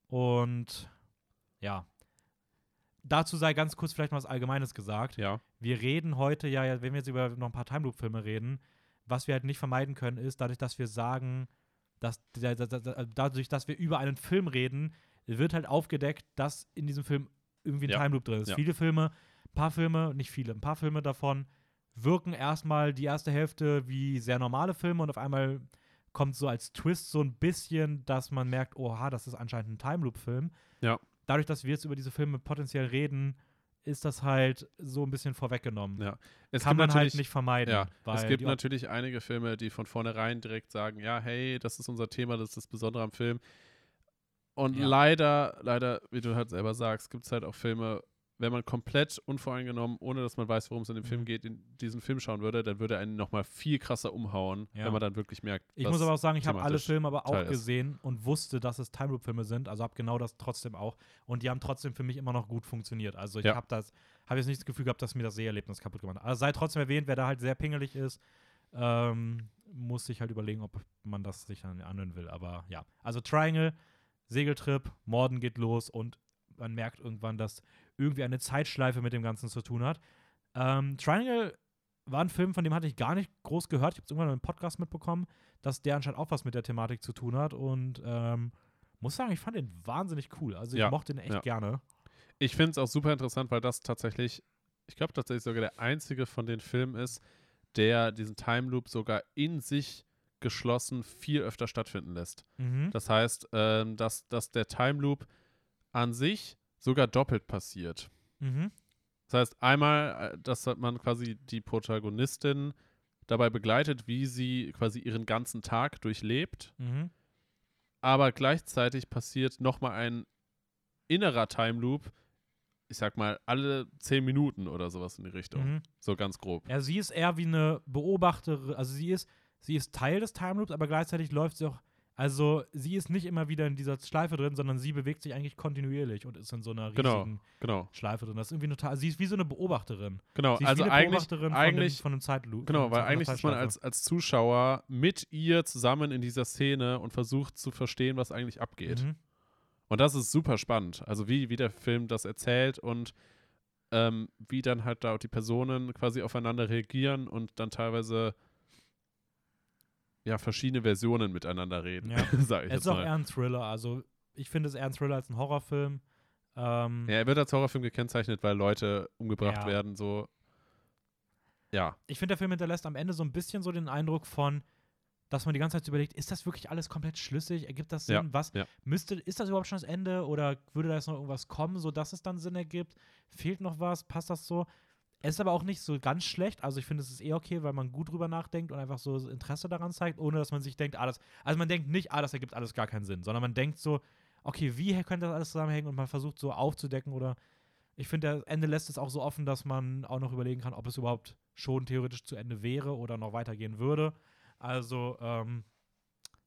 [SPEAKER 1] und ja. Dazu sei ganz kurz vielleicht mal was Allgemeines gesagt.
[SPEAKER 2] Ja.
[SPEAKER 1] Wir reden heute ja, wenn wir jetzt über noch ein paar Time Loop Filme reden, was wir halt nicht vermeiden können, ist dadurch, dass wir sagen, dass da- da- da- dadurch, dass wir über einen Film reden, wird halt aufgedeckt, dass in diesem Film irgendwie ein
[SPEAKER 2] Ja.
[SPEAKER 1] Time Loop drin ist.
[SPEAKER 2] Ja.
[SPEAKER 1] Viele Filme, ein paar Filme, nicht viele, ein paar Filme davon wirken erstmal die erste Hälfte wie sehr normale Filme und auf einmal kommt so als Twist so ein bisschen, dass man merkt, oha, das ist anscheinend ein Time Loop Film.
[SPEAKER 2] Ja.
[SPEAKER 1] Dadurch, dass wir jetzt über diese Filme potenziell reden, ist das halt so ein bisschen vorweggenommen.
[SPEAKER 2] Ja. Es
[SPEAKER 1] Kann man halt nicht vermeiden.
[SPEAKER 2] Ja, es gibt natürlich einige Filme, die von vornherein direkt sagen, ja, hey, das ist unser Thema, das ist das Besondere am Film. Und
[SPEAKER 1] Ja.
[SPEAKER 2] leider, leider, wie du halt selber sagst, gibt es halt auch Filme, wenn man komplett unvoreingenommen, ohne dass man weiß, worum es in dem Film
[SPEAKER 1] Mhm.
[SPEAKER 2] geht, in diesen Film schauen würde, dann würde er einen nochmal viel krasser umhauen,
[SPEAKER 1] Ja.
[SPEAKER 2] wenn man dann wirklich merkt,
[SPEAKER 1] Ich muss aber auch sagen, ich habe alle Filme aber auch
[SPEAKER 2] Teil ist.
[SPEAKER 1] gesehen und wusste, dass es Time Loop Filme sind. Also habe genau das trotzdem auch. Und die haben trotzdem für mich immer noch gut funktioniert. Also ich
[SPEAKER 2] Ja.
[SPEAKER 1] habe das, habe jetzt nicht das Gefühl gehabt, dass mir das Seherlebnis kaputt gemacht hat. Also sei trotzdem erwähnt, wer da halt sehr pingelig ist, ähm, muss sich halt überlegen, ob man das sich dann anhören will. Aber ja, also Triangle, Segeltrip, Morden geht los und man merkt irgendwann, dass irgendwie eine Zeitschleife mit dem Ganzen zu tun hat. Ähm, Triangle war ein Film, von dem hatte ich gar nicht groß gehört. Ich habe es irgendwann im Podcast mitbekommen, dass der anscheinend auch was mit der Thematik zu tun hat. Und ähm, muss sagen, ich fand den wahnsinnig cool. Also ich
[SPEAKER 2] Ja,
[SPEAKER 1] mochte den echt
[SPEAKER 2] ja.
[SPEAKER 1] gerne.
[SPEAKER 2] Ich finde es auch super interessant, weil das tatsächlich, ich glaube tatsächlich sogar der einzige von den Filmen ist, der diesen Time Loop sogar in sich geschlossen viel öfter stattfinden lässt.
[SPEAKER 1] Mhm.
[SPEAKER 2] Das heißt, ähm, dass, dass der Time Loop an sich sogar doppelt passiert.
[SPEAKER 1] Mhm.
[SPEAKER 2] Das heißt, einmal, äh, dass man quasi die Protagonistin dabei begleitet, wie sie quasi ihren ganzen Tag durchlebt,
[SPEAKER 1] Mhm.
[SPEAKER 2] aber gleichzeitig passiert nochmal ein innerer Time Loop, ich sag mal, alle zehn Minuten oder sowas in die Richtung.
[SPEAKER 1] Mhm.
[SPEAKER 2] So ganz grob.
[SPEAKER 1] Ja, sie ist eher wie eine Beobachterin, also sie ist, sie ist Teil des Time Loops, aber gleichzeitig läuft sie auch, also sie ist nicht immer wieder in dieser Schleife drin, sondern sie bewegt sich eigentlich kontinuierlich und ist in so einer
[SPEAKER 2] Genau.
[SPEAKER 1] riesigen
[SPEAKER 2] Genau.
[SPEAKER 1] Schleife drin. Das ist irgendwie total, sie ist wie so eine Beobachterin.
[SPEAKER 2] Genau.
[SPEAKER 1] Sie ist
[SPEAKER 2] Also
[SPEAKER 1] wie eine
[SPEAKER 2] eigentlich,
[SPEAKER 1] Beobachterin
[SPEAKER 2] eigentlich
[SPEAKER 1] von, dem, von einem Zeitloop.
[SPEAKER 2] Genau, weil eigentlich ist man als, als Zuschauer mit ihr zusammen in dieser Szene und versucht zu verstehen, was eigentlich abgeht.
[SPEAKER 1] Mhm.
[SPEAKER 2] Und das ist super spannend. Also wie, wie der Film das erzählt und ähm, wie dann halt da auch die Personen quasi aufeinander reagieren und dann teilweise ja verschiedene Versionen miteinander reden,
[SPEAKER 1] Ja. <laughs>
[SPEAKER 2] sag ich
[SPEAKER 1] Es ist auch
[SPEAKER 2] mal.
[SPEAKER 1] eher ein Thriller, also ich finde es eher ein Thriller als ein Horrorfilm. Ähm,
[SPEAKER 2] Ja, er wird als Horrorfilm gekennzeichnet, weil Leute umgebracht
[SPEAKER 1] Ja.
[SPEAKER 2] werden, so. Ja,
[SPEAKER 1] ich finde, der Film hinterlässt am Ende so ein bisschen so den Eindruck von, dass man die ganze Zeit überlegt, ist das wirklich alles komplett schlüssig? Ergibt das Sinn?
[SPEAKER 2] Ja,
[SPEAKER 1] Was
[SPEAKER 2] ja.
[SPEAKER 1] müsste, ist das überhaupt schon das Ende oder würde da jetzt noch irgendwas kommen, sodass es dann Sinn ergibt? Fehlt noch was? Passt das so? Es ist aber auch nicht so ganz schlecht. Also ich finde, es ist eh okay, weil man gut drüber nachdenkt und einfach so Interesse daran zeigt, ohne dass man sich denkt, ah, das, also man denkt nicht, ah, das ergibt alles gar keinen Sinn, sondern man denkt so, okay, wie könnte das alles zusammenhängen und man versucht so aufzudecken oder ich finde, das Ende lässt es auch so offen, dass man auch noch überlegen kann, ob es überhaupt schon theoretisch zu Ende wäre oder noch weitergehen würde. Also ähm,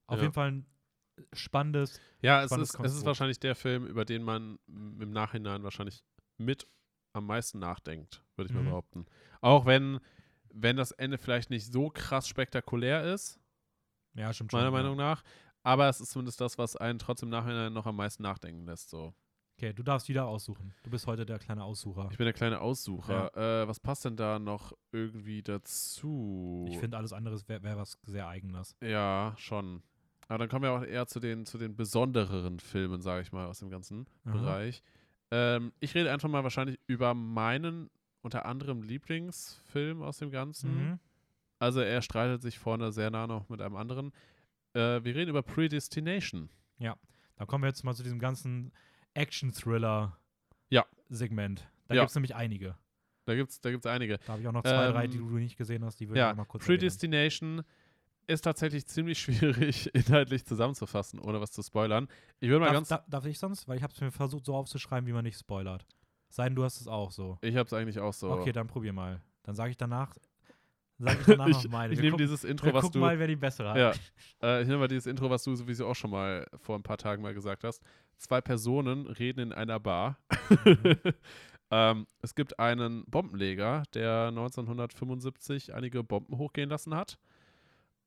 [SPEAKER 1] auf
[SPEAKER 2] Ja.
[SPEAKER 1] jeden Fall ein spannendes.
[SPEAKER 2] Ja, es
[SPEAKER 1] Spannendes
[SPEAKER 2] ist, es ist wahrscheinlich der Film, über den man im Nachhinein wahrscheinlich mit am meisten nachdenkt, würde ich
[SPEAKER 1] Mhm.
[SPEAKER 2] mal behaupten. Auch wenn, wenn das Ende vielleicht nicht so krass spektakulär ist,
[SPEAKER 1] Ja, stimmt
[SPEAKER 2] meiner
[SPEAKER 1] ja.
[SPEAKER 2] Meinung nach, aber es ist zumindest das, was einen trotzdem im Nachhinein noch am meisten nachdenken lässt. So.
[SPEAKER 1] Okay, du darfst wieder aussuchen. Du bist heute der kleine Aussucher.
[SPEAKER 2] Ich bin der kleine Aussucher. Äh, was passt denn da noch irgendwie dazu?
[SPEAKER 1] Ich finde, alles andere wäre wär was sehr Eigenes.
[SPEAKER 2] Ja, schon. Aber dann kommen wir auch eher zu den, zu den besondereren Filmen, sage ich mal, aus dem ganzen
[SPEAKER 1] Aha.
[SPEAKER 2] Bereich. Ähm, ich rede einfach mal wahrscheinlich über meinen unter anderem Lieblingsfilm aus dem Ganzen.
[SPEAKER 1] Mhm.
[SPEAKER 2] Also er streitet sich vorne sehr nah noch mit einem anderen. Äh, wir reden über Predestination.
[SPEAKER 1] Dann kommen wir jetzt mal zu diesem ganzen
[SPEAKER 2] Ja.
[SPEAKER 1] Action-Thriller-Segment. Da
[SPEAKER 2] Ja.
[SPEAKER 1] gibt es nämlich einige.
[SPEAKER 2] Da gibt es da gibt's einige.
[SPEAKER 1] Da habe ich auch noch zwei,
[SPEAKER 2] Ähm,
[SPEAKER 1] drei, die du nicht gesehen hast, die würde
[SPEAKER 2] Ja,
[SPEAKER 1] ich mal kurz erwähnen.
[SPEAKER 2] Ist tatsächlich ziemlich <laughs> schwierig inhaltlich zusammenzufassen, ohne was zu spoilern. Ich würde mal
[SPEAKER 1] Darf,
[SPEAKER 2] ganz.
[SPEAKER 1] da, darf ich sonst? Weil ich habe es mir versucht, so aufzuschreiben, wie man nicht spoilert. Sei denn, du hast es auch so.
[SPEAKER 2] ich habe es eigentlich auch so.
[SPEAKER 1] Okay, dann probier mal. Dann sage ich danach, sage ich <laughs> danach noch
[SPEAKER 2] ich
[SPEAKER 1] meine.
[SPEAKER 2] ich
[SPEAKER 1] Wir
[SPEAKER 2] nehme
[SPEAKER 1] gucken-
[SPEAKER 2] dieses Intro,
[SPEAKER 1] wir
[SPEAKER 2] was
[SPEAKER 1] gucken
[SPEAKER 2] du.
[SPEAKER 1] mal, wer die bessere hat.
[SPEAKER 2] Ja, <laughs> äh, ich nehme mal dieses Intro, was du sowieso auch schon mal vor ein paar Tagen mal gesagt hast. Zwei Personen reden in einer Bar.
[SPEAKER 1] Mhm.
[SPEAKER 2] ähm, es gibt einen Bombenleger, der 1975 einige Bomben hochgehen lassen hat.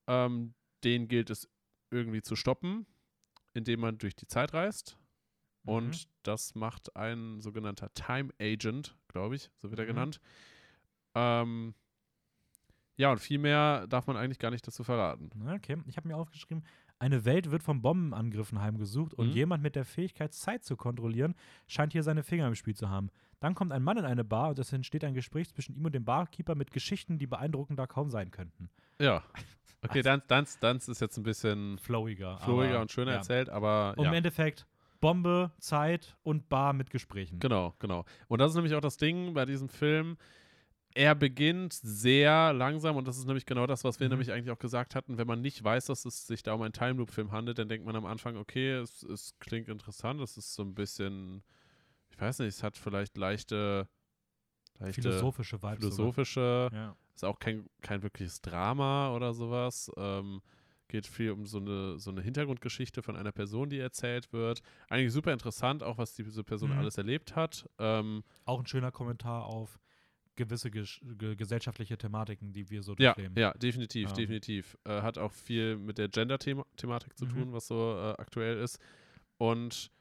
[SPEAKER 2] Ähm, den gilt es irgendwie zu stoppen, indem man durch die Zeit reist.
[SPEAKER 1] Mhm.
[SPEAKER 2] Und das macht ein sogenannter Time Agent, glaube ich, so wird er
[SPEAKER 1] Mhm.
[SPEAKER 2] genannt. Ähm, ja, und viel mehr darf man eigentlich gar nicht dazu verraten.
[SPEAKER 1] Okay, ich habe mir aufgeschrieben, eine Welt wird von Bombenangriffen heimgesucht und
[SPEAKER 2] Mhm.
[SPEAKER 1] jemand mit der Fähigkeit, Zeit zu kontrollieren, scheint hier seine Finger im Spiel zu haben. Dann kommt ein Mann in eine Bar und es entsteht ein Gespräch zwischen ihm und dem Barkeeper mit Geschichten, die beeindruckender kaum sein könnten.
[SPEAKER 2] Ja. <laughs> Okay, Dance, Dance, Dance ist jetzt ein bisschen
[SPEAKER 1] Flowiger.
[SPEAKER 2] flowiger
[SPEAKER 1] aber,
[SPEAKER 2] und schöner
[SPEAKER 1] ja.
[SPEAKER 2] erzählt, aber
[SPEAKER 1] Und
[SPEAKER 2] ja.
[SPEAKER 1] im Endeffekt Bombe, Zeit und Bar mit Gesprächen.
[SPEAKER 2] Genau, genau. Und das ist nämlich auch das Ding bei diesem Film. Er beginnt sehr langsam und das ist nämlich genau das, was wir
[SPEAKER 1] Mhm.
[SPEAKER 2] nämlich eigentlich auch gesagt hatten. Wenn man nicht weiß, dass es sich da um einen Time Loop Film handelt, dann denkt man am Anfang, okay, es, es klingt interessant, es ist so ein bisschen, ich weiß nicht, es hat vielleicht leichte
[SPEAKER 1] Philosophische Vibes.
[SPEAKER 2] philosophische.
[SPEAKER 1] Ja.
[SPEAKER 2] ist auch kein, kein wirkliches Drama oder sowas. Ähm, geht viel um so eine, so eine Hintergrundgeschichte von einer Person, die erzählt wird. Eigentlich super interessant, auch was diese Person
[SPEAKER 1] Mhm.
[SPEAKER 2] alles erlebt hat. Ähm,
[SPEAKER 1] Auch ein schöner Kommentar auf gewisse ges ge gesellschaftliche Thematiken, die wir so
[SPEAKER 2] ja,
[SPEAKER 1] durchleben.
[SPEAKER 2] ja, definitiv,
[SPEAKER 1] Ähm.
[SPEAKER 2] definitiv. Äh, hat auch viel mit der Gender-Thematik zu
[SPEAKER 1] Mhm.
[SPEAKER 2] tun, was so äh, aktuell ist. Und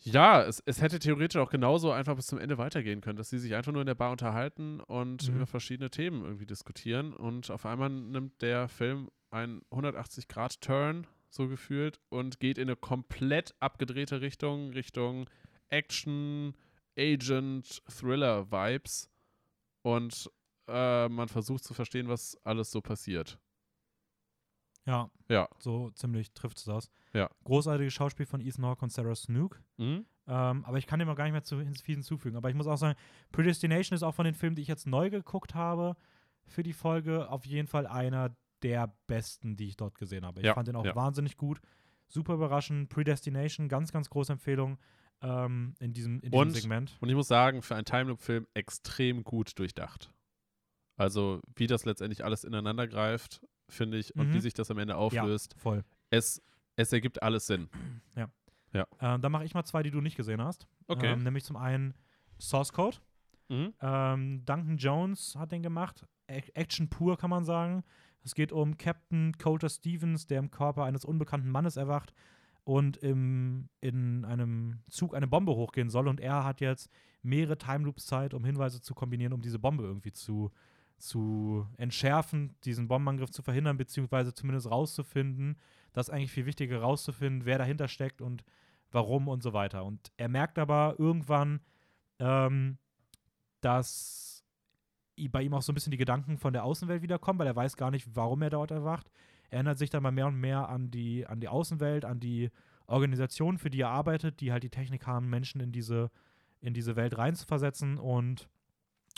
[SPEAKER 2] Ja, es, es hätte theoretisch auch genauso einfach bis zum Ende weitergehen können, dass sie sich einfach nur in der Bar unterhalten und
[SPEAKER 1] Mhm.
[SPEAKER 2] über verschiedene Themen irgendwie diskutieren. Und auf einmal nimmt der Film einen 180-Grad-Turn, so gefühlt, und geht in eine komplett abgedrehte Richtung, Richtung Action, Agent, Thriller-Vibes. Und äh, man versucht zu verstehen, was alles so passiert.
[SPEAKER 1] Ja,
[SPEAKER 2] Ja.
[SPEAKER 1] so ziemlich trifft es das.
[SPEAKER 2] Ja.
[SPEAKER 1] Großartiges Schauspiel von Ethan Hawke und Sarah Snook.
[SPEAKER 2] Mhm.
[SPEAKER 1] Ähm, aber ich kann dem auch gar nicht mehr zu viel hinzufügen. Aber ich muss auch sagen, Predestination ist auch von den Filmen, die ich jetzt neu geguckt habe für die Folge, auf jeden Fall einer der besten, die ich dort gesehen habe. Ich
[SPEAKER 2] Ja,
[SPEAKER 1] fand den auch
[SPEAKER 2] ja.
[SPEAKER 1] wahnsinnig gut. Super überraschend. Predestination, ganz, ganz große Empfehlung ähm, in diesem, in diesem
[SPEAKER 2] Und-
[SPEAKER 1] Segment.
[SPEAKER 2] Und ich muss sagen, für einen Time-Loop-Film extrem gut durchdacht. Also, wie das letztendlich alles ineinander greift, finde ich, und
[SPEAKER 1] Mhm.
[SPEAKER 2] wie sich das am Ende auflöst,
[SPEAKER 1] Voll.
[SPEAKER 2] es, es ergibt alles Sinn. <clears throat>
[SPEAKER 1] Ähm, dann mache ich mal zwei, die du nicht gesehen hast.
[SPEAKER 2] Okay.
[SPEAKER 1] Ähm, nämlich zum einen Source Code.
[SPEAKER 2] Mhm.
[SPEAKER 1] Ähm, Duncan Jones hat den gemacht. A Action pur, kann man sagen. Es geht um Captain Coulter Stevens, der im Körper eines unbekannten Mannes erwacht und im, in einem Zug eine Bombe hochgehen soll. Und er hat jetzt mehrere Timeloops Zeit, um Hinweise zu kombinieren, um diese Bombe irgendwie zu, zu entschärfen, diesen Bombenangriff zu verhindern, beziehungsweise zumindest rauszufinden. Das ist eigentlich viel wichtiger, rauszufinden, wer dahinter steckt und warum und so weiter. Und er merkt aber irgendwann, ähm, dass bei ihm auch so ein bisschen die Gedanken von der Außenwelt wiederkommen, weil er weiß gar nicht, warum er dort erwacht. Er erinnert sich dann mal mehr und mehr an die, an die Außenwelt, an die Organisation, für die er arbeitet, die halt die Technik haben, Menschen in diese, in diese Welt reinzuversetzen. Und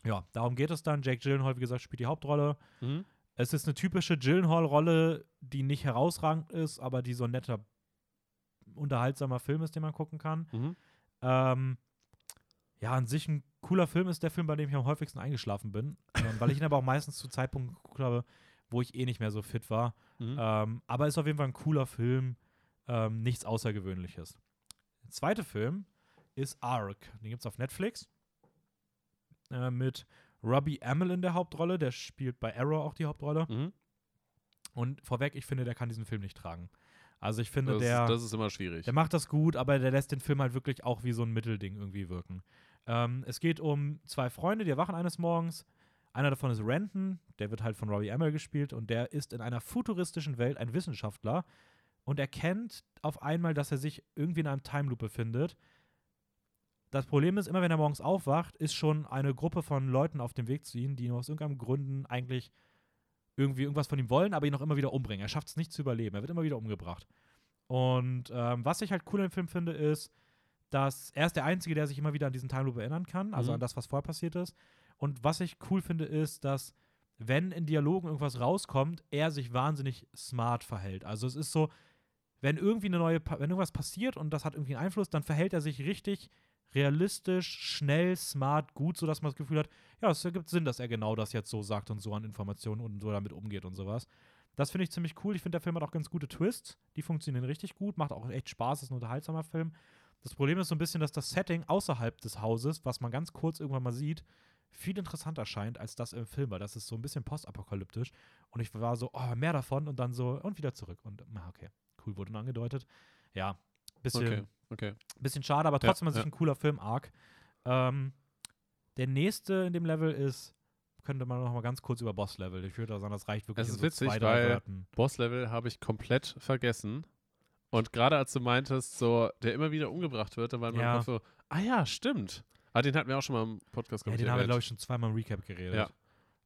[SPEAKER 1] ja, darum geht es dann. Jake Gyllenhaal, wie gesagt, spielt die Hauptrolle.
[SPEAKER 2] Mhm.
[SPEAKER 1] Es ist eine typische Gyllenhaal-Rolle, die nicht herausragend ist, aber die so ein netter, unterhaltsamer Film ist, den man gucken kann.
[SPEAKER 2] Mhm.
[SPEAKER 1] Ähm, ja, an sich ein cooler Film ist der Film, bei dem ich am häufigsten eingeschlafen bin, ähm, <laughs> weil ich ihn aber auch meistens zu Zeitpunkten geguckt habe, wo ich eh nicht mehr so fit war.
[SPEAKER 2] Mhm.
[SPEAKER 1] Ähm, aber ist auf jeden Fall ein cooler Film, ähm, nichts Außergewöhnliches. Der zweite Film ist Ark. Den gibt es auf Netflix äh, mit Robbie Amell in der Hauptrolle. Der spielt bei Arrow auch die Hauptrolle.
[SPEAKER 2] Mhm.
[SPEAKER 1] Und vorweg, ich finde, der kann diesen Film nicht tragen. Also ich finde,
[SPEAKER 2] Das,
[SPEAKER 1] der,
[SPEAKER 2] das ist immer schwierig.
[SPEAKER 1] der macht das gut, aber der lässt den Film halt wirklich auch wie so ein Mittelding irgendwie wirken. Ähm, es geht um zwei Freunde, die erwachen eines Morgens. Einer davon ist Renton, der wird halt von Robbie Amell gespielt und der ist in einer futuristischen Welt ein Wissenschaftler und erkennt auf einmal, dass er sich irgendwie in einem Time Loop befindet. Das Problem ist, immer wenn er morgens aufwacht, ist schon eine Gruppe von Leuten auf dem Weg zu ihm, die ihn aus irgendeinem Gründen eigentlich irgendwie irgendwas von ihm wollen, aber ihn auch immer wieder umbringen. Er schafft es nicht zu überleben. Er wird immer wieder umgebracht. Und ähm, was ich halt cool im Film finde, ist, dass er ist der Einzige, der sich immer wieder an diesen Time Loop erinnern kann, also
[SPEAKER 2] Mhm.
[SPEAKER 1] an das, was vorher passiert ist. Und was ich cool finde, ist, dass wenn in Dialogen irgendwas rauskommt, er sich wahnsinnig smart verhält. Also es ist so, wenn irgendwie eine neue, wenn irgendwas passiert und das hat irgendwie einen Einfluss, dann verhält er sich richtig realistisch, schnell, smart, gut, sodass man das Gefühl hat, ja, es ergibt Sinn, dass er genau das jetzt so sagt und so an Informationen und so damit umgeht und sowas. Das finde ich ziemlich cool. Ich finde, der Film hat auch ganz gute Twists. Die funktionieren richtig gut, macht auch echt Spaß, ist ein unterhaltsamer Film. Das Problem ist so ein bisschen, dass das Setting außerhalb des Hauses, was man ganz kurz irgendwann mal sieht, viel interessanter scheint als das im Film, weil das ist so ein bisschen postapokalyptisch. Und ich war so, oh, mehr davon und dann so, und wieder zurück. Und na, okay, cool, wurde nur angedeutet. Ja, bisschen,
[SPEAKER 2] Okay, okay.
[SPEAKER 1] bisschen schade, aber
[SPEAKER 2] Ja,
[SPEAKER 1] trotzdem an sich
[SPEAKER 2] ja.
[SPEAKER 1] ein cooler Film, Arc. Ähm, der nächste in dem Level ist, könnte man noch mal ganz kurz über Boss-Level. Ich würde sagen, das reicht wirklich
[SPEAKER 2] Es ist
[SPEAKER 1] so
[SPEAKER 2] witzig,
[SPEAKER 1] zwei,
[SPEAKER 2] weil-. Boss-Level habe ich komplett vergessen. Und gerade als du meintest, so, der immer wieder umgebracht wird, dann war mein
[SPEAKER 1] Ja.
[SPEAKER 2] Kopf so, ah ja, stimmt. Ah, den hatten wir auch schon mal im Podcast
[SPEAKER 1] Ja,
[SPEAKER 2] glaub
[SPEAKER 1] den haben wir, glaube ich, schon zweimal im Recap geredet.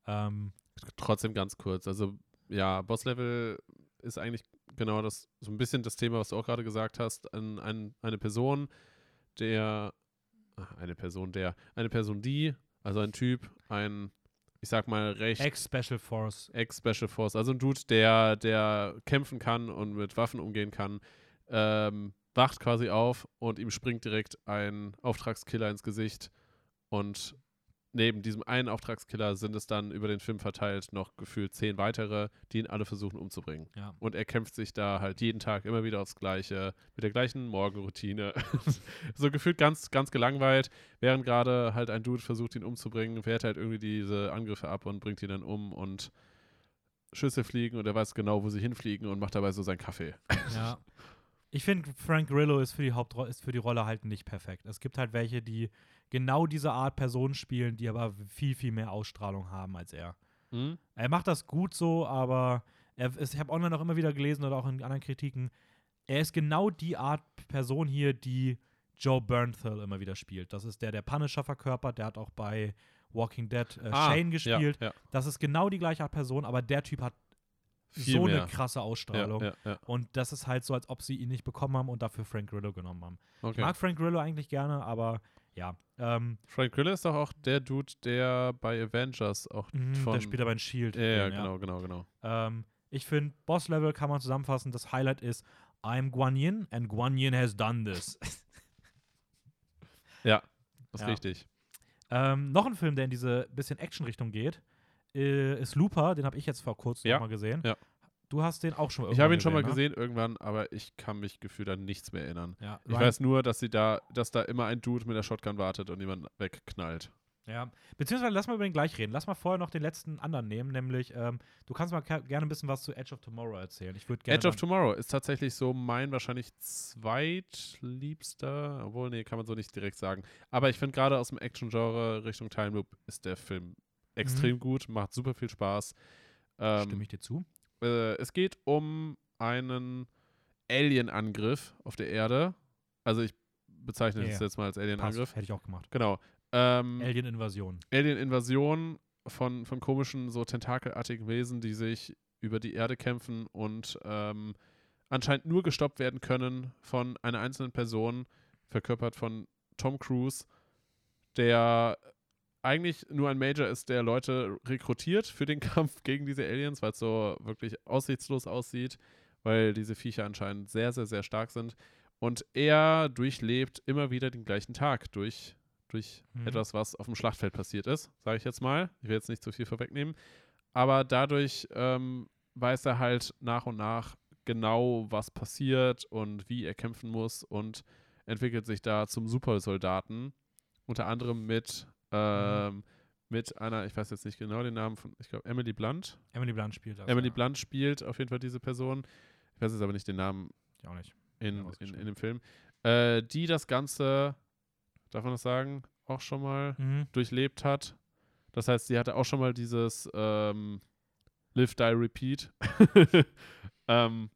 [SPEAKER 1] Ähm,
[SPEAKER 2] Trotzdem ganz kurz. Also, ja, Boss-Level ist eigentlich genau das, so ein bisschen das Thema, was du auch gerade gesagt hast. Ein, ein, eine Person, der, ah, eine Person, der, eine Person, die, also ein Typ, ein, ich sag mal, recht
[SPEAKER 1] Ex-Special Force.
[SPEAKER 2] Ex-Special Force, also ein Dude, der, der kämpfen kann und mit Waffen umgehen kann, ähm, wacht quasi auf und ihm springt direkt ein Auftragskiller ins Gesicht. Und neben diesem einen Auftragskiller sind es dann über den Film verteilt noch gefühlt zehn weitere, die ihn alle versuchen umzubringen.
[SPEAKER 1] Ja.
[SPEAKER 2] Und er kämpft sich da halt jeden Tag immer wieder aufs Gleiche, mit der gleichen Morgenroutine. <laughs> so gefühlt ganz, ganz gelangweilt, während gerade halt ein Dude versucht, ihn umzubringen, wehrt halt irgendwie diese Angriffe ab und bringt ihn dann um und Schüsse fliegen und er weiß genau, wo sie hinfliegen und macht dabei so seinen Kaffee.
[SPEAKER 1] ja. Ich finde, Frank Grillo ist für die Hauptrolle, ist für die Rolle halt nicht perfekt. Es gibt halt welche, die genau diese Art Personen spielen, die aber viel, viel mehr Ausstrahlung haben als er.
[SPEAKER 2] Hm?
[SPEAKER 1] Er macht das gut so, aber er, ich habe online auch immer wieder gelesen oder auch in anderen Kritiken, er ist genau die Art Person hier, die Joe Bernthal immer wieder spielt. Das ist der, der Punisher verkörpert, der hat auch bei Walking Dead äh,
[SPEAKER 2] Ah,
[SPEAKER 1] Shane gespielt.
[SPEAKER 2] Ja, ja.
[SPEAKER 1] Das ist genau die gleiche Art Person, aber der Typ hat
[SPEAKER 2] Viel
[SPEAKER 1] so
[SPEAKER 2] mehr.
[SPEAKER 1] eine krasse Ausstrahlung.
[SPEAKER 2] Ja.
[SPEAKER 1] Und das ist halt so, als ob sie ihn nicht bekommen haben und dafür Frank Grillo genommen haben. Ich
[SPEAKER 2] Okay.
[SPEAKER 1] mag Frank Grillo eigentlich gerne, aber ja. Ähm,
[SPEAKER 2] Frank Grillo ist doch auch der Dude, der bei Avengers auch
[SPEAKER 1] mh,
[SPEAKER 2] von.
[SPEAKER 1] der spielt aber in Shield.
[SPEAKER 2] ja, ja, genau, genau, genau.
[SPEAKER 1] Ähm, ich finde, Boss-Level kann man zusammenfassen. Das Highlight ist, I'm Guan Yin and Guan Yin has done this. <laughs>
[SPEAKER 2] Das ist
[SPEAKER 1] Ja.
[SPEAKER 2] richtig.
[SPEAKER 1] ähm, noch ein Film, der in diese bisschen Action-Richtung geht, äh, ist Looper. Den habe ich jetzt vor kurzem
[SPEAKER 2] Ja,
[SPEAKER 1] noch mal gesehen.
[SPEAKER 2] ja.
[SPEAKER 1] Du hast den auch schon mal
[SPEAKER 2] Ich habe ihn schon mal
[SPEAKER 1] ne?
[SPEAKER 2] gesehen irgendwann, aber ich kann mich gefühlt an nichts mehr erinnern.
[SPEAKER 1] Ja,
[SPEAKER 2] Ich weiß nur, dass sie da, dass da immer ein Dude mit der Shotgun wartet und jemand wegknallt.
[SPEAKER 1] Ja, beziehungsweise lass mal über den gleich reden. Lass mal vorher noch den letzten anderen nehmen, nämlich ähm, du kannst mal gerne ein bisschen was zu Edge of Tomorrow erzählen. Ich würde gerne.
[SPEAKER 2] Edge of Tomorrow ist tatsächlich so mein wahrscheinlich zweitliebster, obwohl, nee, kann man so nicht direkt sagen. Aber ich finde gerade aus dem Action-Genre Richtung Time Loop ist der Film extrem gut, macht super viel Spaß. Ähm,
[SPEAKER 1] Stimme ich dir zu?
[SPEAKER 2] Äh, es geht um einen Alien-Angriff auf der Erde. Also ich bezeichne
[SPEAKER 1] Ja,
[SPEAKER 2] das jetzt mal als Alien-Angriff.
[SPEAKER 1] hätte ich auch gemacht.
[SPEAKER 2] Genau. Ähm,
[SPEAKER 1] Alien-Invasion.
[SPEAKER 2] Alien-Invasion von, von komischen, so tentakelartigen Wesen, die sich über die Erde kämpfen und ähm, anscheinend nur gestoppt werden können von einer einzelnen Person, verkörpert von Tom Cruise, der eigentlich nur ein Major ist, der Leute rekrutiert für den <laughs> Kampf gegen diese Aliens, weil es so wirklich aussichtslos aussieht, weil diese Viecher anscheinend sehr, sehr, sehr stark sind. Und er durchlebt immer wieder den gleichen Tag durch, durch
[SPEAKER 1] Mhm.
[SPEAKER 2] etwas, was auf dem Schlachtfeld passiert ist, sage ich jetzt mal. Ich will jetzt nicht zu viel vorwegnehmen. Aber dadurch ähm, weiß er halt nach und nach genau, was passiert und wie er kämpfen muss und entwickelt sich da zum Supersoldaten. Unter anderem mit, ähm, mit einer, ich weiß jetzt nicht genau den Namen von, ich glaube, Emily Blunt.
[SPEAKER 1] Emily Blunt spielt das.
[SPEAKER 2] Emily
[SPEAKER 1] ja.
[SPEAKER 2] Blunt spielt auf jeden Fall diese Person. Ich weiß jetzt aber nicht den Namen
[SPEAKER 1] Ich auch nicht.
[SPEAKER 2] in,
[SPEAKER 1] Ja,
[SPEAKER 2] in, in dem Film. Äh, die das Ganze, darf man das sagen, auch schon mal
[SPEAKER 1] Mhm.
[SPEAKER 2] durchlebt hat. Das heißt, sie hatte auch schon mal dieses ähm, Live, Die, Repeat. <laughs> ähm,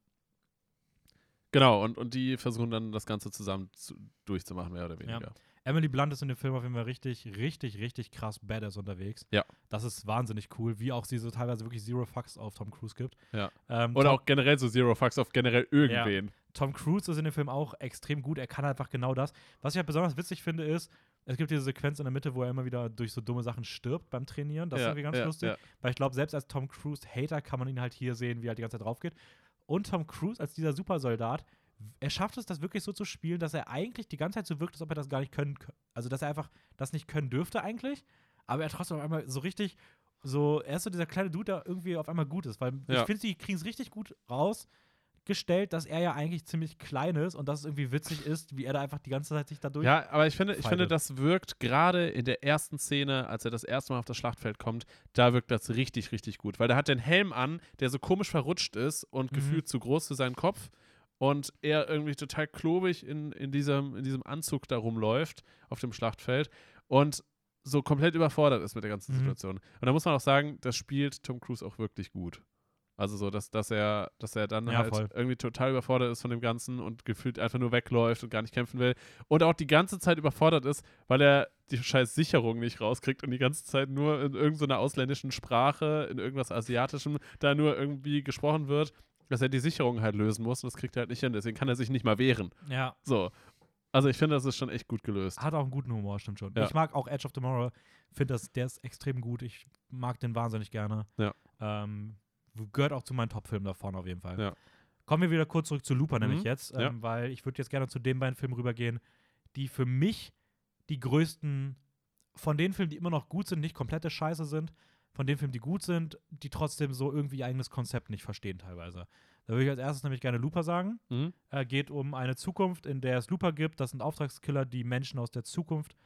[SPEAKER 2] genau, und, und die versuchen dann das Ganze zusammen zu, durchzumachen, mehr oder weniger.
[SPEAKER 1] Emily Blunt ist in dem Film auf jeden Fall richtig, richtig, richtig krass badass unterwegs.
[SPEAKER 2] Ja.
[SPEAKER 1] Das ist wahnsinnig cool, wie auch sie so teilweise wirklich Zero Fucks auf Tom Cruise gibt.
[SPEAKER 2] Ja.
[SPEAKER 1] Ähm,
[SPEAKER 2] Oder
[SPEAKER 1] Tom,
[SPEAKER 2] auch generell so Zero Fucks auf generell irgendwen.
[SPEAKER 1] Tom Cruise ist in dem Film auch extrem gut. Er kann einfach genau das. Was ich halt besonders witzig finde, ist, es gibt diese Sequenz in der Mitte, wo er immer wieder durch so dumme Sachen stirbt beim Trainieren. Das ist
[SPEAKER 2] Ja,
[SPEAKER 1] irgendwie ganz
[SPEAKER 2] ja,
[SPEAKER 1] lustig.
[SPEAKER 2] ja.
[SPEAKER 1] Weil ich glaube, selbst als Tom Cruise-Hater kann man ihn halt hier sehen, wie er halt die ganze Zeit drauf geht. Und Tom Cruise als dieser Supersoldat, er schafft es, das wirklich so zu spielen, dass er eigentlich die ganze Zeit so wirkt, als ob er das gar nicht können kö- Also, dass er einfach das nicht können dürfte eigentlich, aber er trotzdem auf einmal so richtig, so, er ist so dieser kleine Dude, der irgendwie auf einmal gut ist. Weil ich
[SPEAKER 2] Ja.
[SPEAKER 1] finde, sie kriegen es richtig gut rausgestellt, dass er ja eigentlich ziemlich klein ist und dass es irgendwie witzig ist, wie er da einfach die ganze Zeit sich dadurch.
[SPEAKER 2] Ja, aber ich finde, ich finde, das wirkt gerade in der ersten Szene, als er das erste Mal auf das Schlachtfeld kommt, da wirkt das richtig, richtig gut. Weil der hat den Helm an, der so komisch verrutscht ist und
[SPEAKER 1] Mhm.
[SPEAKER 2] gefühlt zu groß für seinen Kopf. Und er irgendwie total klobig in, in, diesem, in diesem Anzug da rumläuft auf dem Schlachtfeld und so komplett überfordert ist mit der ganzen
[SPEAKER 1] Mhm.
[SPEAKER 2] Situation. Und da muss man auch sagen, das spielt Tom Cruise auch wirklich gut. Also so, dass, dass er, dass er dann
[SPEAKER 1] Ja,
[SPEAKER 2] halt
[SPEAKER 1] voll.
[SPEAKER 2] irgendwie total überfordert ist von dem Ganzen und gefühlt einfach nur wegläuft und gar nicht kämpfen will. Und auch die ganze Zeit überfordert ist, weil er die scheiß Sicherung nicht rauskriegt und die ganze Zeit nur in irgendeiner ausländischen Sprache, in irgendwas Asiatischem, da nur irgendwie gesprochen wird, dass er die Sicherung halt lösen muss und das kriegt er halt nicht hin. Deswegen kann er sich nicht mal wehren.
[SPEAKER 1] ja.
[SPEAKER 2] So. Also ich finde, das ist schon echt gut gelöst.
[SPEAKER 1] Hat auch einen guten Humor, stimmt schon.
[SPEAKER 2] Ja.
[SPEAKER 1] Ich mag auch Edge of Tomorrow. Finde das, der ist extrem gut. Ich mag den wahnsinnig gerne.
[SPEAKER 2] Ja.
[SPEAKER 1] Ähm, gehört auch zu meinen Top-Filmen davon auf jeden Fall.
[SPEAKER 2] Ja.
[SPEAKER 1] Kommen wir wieder kurz zurück zu Looper, nämlich
[SPEAKER 2] Mhm.
[SPEAKER 1] jetzt, ähm,
[SPEAKER 2] Ja.
[SPEAKER 1] weil ich würde jetzt gerne zu den beiden Filmen rübergehen, die für mich die größten, von den Filmen, die immer noch gut sind, nicht komplette Scheiße sind, von den Filmen, die gut sind, die trotzdem so irgendwie ihr eigenes Konzept nicht verstehen teilweise. Da würde ich als erstes nämlich gerne Looper sagen.
[SPEAKER 2] Mhm.
[SPEAKER 1] äh, geht um eine Zukunft, in der es Looper gibt. Das sind Auftragskiller, die Menschen aus der Zukunft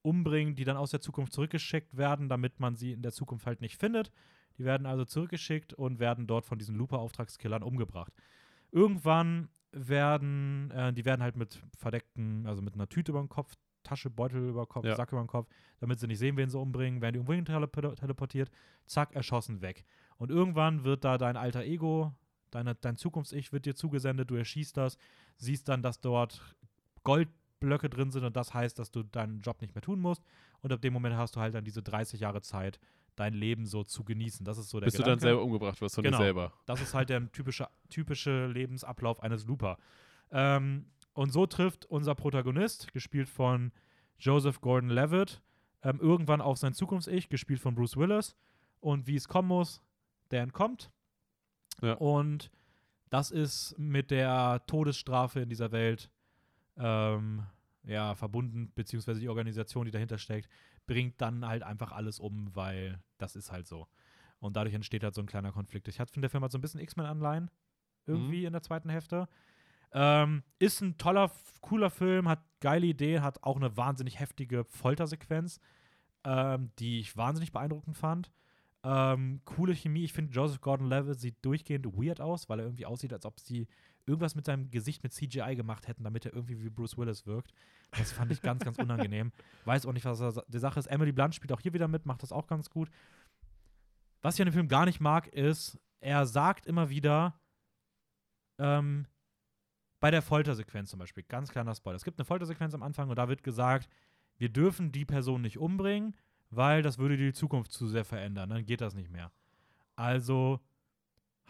[SPEAKER 1] umbringen, die dann aus der Zukunft zurückgeschickt werden, damit man sie in der Zukunft halt nicht findet. Die werden also zurückgeschickt und werden dort von diesen Looper-Auftragskillern umgebracht. Irgendwann werden, äh, die werden halt mit verdeckten, also mit einer Tüte über dem Kopf, Tasche, Beutel über dem Kopf,
[SPEAKER 2] Ja.
[SPEAKER 1] Sack über dem Kopf, damit sie nicht sehen, wen sie umbringen, werden die umbringen tele teleportiert, zack, erschossen, weg. Und irgendwann wird da dein alter Ego, deine, dein Zukunfts-Ich wird dir zugesendet, du erschießt das, siehst dann, dass dort Goldblöcke drin sind und das heißt, dass du deinen Job nicht mehr tun musst. Und ab dem Moment hast du halt dann diese 30 Jahre Zeit, dein Leben so zu genießen. Das ist so der
[SPEAKER 2] Bis du dann
[SPEAKER 1] Gedanke.
[SPEAKER 2] selber umgebracht wirst von
[SPEAKER 1] Genau.
[SPEAKER 2] dir selber.
[SPEAKER 1] Das ist halt der typische, typische Lebensablauf eines Looper. Ähm, und so trifft unser Protagonist, gespielt von Joseph Gordon-Levitt, ähm, irgendwann auf sein Zukunfts-Ich, gespielt von Bruce Willis. Und wie es kommen muss, der entkommt.
[SPEAKER 2] Ja.
[SPEAKER 1] Und das ist mit der Todesstrafe in dieser Welt ähm, ja, verbunden, beziehungsweise die Organisation, die dahinter steckt, bringt dann halt einfach alles um, weil das ist halt so. Und dadurch entsteht halt so ein kleiner Konflikt. Ich finde, der Film hat so ein bisschen X-Men-Anleihen irgendwie in der zweiten Hälfte. Ähm, ist ein toller, cooler Film, hat geile Ideen, hat auch eine wahnsinnig heftige Foltersequenz, ähm, die ich wahnsinnig beeindruckend fand. Ähm, coole Chemie. Ich finde, Joseph Gordon-Levitt sieht durchgehend weird aus, weil er irgendwie aussieht, als ob sie irgendwas mit seinem Gesicht mit CGI gemacht hätten, damit er irgendwie wie Bruce Willis wirkt. Das fand ich ganz, ganz unangenehm. <laughs> Weiß auch nicht, was die Sache ist. Emily Blunt spielt auch hier wieder mit, macht das auch ganz gut. Was ich an dem Film gar nicht mag, ist, er sagt immer wieder, ähm, bei der Foltersequenz zum Beispiel, ganz kleiner Spoiler. Es gibt eine Foltersequenz am Anfang und da wird gesagt, wir dürfen die Person nicht umbringen, weil das würde die Zukunft zu sehr verändern. Dann geht das nicht mehr. Also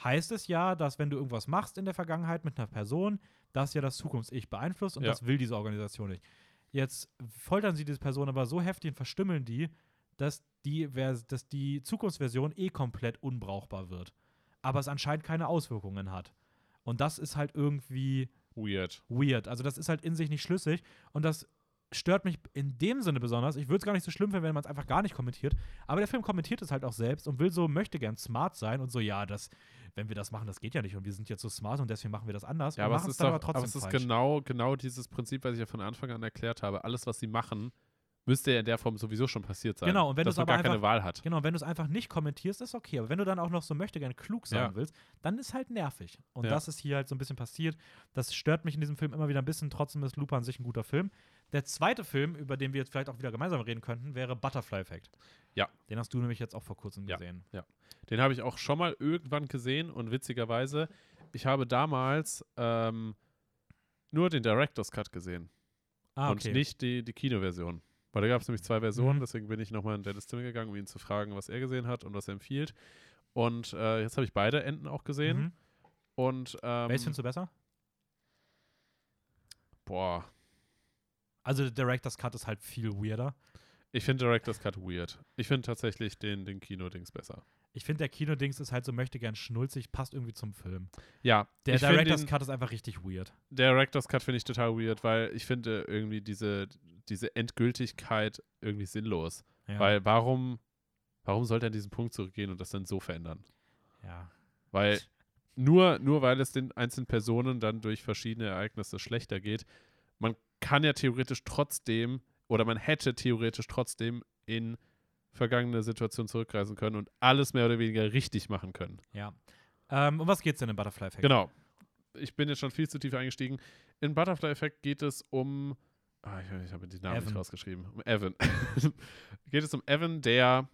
[SPEAKER 1] heißt es ja, dass wenn du irgendwas machst in der Vergangenheit mit einer Person, das ja das Zukunfts-Ich beeinflusst und
[SPEAKER 2] Ja.
[SPEAKER 1] das will diese Organisation nicht. Jetzt foltern sie diese Person aber so heftig und verstümmeln die, dass die, dass die Zukunftsversion eh komplett unbrauchbar wird. Aber es anscheinend keine Auswirkungen hat. Und das ist halt irgendwie
[SPEAKER 2] Weird.
[SPEAKER 1] weird. Also das ist halt in sich nicht schlüssig und das stört mich in dem Sinne besonders. Ich würde es gar nicht so schlimm finden, wenn man es einfach gar nicht kommentiert. Aber der Film kommentiert es halt auch selbst und will so, möchte gern smart sein und so, ja, das, wenn wir das machen, das geht ja nicht und wir sind jetzt so smart und deswegen machen wir das anders.
[SPEAKER 2] Ja, aber es ist doch,
[SPEAKER 1] aber trotzdem
[SPEAKER 2] aber es ist genau, genau dieses Prinzip, was ich ja von Anfang an erklärt habe. Alles, was sie machen, müsste ja in der Form sowieso schon passiert sein.
[SPEAKER 1] Genau, und wenn
[SPEAKER 2] dass man gar keine
[SPEAKER 1] einfach-
[SPEAKER 2] Wahl hat.
[SPEAKER 1] Genau, wenn du es einfach nicht kommentierst, ist okay. Aber wenn du dann auch noch so möchte gerne klug sein
[SPEAKER 2] Ja.
[SPEAKER 1] willst, dann ist halt nervig. Und
[SPEAKER 2] Ja.
[SPEAKER 1] das ist hier halt so ein bisschen passiert. Das stört mich in diesem Film immer wieder ein bisschen. Trotzdem ist an sich ein guter Film. Der zweite Film, über den wir jetzt vielleicht auch wieder gemeinsam reden könnten, wäre Butterfly Effect.
[SPEAKER 2] Ja.
[SPEAKER 1] Den hast du nämlich jetzt auch vor kurzem
[SPEAKER 2] Ja.
[SPEAKER 1] gesehen.
[SPEAKER 2] Den habe ich auch schon mal irgendwann gesehen und witzigerweise, ich habe damals ähm, nur den Director's Cut gesehen
[SPEAKER 1] Ah,
[SPEAKER 2] und nicht die, die Kinoversion. Weil da gab es nämlich zwei Versionen,
[SPEAKER 1] Mhm.
[SPEAKER 2] deswegen bin ich nochmal in Dennis Zimmer gegangen, um ihn zu fragen, was er gesehen hat und was er empfiehlt. Und äh, jetzt habe ich beide Enden auch gesehen.
[SPEAKER 1] Mhm.
[SPEAKER 2] Und ähm,
[SPEAKER 1] Welches findest du besser?
[SPEAKER 2] boah,
[SPEAKER 1] Also, der Director's Cut ist halt viel weirder.
[SPEAKER 2] ich finde Director's Cut weird. Ich finde tatsächlich den, den Kino-Dings besser.
[SPEAKER 1] Ich finde, der Kinodings ist halt so möchte gern schnulzig, passt irgendwie zum Film.
[SPEAKER 2] Ja,
[SPEAKER 1] Der Director's Cut ist einfach richtig weird.
[SPEAKER 2] Director's Cut finde ich total weird, weil ich finde irgendwie diese, diese Endgültigkeit irgendwie sinnlos.
[SPEAKER 1] Ja.
[SPEAKER 2] Weil warum, warum sollte er an diesen Punkt zurückgehen und das dann so verändern?
[SPEAKER 1] ja.
[SPEAKER 2] Weil nur, nur weil es den einzelnen Personen dann durch verschiedene Ereignisse schlechter geht, man kann ja theoretisch trotzdem oder man hätte theoretisch trotzdem in vergangene Situationen zurückreisen können und alles mehr oder weniger richtig machen können.
[SPEAKER 1] Ja. Ähm, um was geht's denn im Butterfly Effect?
[SPEAKER 2] Genau. Ich bin jetzt schon viel zu tief eingestiegen. In Butterfly Effect geht es um. Ah, ich, ich habe die Namen
[SPEAKER 1] Evan.
[SPEAKER 2] nicht rausgeschrieben. Um Evan. <laughs> geht es um Evan, der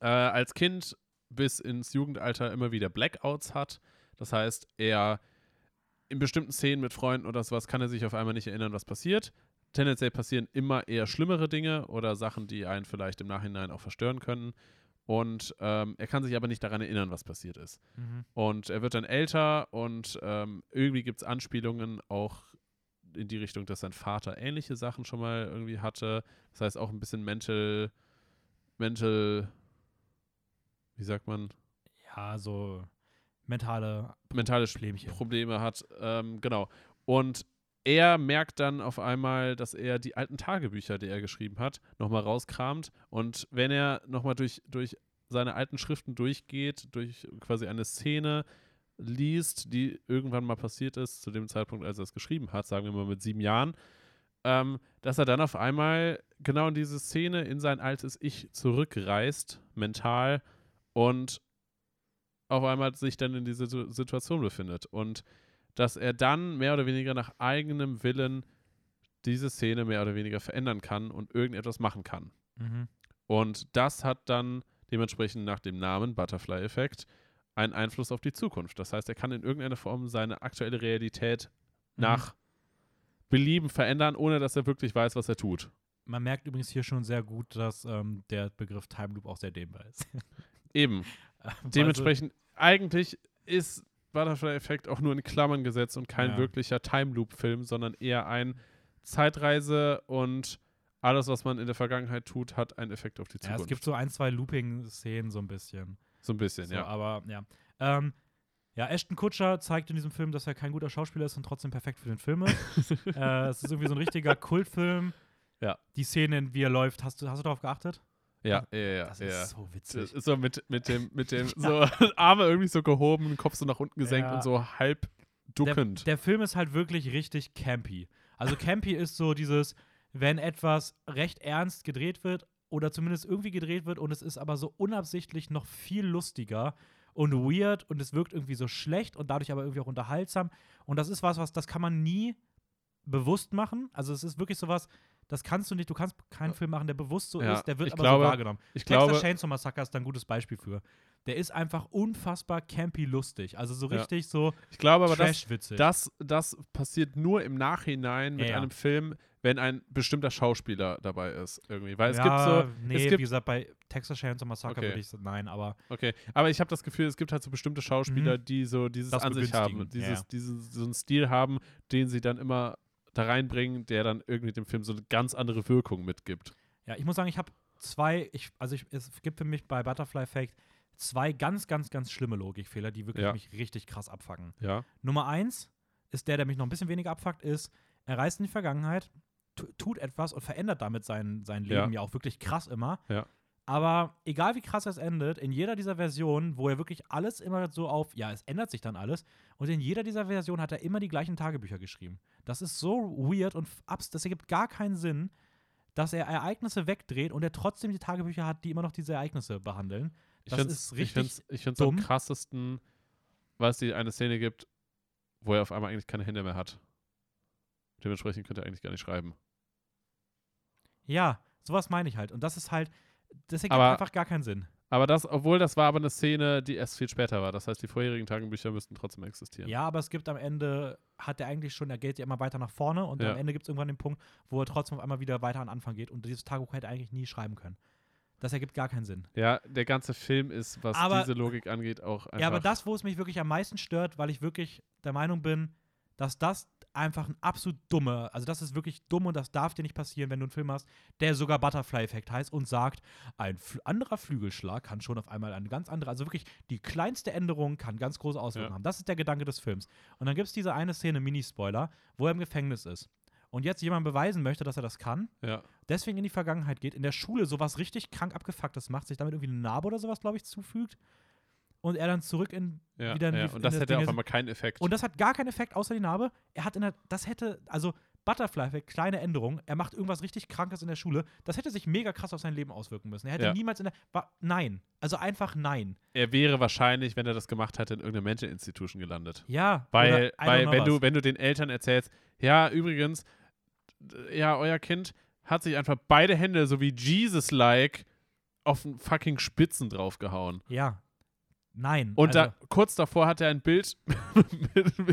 [SPEAKER 2] äh, als Kind bis ins Jugendalter immer wieder Blackouts hat. Das heißt, er in bestimmten Szenen mit Freunden oder sowas kann er sich auf einmal nicht erinnern, was passiert. Tendenziell passieren immer eher schlimmere Dinge oder Sachen, die einen vielleicht im Nachhinein auch verstören können. Und ähm, er kann sich aber nicht daran erinnern, was passiert ist.
[SPEAKER 1] Mhm.
[SPEAKER 2] Und er wird dann älter und ähm, irgendwie gibt es Anspielungen auch in die Richtung, dass sein Vater ähnliche Sachen schon mal irgendwie hatte. Das heißt auch ein bisschen mental, mental, wie sagt man,
[SPEAKER 1] Ja, so mentale
[SPEAKER 2] mentale
[SPEAKER 1] Problemchen.
[SPEAKER 2] Probleme hat. Ähm, genau. Und er merkt dann auf einmal, dass er die alten Tagebücher, die er geschrieben hat, nochmal rauskramt. Und wenn er nochmal durch, durch seine alten Schriften durchgeht, durch quasi eine Szene liest, die irgendwann mal passiert ist, zu dem Zeitpunkt, als er es geschrieben hat, sagen wir mal mit sieben Jahren, ähm, dass er dann auf einmal genau in diese Szene, in sein altes Ich zurückreist, mental, und auf einmal sich dann in diese Situ- Situation befindet. Und dass er dann mehr oder weniger nach eigenem Willen diese Szene mehr oder weniger verändern kann und irgendetwas machen kann.
[SPEAKER 1] Mhm.
[SPEAKER 2] Und das hat dann dementsprechend nach dem Namen Butterfly-Effekt einen Einfluss auf die Zukunft. Das heißt, er kann in irgendeiner Form seine aktuelle Realität
[SPEAKER 1] Mhm.
[SPEAKER 2] nach Belieben verändern, ohne dass er wirklich weiß, was er tut.
[SPEAKER 1] Man merkt übrigens hier schon sehr gut, dass ähm, der Begriff Time Loop auch sehr dehnbar ist.
[SPEAKER 2] Eben. <laughs>
[SPEAKER 1] Also,
[SPEAKER 2] Dementsprechend, eigentlich ist Butterfly-Effekt auch nur in Klammern gesetzt und kein
[SPEAKER 1] Ja.
[SPEAKER 2] wirklicher Time Loop-Film, sondern eher ein Zeitreise und alles, was man in der Vergangenheit tut, hat einen Effekt auf die
[SPEAKER 1] ja,
[SPEAKER 2] Zukunft.
[SPEAKER 1] es gibt so ein, zwei Looping-Szenen so ein bisschen.
[SPEAKER 2] so ein bisschen,
[SPEAKER 1] So,
[SPEAKER 2] ja.
[SPEAKER 1] Aber ja. Ähm, ja, Ashton Kutscher zeigt in diesem Film, dass er kein guter Schauspieler ist und trotzdem perfekt für den Film ist. <laughs> äh, es ist irgendwie so ein richtiger Kultfilm.
[SPEAKER 2] Ja.
[SPEAKER 1] Die Szenen, wie er läuft, hast du, hast du darauf geachtet?
[SPEAKER 2] Ja, ja, ja.
[SPEAKER 1] Das
[SPEAKER 2] ja.
[SPEAKER 1] ist so
[SPEAKER 2] Das
[SPEAKER 1] witzig.
[SPEAKER 2] so mit, mit dem, mit dem, <laughs> so <laughs> Arme irgendwie so gehoben, Kopf so nach unten gesenkt
[SPEAKER 1] Ja.
[SPEAKER 2] und so halb duckend.
[SPEAKER 1] Der, der Film ist halt wirklich richtig campy. Also <laughs> campy ist so dieses, wenn etwas recht ernst gedreht wird oder zumindest irgendwie gedreht wird und es ist aber so unabsichtlich noch viel lustiger und weird und es wirkt irgendwie so schlecht und dadurch aber irgendwie auch unterhaltsam. Und das ist was, was das kann man nie bewusst machen. Also es ist wirklich sowas, das kannst du nicht, du kannst keinen Film machen, der bewusst so
[SPEAKER 2] Ja,
[SPEAKER 1] ist, der wird aber
[SPEAKER 2] glaube-
[SPEAKER 1] so wahrgenommen.
[SPEAKER 2] ich
[SPEAKER 1] Texas
[SPEAKER 2] glaube,
[SPEAKER 1] Chainsaw Massacre ist da ein gutes Beispiel für. Der ist einfach unfassbar campy lustig. Also so
[SPEAKER 2] Ja.
[SPEAKER 1] richtig so
[SPEAKER 2] ich glaube aber, das, das, das passiert nur im Nachhinein mit
[SPEAKER 1] Ja, ja.
[SPEAKER 2] einem Film, wenn ein bestimmter Schauspieler dabei ist. Irgendwie. Weil es
[SPEAKER 1] ja,
[SPEAKER 2] gibt so,
[SPEAKER 1] nee,
[SPEAKER 2] es
[SPEAKER 1] wie
[SPEAKER 2] gibt,
[SPEAKER 1] gesagt, bei Texas Chainsaw Massacre
[SPEAKER 2] Okay.
[SPEAKER 1] würde ich sagen, nein, aber
[SPEAKER 2] okay, aber ich habe das Gefühl, es gibt halt so bestimmte Schauspieler, die so dieses
[SPEAKER 1] Mhm. Das
[SPEAKER 2] an sich haben, dieses,
[SPEAKER 1] ja.
[SPEAKER 2] diesen, so einen Stil haben, den sie dann immer da reinbringen, der dann irgendwie dem Film so eine ganz andere Wirkung mitgibt.
[SPEAKER 1] ja, ich muss sagen, ich habe zwei, ich, also ich, es gibt für mich bei Butterfly Effect zwei ganz, ganz, ganz schlimme Logikfehler, die wirklich
[SPEAKER 2] Ja.
[SPEAKER 1] mich richtig krass abfacken.
[SPEAKER 2] Ja.
[SPEAKER 1] Nummer eins ist der, der mich noch ein bisschen weniger abfuckt, ist, er reist in die Vergangenheit, tu- tut etwas und verändert damit sein, sein
[SPEAKER 2] Ja.
[SPEAKER 1] Leben ja. auch wirklich krass immer.
[SPEAKER 2] Ja.
[SPEAKER 1] Aber egal wie krass es endet, in jeder dieser Versionen, wo er wirklich alles immer so auf, ja, es ändert sich dann alles, und in jeder dieser Versionen hat er immer die gleichen Tagebücher geschrieben. Das ist so weird und abs das ergibt gar keinen Sinn, dass er Ereignisse wegdreht und er trotzdem die Tagebücher hat, die immer noch diese Ereignisse behandeln.
[SPEAKER 2] Ich
[SPEAKER 1] Das ist
[SPEAKER 2] ich
[SPEAKER 1] richtig
[SPEAKER 2] ich find's am
[SPEAKER 1] dumm.
[SPEAKER 2] krassesten, weil es die eine Szene gibt, wo er auf einmal eigentlich keine Hände mehr hat. Dementsprechend könnte er eigentlich gar nicht schreiben.
[SPEAKER 1] Ja, sowas meine ich halt. Und das ist halt, das ergibt
[SPEAKER 2] Aber-
[SPEAKER 1] einfach gar keinen Sinn.
[SPEAKER 2] Aber das, obwohl das war aber eine Szene, die erst viel später war. Das heißt, die vorherigen Tagebücher müssten trotzdem existieren.
[SPEAKER 1] Ja, aber es gibt am Ende, hat er eigentlich schon, er geht ja immer weiter nach vorne und
[SPEAKER 2] Ja.
[SPEAKER 1] am Ende gibt es irgendwann den Punkt, wo er trotzdem auf einmal wieder weiter an den Anfang geht und dieses Tagebuch hätte er eigentlich nie schreiben können. Das ergibt gar keinen Sinn.
[SPEAKER 2] Ja, der ganze Film ist, was
[SPEAKER 1] Aber-
[SPEAKER 2] diese Logik angeht, auch einfach.
[SPEAKER 1] Ja, aber das, wo es mich wirklich am meisten stört, weil ich wirklich der Meinung bin, dass das einfach ein absolut dumme, also das ist wirklich dumm und das darf dir nicht passieren, wenn du einen Film hast, der sogar Butterfly-Effekt heißt und sagt, ein anderer Flügelschlag kann schon auf einmal eine ganz andere, also wirklich die kleinste Änderung kann ganz große Auswirkungen
[SPEAKER 2] Ja.
[SPEAKER 1] haben. Das ist der Gedanke des Films. Und dann gibt es diese eine Szene, Mini-Spoiler, wo er im Gefängnis ist. Und jetzt jemand beweisen möchte, dass er das kann,
[SPEAKER 2] ja.
[SPEAKER 1] deswegen in die Vergangenheit geht, in der Schule sowas richtig krank abgefucktes macht, sich damit irgendwie eine Narbe oder sowas, glaube ich, zufügt und er dann zurück in
[SPEAKER 2] Ja,
[SPEAKER 1] wieder in
[SPEAKER 2] ja.
[SPEAKER 1] die-
[SPEAKER 2] Und das hätte
[SPEAKER 1] Ding
[SPEAKER 2] auf einmal keinen Effekt.
[SPEAKER 1] und das hat gar keinen Effekt außer die Narbe. Er hat in der, das hätte, also Butterfly-Effekt, kleine Änderung, er macht irgendwas richtig Krankes in der Schule, das hätte sich mega krass auf sein Leben auswirken müssen. Er hätte
[SPEAKER 2] Ja.
[SPEAKER 1] niemals in der, wa, nein, also einfach nein.
[SPEAKER 2] er wäre wahrscheinlich, wenn er das gemacht hätte, in irgendeiner Mental Institution gelandet.
[SPEAKER 1] Ja,
[SPEAKER 2] Weil, weil wenn,
[SPEAKER 1] was.
[SPEAKER 2] du, wenn du den Eltern erzählst, ja, übrigens, ja, euer Kind hat sich einfach beide Hände so wie Jesus-like auf den fucking Spitzen draufgehauen.
[SPEAKER 1] ja, nein.
[SPEAKER 2] Und
[SPEAKER 1] also,
[SPEAKER 2] da, kurz davor hat er ein Bild <laughs>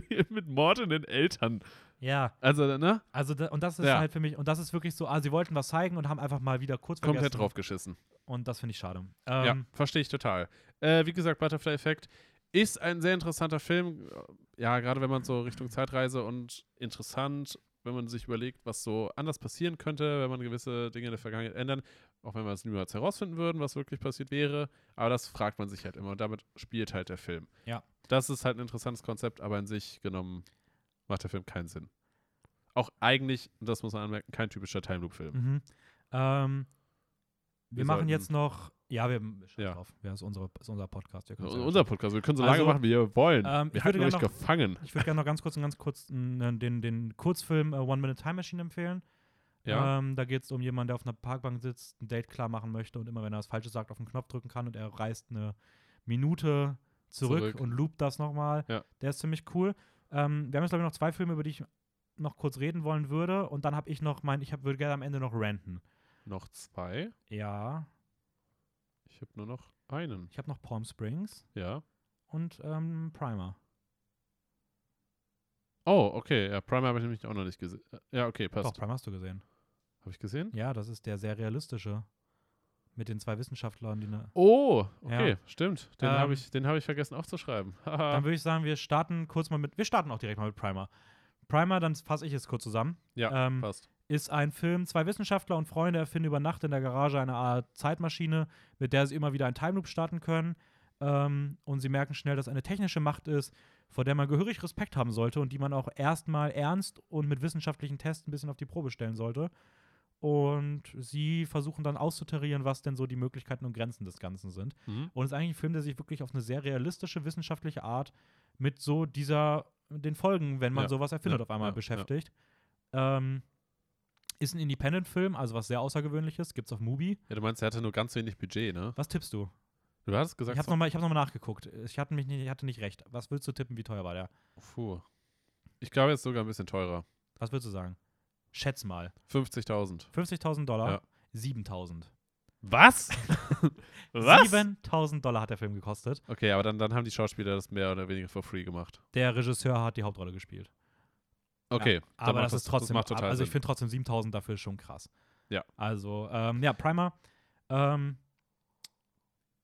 [SPEAKER 2] mit, mit mordenden Eltern.
[SPEAKER 1] ja,
[SPEAKER 2] Also, ne?
[SPEAKER 1] also da, und das ist
[SPEAKER 2] Ja.
[SPEAKER 1] halt für mich, und das ist wirklich so, ah, sie wollten was zeigen und haben einfach mal wieder kurz
[SPEAKER 2] Komplett
[SPEAKER 1] vergessen.
[SPEAKER 2] draufgeschissen.
[SPEAKER 1] Und das finde ich schade.
[SPEAKER 2] ja,
[SPEAKER 1] Ähm,
[SPEAKER 2] verstehe ich total. Äh, wie gesagt, Butterfly Effect ist ein sehr interessanter Film. Ja, gerade wenn man so Richtung Zeitreise und interessant, wenn man sich überlegt, was so anders passieren könnte, wenn man gewisse Dinge in der Vergangenheit ändern, auch wenn wir es niemals herausfinden würden, was wirklich passiert wäre. Aber das fragt man sich halt immer und damit spielt halt der Film.
[SPEAKER 1] Ja.
[SPEAKER 2] Das ist halt ein interessantes Konzept, aber in sich genommen macht der Film keinen Sinn. Auch eigentlich, das muss man anmerken, kein typischer Time Loop-Film.
[SPEAKER 1] Mhm. Ähm, wir,
[SPEAKER 2] Wir
[SPEAKER 1] machen
[SPEAKER 2] sollten-
[SPEAKER 1] jetzt noch, ja, wir
[SPEAKER 2] Ja.
[SPEAKER 1] drauf. Ja, ist, unsere, ist unser Podcast. Wir ja
[SPEAKER 2] Unser Podcast, wir können so
[SPEAKER 1] Also,
[SPEAKER 2] lange machen, wie wir wollen.
[SPEAKER 1] ähm, ich
[SPEAKER 2] wir
[SPEAKER 1] würde
[SPEAKER 2] hatten euch
[SPEAKER 1] gerne noch-
[SPEAKER 2] gefangen.
[SPEAKER 1] Ich würde gerne noch ganz kurz, ganz kurz n- den, den Kurzfilm äh, One Minute Time Machine empfehlen.
[SPEAKER 2] Ja.
[SPEAKER 1] Ähm, da geht es um jemanden, der auf einer Parkbank sitzt, ein Date klar machen möchte und immer, wenn er das Falsche sagt, auf den Knopf drücken kann und er reist eine Minute zurück,
[SPEAKER 2] Zurück.
[SPEAKER 1] und loopt das nochmal.
[SPEAKER 2] Ja.
[SPEAKER 1] Der ist ziemlich cool. Ähm, wir haben jetzt, glaube ich, noch zwei Filme, über die ich noch kurz reden wollen würde. Und dann habe ich noch mein, ich hab, würde gerne am Ende noch ranten.
[SPEAKER 2] Noch zwei.
[SPEAKER 1] Ja,
[SPEAKER 2] Ich habe nur noch einen.
[SPEAKER 1] ich habe noch Palm Springs
[SPEAKER 2] Ja.
[SPEAKER 1] und ähm, Primer.
[SPEAKER 2] Oh, okay. Ja, Primer habe ich nämlich auch noch nicht gesehen. Ja, okay,
[SPEAKER 1] Doch,
[SPEAKER 2] passt.
[SPEAKER 1] Primer hast du gesehen.
[SPEAKER 2] Habe ich gesehen?
[SPEAKER 1] Ja, das ist der sehr realistische. Mit den zwei Wissenschaftlern, die ne
[SPEAKER 2] Oh, okay,
[SPEAKER 1] Ja.
[SPEAKER 2] stimmt. Den
[SPEAKER 1] Ähm,
[SPEAKER 2] habe ich, den hab ich vergessen aufzuschreiben. <laughs>
[SPEAKER 1] Dann würde ich sagen, wir starten kurz mal mit, wir starten auch direkt mal mit Primer. Primer, dann fasse ich es kurz zusammen,
[SPEAKER 2] ja,
[SPEAKER 1] ähm,
[SPEAKER 2] passt.
[SPEAKER 1] ist ein Film, zwei Wissenschaftler und Freunde erfinden über Nacht in der Garage eine Art Zeitmaschine, mit der sie immer wieder einen Time Loop starten können. Ähm, und sie merken schnell, dass eine technische Macht ist, vor der man gehörig Respekt haben sollte und die man auch erstmal ernst und mit wissenschaftlichen Tests ein bisschen auf die Probe stellen sollte. Und sie versuchen dann auszutarieren, was denn so die Möglichkeiten und Grenzen des Ganzen sind.
[SPEAKER 2] Mhm.
[SPEAKER 1] Und es ist eigentlich ein Film, der sich wirklich auf eine sehr realistische wissenschaftliche Art mit so dieser, den Folgen, wenn man
[SPEAKER 2] Ja,
[SPEAKER 1] sowas erfindet,
[SPEAKER 2] ja,
[SPEAKER 1] auf einmal
[SPEAKER 2] ja,
[SPEAKER 1] beschäftigt. Ähm, ist ein Independent-Film, also was sehr Außergewöhnliches, gibt's auf Mubi.
[SPEAKER 2] Ja, du meinst, er hatte nur ganz wenig Budget, ne?
[SPEAKER 1] Was tippst du?
[SPEAKER 2] Du hattest gesagt,
[SPEAKER 1] Ich habe nochmal noch mal nachgeguckt. Ich hatte, mich nicht, ich hatte nicht recht. Was willst du tippen, wie teuer war der?
[SPEAKER 2] Puh. Ich glaube jetzt sogar ein bisschen teurer.
[SPEAKER 1] Was würdest du sagen? Schätz mal.
[SPEAKER 2] 50.000.
[SPEAKER 1] 50.000 Dollar?
[SPEAKER 2] Ja.
[SPEAKER 1] 7.000.
[SPEAKER 2] Was? <laughs>
[SPEAKER 1] 7.000 Dollar hat der Film gekostet.
[SPEAKER 2] Okay, aber dann, dann haben die Schauspieler das mehr oder weniger for free gemacht.
[SPEAKER 1] Der Regisseur hat die Hauptrolle gespielt.
[SPEAKER 2] Okay,
[SPEAKER 1] Ja, aber
[SPEAKER 2] macht
[SPEAKER 1] das ist trotzdem,
[SPEAKER 2] das macht total
[SPEAKER 1] also ich finde trotzdem 7000 dafür schon krass.
[SPEAKER 2] Ja.
[SPEAKER 1] Also, ähm, ja, Primer. Ähm,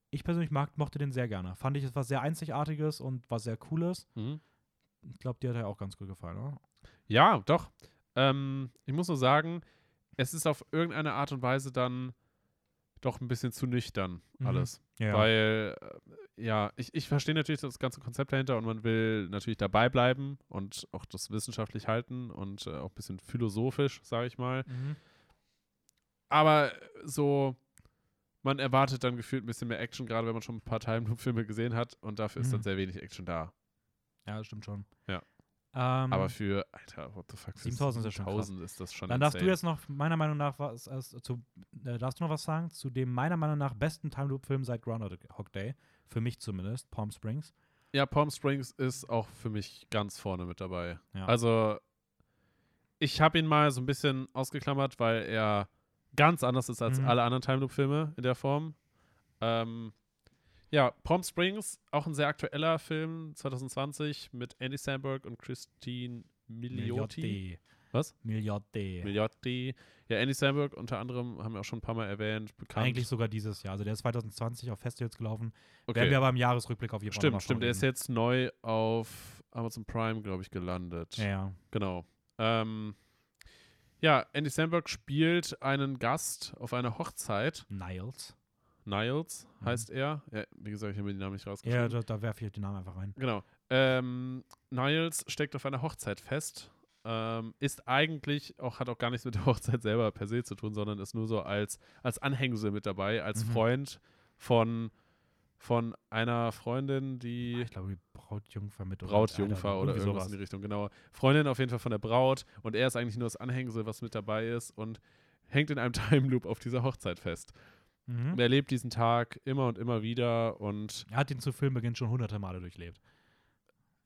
[SPEAKER 1] ich persönlich mag, mochte den sehr gerne. Fand ich etwas sehr Einzigartiges und was sehr Cooles.
[SPEAKER 2] Mhm.
[SPEAKER 1] Ich glaube, dir hat er auch ganz gut gefallen, oder?
[SPEAKER 2] Ja, doch. Ähm, ich muss nur sagen, es ist auf irgendeine Art und Weise dann doch ein bisschen zu nüchtern
[SPEAKER 1] Mhm.
[SPEAKER 2] alles.
[SPEAKER 1] Ja.
[SPEAKER 2] Weil, äh, ja, ich, ich verstehe natürlich das ganze Konzept dahinter und man will natürlich dabei bleiben und auch das wissenschaftlich halten und äh, auch ein bisschen philosophisch, sage ich mal.
[SPEAKER 1] mhm.
[SPEAKER 2] Aber so, man erwartet dann gefühlt ein bisschen mehr Action, gerade wenn man schon ein paar Time Loop-Filme gesehen hat und dafür ist dann
[SPEAKER 1] Mhm.
[SPEAKER 2] sehr wenig Action da.
[SPEAKER 1] ja, das stimmt schon.
[SPEAKER 2] Ja.
[SPEAKER 1] Ähm,
[SPEAKER 2] Aber für, Alter, what the fuck, für
[SPEAKER 1] 7000 ist ja schon krass.
[SPEAKER 2] 7000 ist das schon
[SPEAKER 1] dann darfst du
[SPEAKER 2] insane.
[SPEAKER 1] jetzt noch, meiner Meinung nach, was, als, zu, äh, darfst du noch was sagen zu dem meiner Meinung nach besten Time Loop Film seit Groundhog Day. Für mich zumindest, Palm Springs.
[SPEAKER 2] Ja, Palm Springs ist auch für mich ganz vorne mit dabei.
[SPEAKER 1] Ja.
[SPEAKER 2] Also, ich habe ihn mal so ein bisschen ausgeklammert, weil er ganz anders ist als
[SPEAKER 1] Mhm.
[SPEAKER 2] alle anderen Time Loop-Filme in der Form. Ähm, ja, Palm Springs, auch ein sehr aktueller Film, 2020 mit Andy Samberg und Christine Milioti.
[SPEAKER 1] Miliarde.
[SPEAKER 2] Was?
[SPEAKER 1] Miliarde.
[SPEAKER 2] Milioti. Ja, Andy Samberg unter anderem haben wir auch schon ein paar Mal erwähnt, bekannt.
[SPEAKER 1] Eigentlich sogar dieses Jahr. Also der ist 2020 auf Festivals gelaufen.
[SPEAKER 2] okay.
[SPEAKER 1] Werden wir aber im Jahresrückblick auf jeden Fall
[SPEAKER 2] Stimmt, stimmt. Der ist jetzt neu auf Amazon Prime, glaube ich, gelandet.
[SPEAKER 1] Ja, ja.
[SPEAKER 2] Genau. Ähm, ja, Andy Samberg spielt einen Gast auf einer Hochzeit.
[SPEAKER 1] Niles.
[SPEAKER 2] Niles
[SPEAKER 1] Mhm.
[SPEAKER 2] heißt er. Ja, wie gesagt, ich habe mir den Namen nicht
[SPEAKER 1] Ja,
[SPEAKER 2] rausgeschrieben.
[SPEAKER 1] da, da werfe ich den Namen einfach rein.
[SPEAKER 2] Genau. Ähm, Niles steckt auf einer Hochzeit fest. Ähm, ist eigentlich auch, hat auch gar nichts mit der <laughs> Hochzeit selber per se zu tun, sondern ist nur so als, als Anhängsel mit dabei, als
[SPEAKER 1] Mhm.
[SPEAKER 2] Freund von, von einer Freundin, die
[SPEAKER 1] Ich glaube, die Brautjungfer mit oder-
[SPEAKER 2] Brautjungfer oder
[SPEAKER 1] irgendwie
[SPEAKER 2] irgendwas in die Richtung, genau. Freundin auf jeden Fall von der Braut und er ist eigentlich nur das Anhängsel, was mit dabei ist und hängt in einem <laughs> Time Loop auf dieser Hochzeit fest.
[SPEAKER 1] Mhm.
[SPEAKER 2] Und er lebt diesen Tag immer und immer wieder und
[SPEAKER 1] Er hat den zu Filmbeginn schon hunderte Male durchlebt.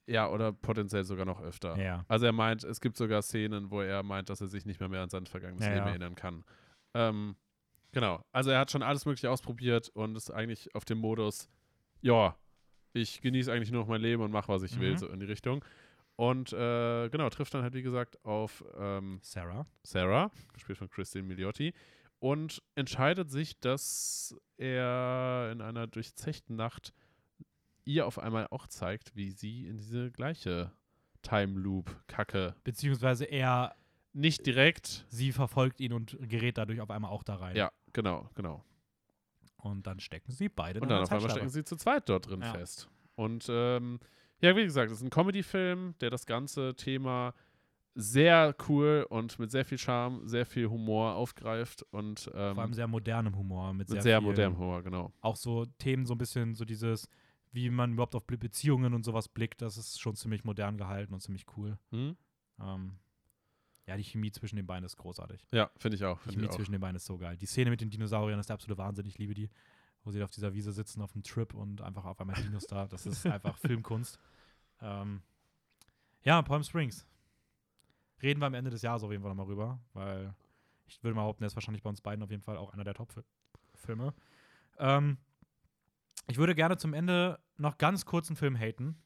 [SPEAKER 2] ja, oder potenziell sogar noch öfter.
[SPEAKER 1] Ja.
[SPEAKER 2] Also er meint, es gibt sogar Szenen, wo er meint, dass er sich nicht mehr, mehr an sein vergangenes
[SPEAKER 1] Ja,
[SPEAKER 2] Leben
[SPEAKER 1] ja.
[SPEAKER 2] erinnern kann. Ähm, genau. Also er hat schon alles Mögliche ausprobiert und ist eigentlich auf dem Modus, ja, ich genieße eigentlich nur noch mein Leben und mache, was ich will,
[SPEAKER 1] Mhm.
[SPEAKER 2] so in die Richtung. Und äh, genau, trifft dann halt, wie gesagt, auf ähm,
[SPEAKER 1] Sarah.
[SPEAKER 2] Sarah, gespielt von Christine Milioti, und entscheidet sich, dass er in einer durchzechten Nacht ihr auf einmal auch zeigt, wie sie in diese gleiche Time Loop-Kacke
[SPEAKER 1] Beziehungsweise er,
[SPEAKER 2] nicht direkt.
[SPEAKER 1] sie verfolgt ihn und gerät dadurch auf einmal auch da rein.
[SPEAKER 2] Ja, genau, genau.
[SPEAKER 1] Und dann stecken sie beide
[SPEAKER 2] Und dann auf einmal stecken sie zu zweit dort drin
[SPEAKER 1] Ja.
[SPEAKER 2] fest. Und ähm, ja, wie gesagt, es ist ein Comedy-Film, der das ganze Thema sehr cool und mit sehr viel Charme, sehr viel Humor aufgreift und ähm,
[SPEAKER 1] Vor allem sehr modernem Humor. Mit,
[SPEAKER 2] mit
[SPEAKER 1] sehr,
[SPEAKER 2] sehr modernem Humor, genau.
[SPEAKER 1] Auch so Themen, so ein bisschen so dieses, wie man überhaupt auf Be- Beziehungen und sowas blickt, das ist schon ziemlich modern gehalten und ziemlich cool.
[SPEAKER 2] Hm?
[SPEAKER 1] Ähm, ja, die Chemie zwischen den beiden ist großartig.
[SPEAKER 2] Ja, finde ich auch.
[SPEAKER 1] Die
[SPEAKER 2] Find
[SPEAKER 1] Chemie
[SPEAKER 2] ich auch.
[SPEAKER 1] zwischen den beiden ist so geil. Die Szene mit den Dinosauriern ist der absolute Wahnsinn. Ich liebe die. Wo sie auf dieser Wiese sitzen auf einem Trip und einfach auf einmal Dinos da. Das ist <laughs> einfach Filmkunst. Ähm, Ja, Palm Springs. Reden wir am Ende des Jahres auf jeden Fall nochmal rüber, weil ich würde mal behaupten, der ist wahrscheinlich bei uns beiden auf jeden Fall auch einer der Top-Filme. Ähm, ich würde gerne zum Ende noch ganz kurz einen Film haten.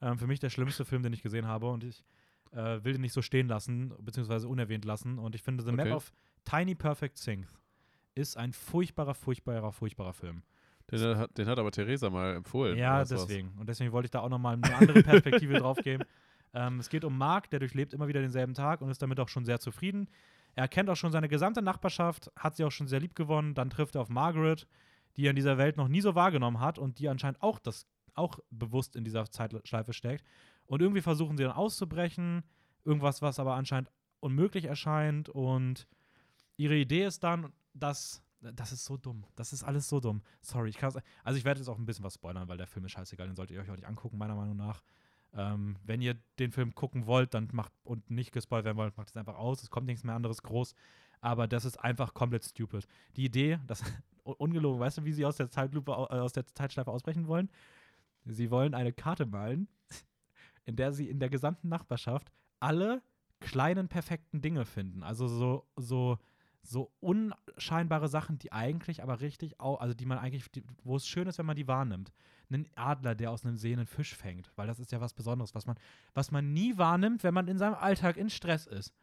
[SPEAKER 1] Ähm, für mich der schlimmste Film, den ich gesehen habe und ich äh, will den nicht so stehen lassen, beziehungsweise unerwähnt lassen. Und ich finde, The
[SPEAKER 2] Okay.
[SPEAKER 1] Map of Tiny Perfect Things ist ein furchtbarer, furchtbarer, furchtbarer Film.
[SPEAKER 2] Den, hat, den hat aber Theresa mal empfohlen.
[SPEAKER 1] Ja, deswegen. Und deswegen wollte ich da auch nochmal eine andere <laughs> Perspektive drauf geben. Ähm, es geht um Mark, der durchlebt immer wieder denselben Tag und ist damit auch schon sehr zufrieden. Er kennt auch schon seine gesamte Nachbarschaft, hat sie auch schon sehr lieb gewonnen. Dann trifft er auf Margaret, die er in dieser Welt noch nie so wahrgenommen hat und die anscheinend auch das auch bewusst in dieser Zeitschleife steckt. Und irgendwie versuchen sie dann auszubrechen. Irgendwas, was aber anscheinend unmöglich erscheint. Und ihre Idee ist dann, dass. Das ist so dumm. Das ist alles so dumm. Sorry, ich kann Also, ich werde jetzt auch ein bisschen was spoilern, weil der Film ist scheißegal. Den solltet ihr euch auch nicht angucken, meiner Meinung nach. Ähm, wenn ihr den Film gucken wollt, dann macht und nicht gespoilt werden wollt, macht es einfach aus. Es kommt nichts mehr anderes groß. Aber das ist einfach komplett stupid. Die Idee, das <laughs> ungelogen, weißt du, wie sie aus der Zeitlupe, äh, aus der Zeitschleife ausbrechen wollen? Sie wollen eine Karte malen, <laughs> in der sie in der gesamten Nachbarschaft alle kleinen perfekten Dinge finden. Also so, so, so unscheinbare Sachen, die eigentlich aber richtig, au also die man eigentlich, die, wo es schön ist, wenn man die wahrnimmt. Einen Adler, der aus einem See einen Fisch fängt, weil das ist ja was Besonderes, was man, was man nie wahrnimmt, wenn man in seinem Alltag in Stress ist.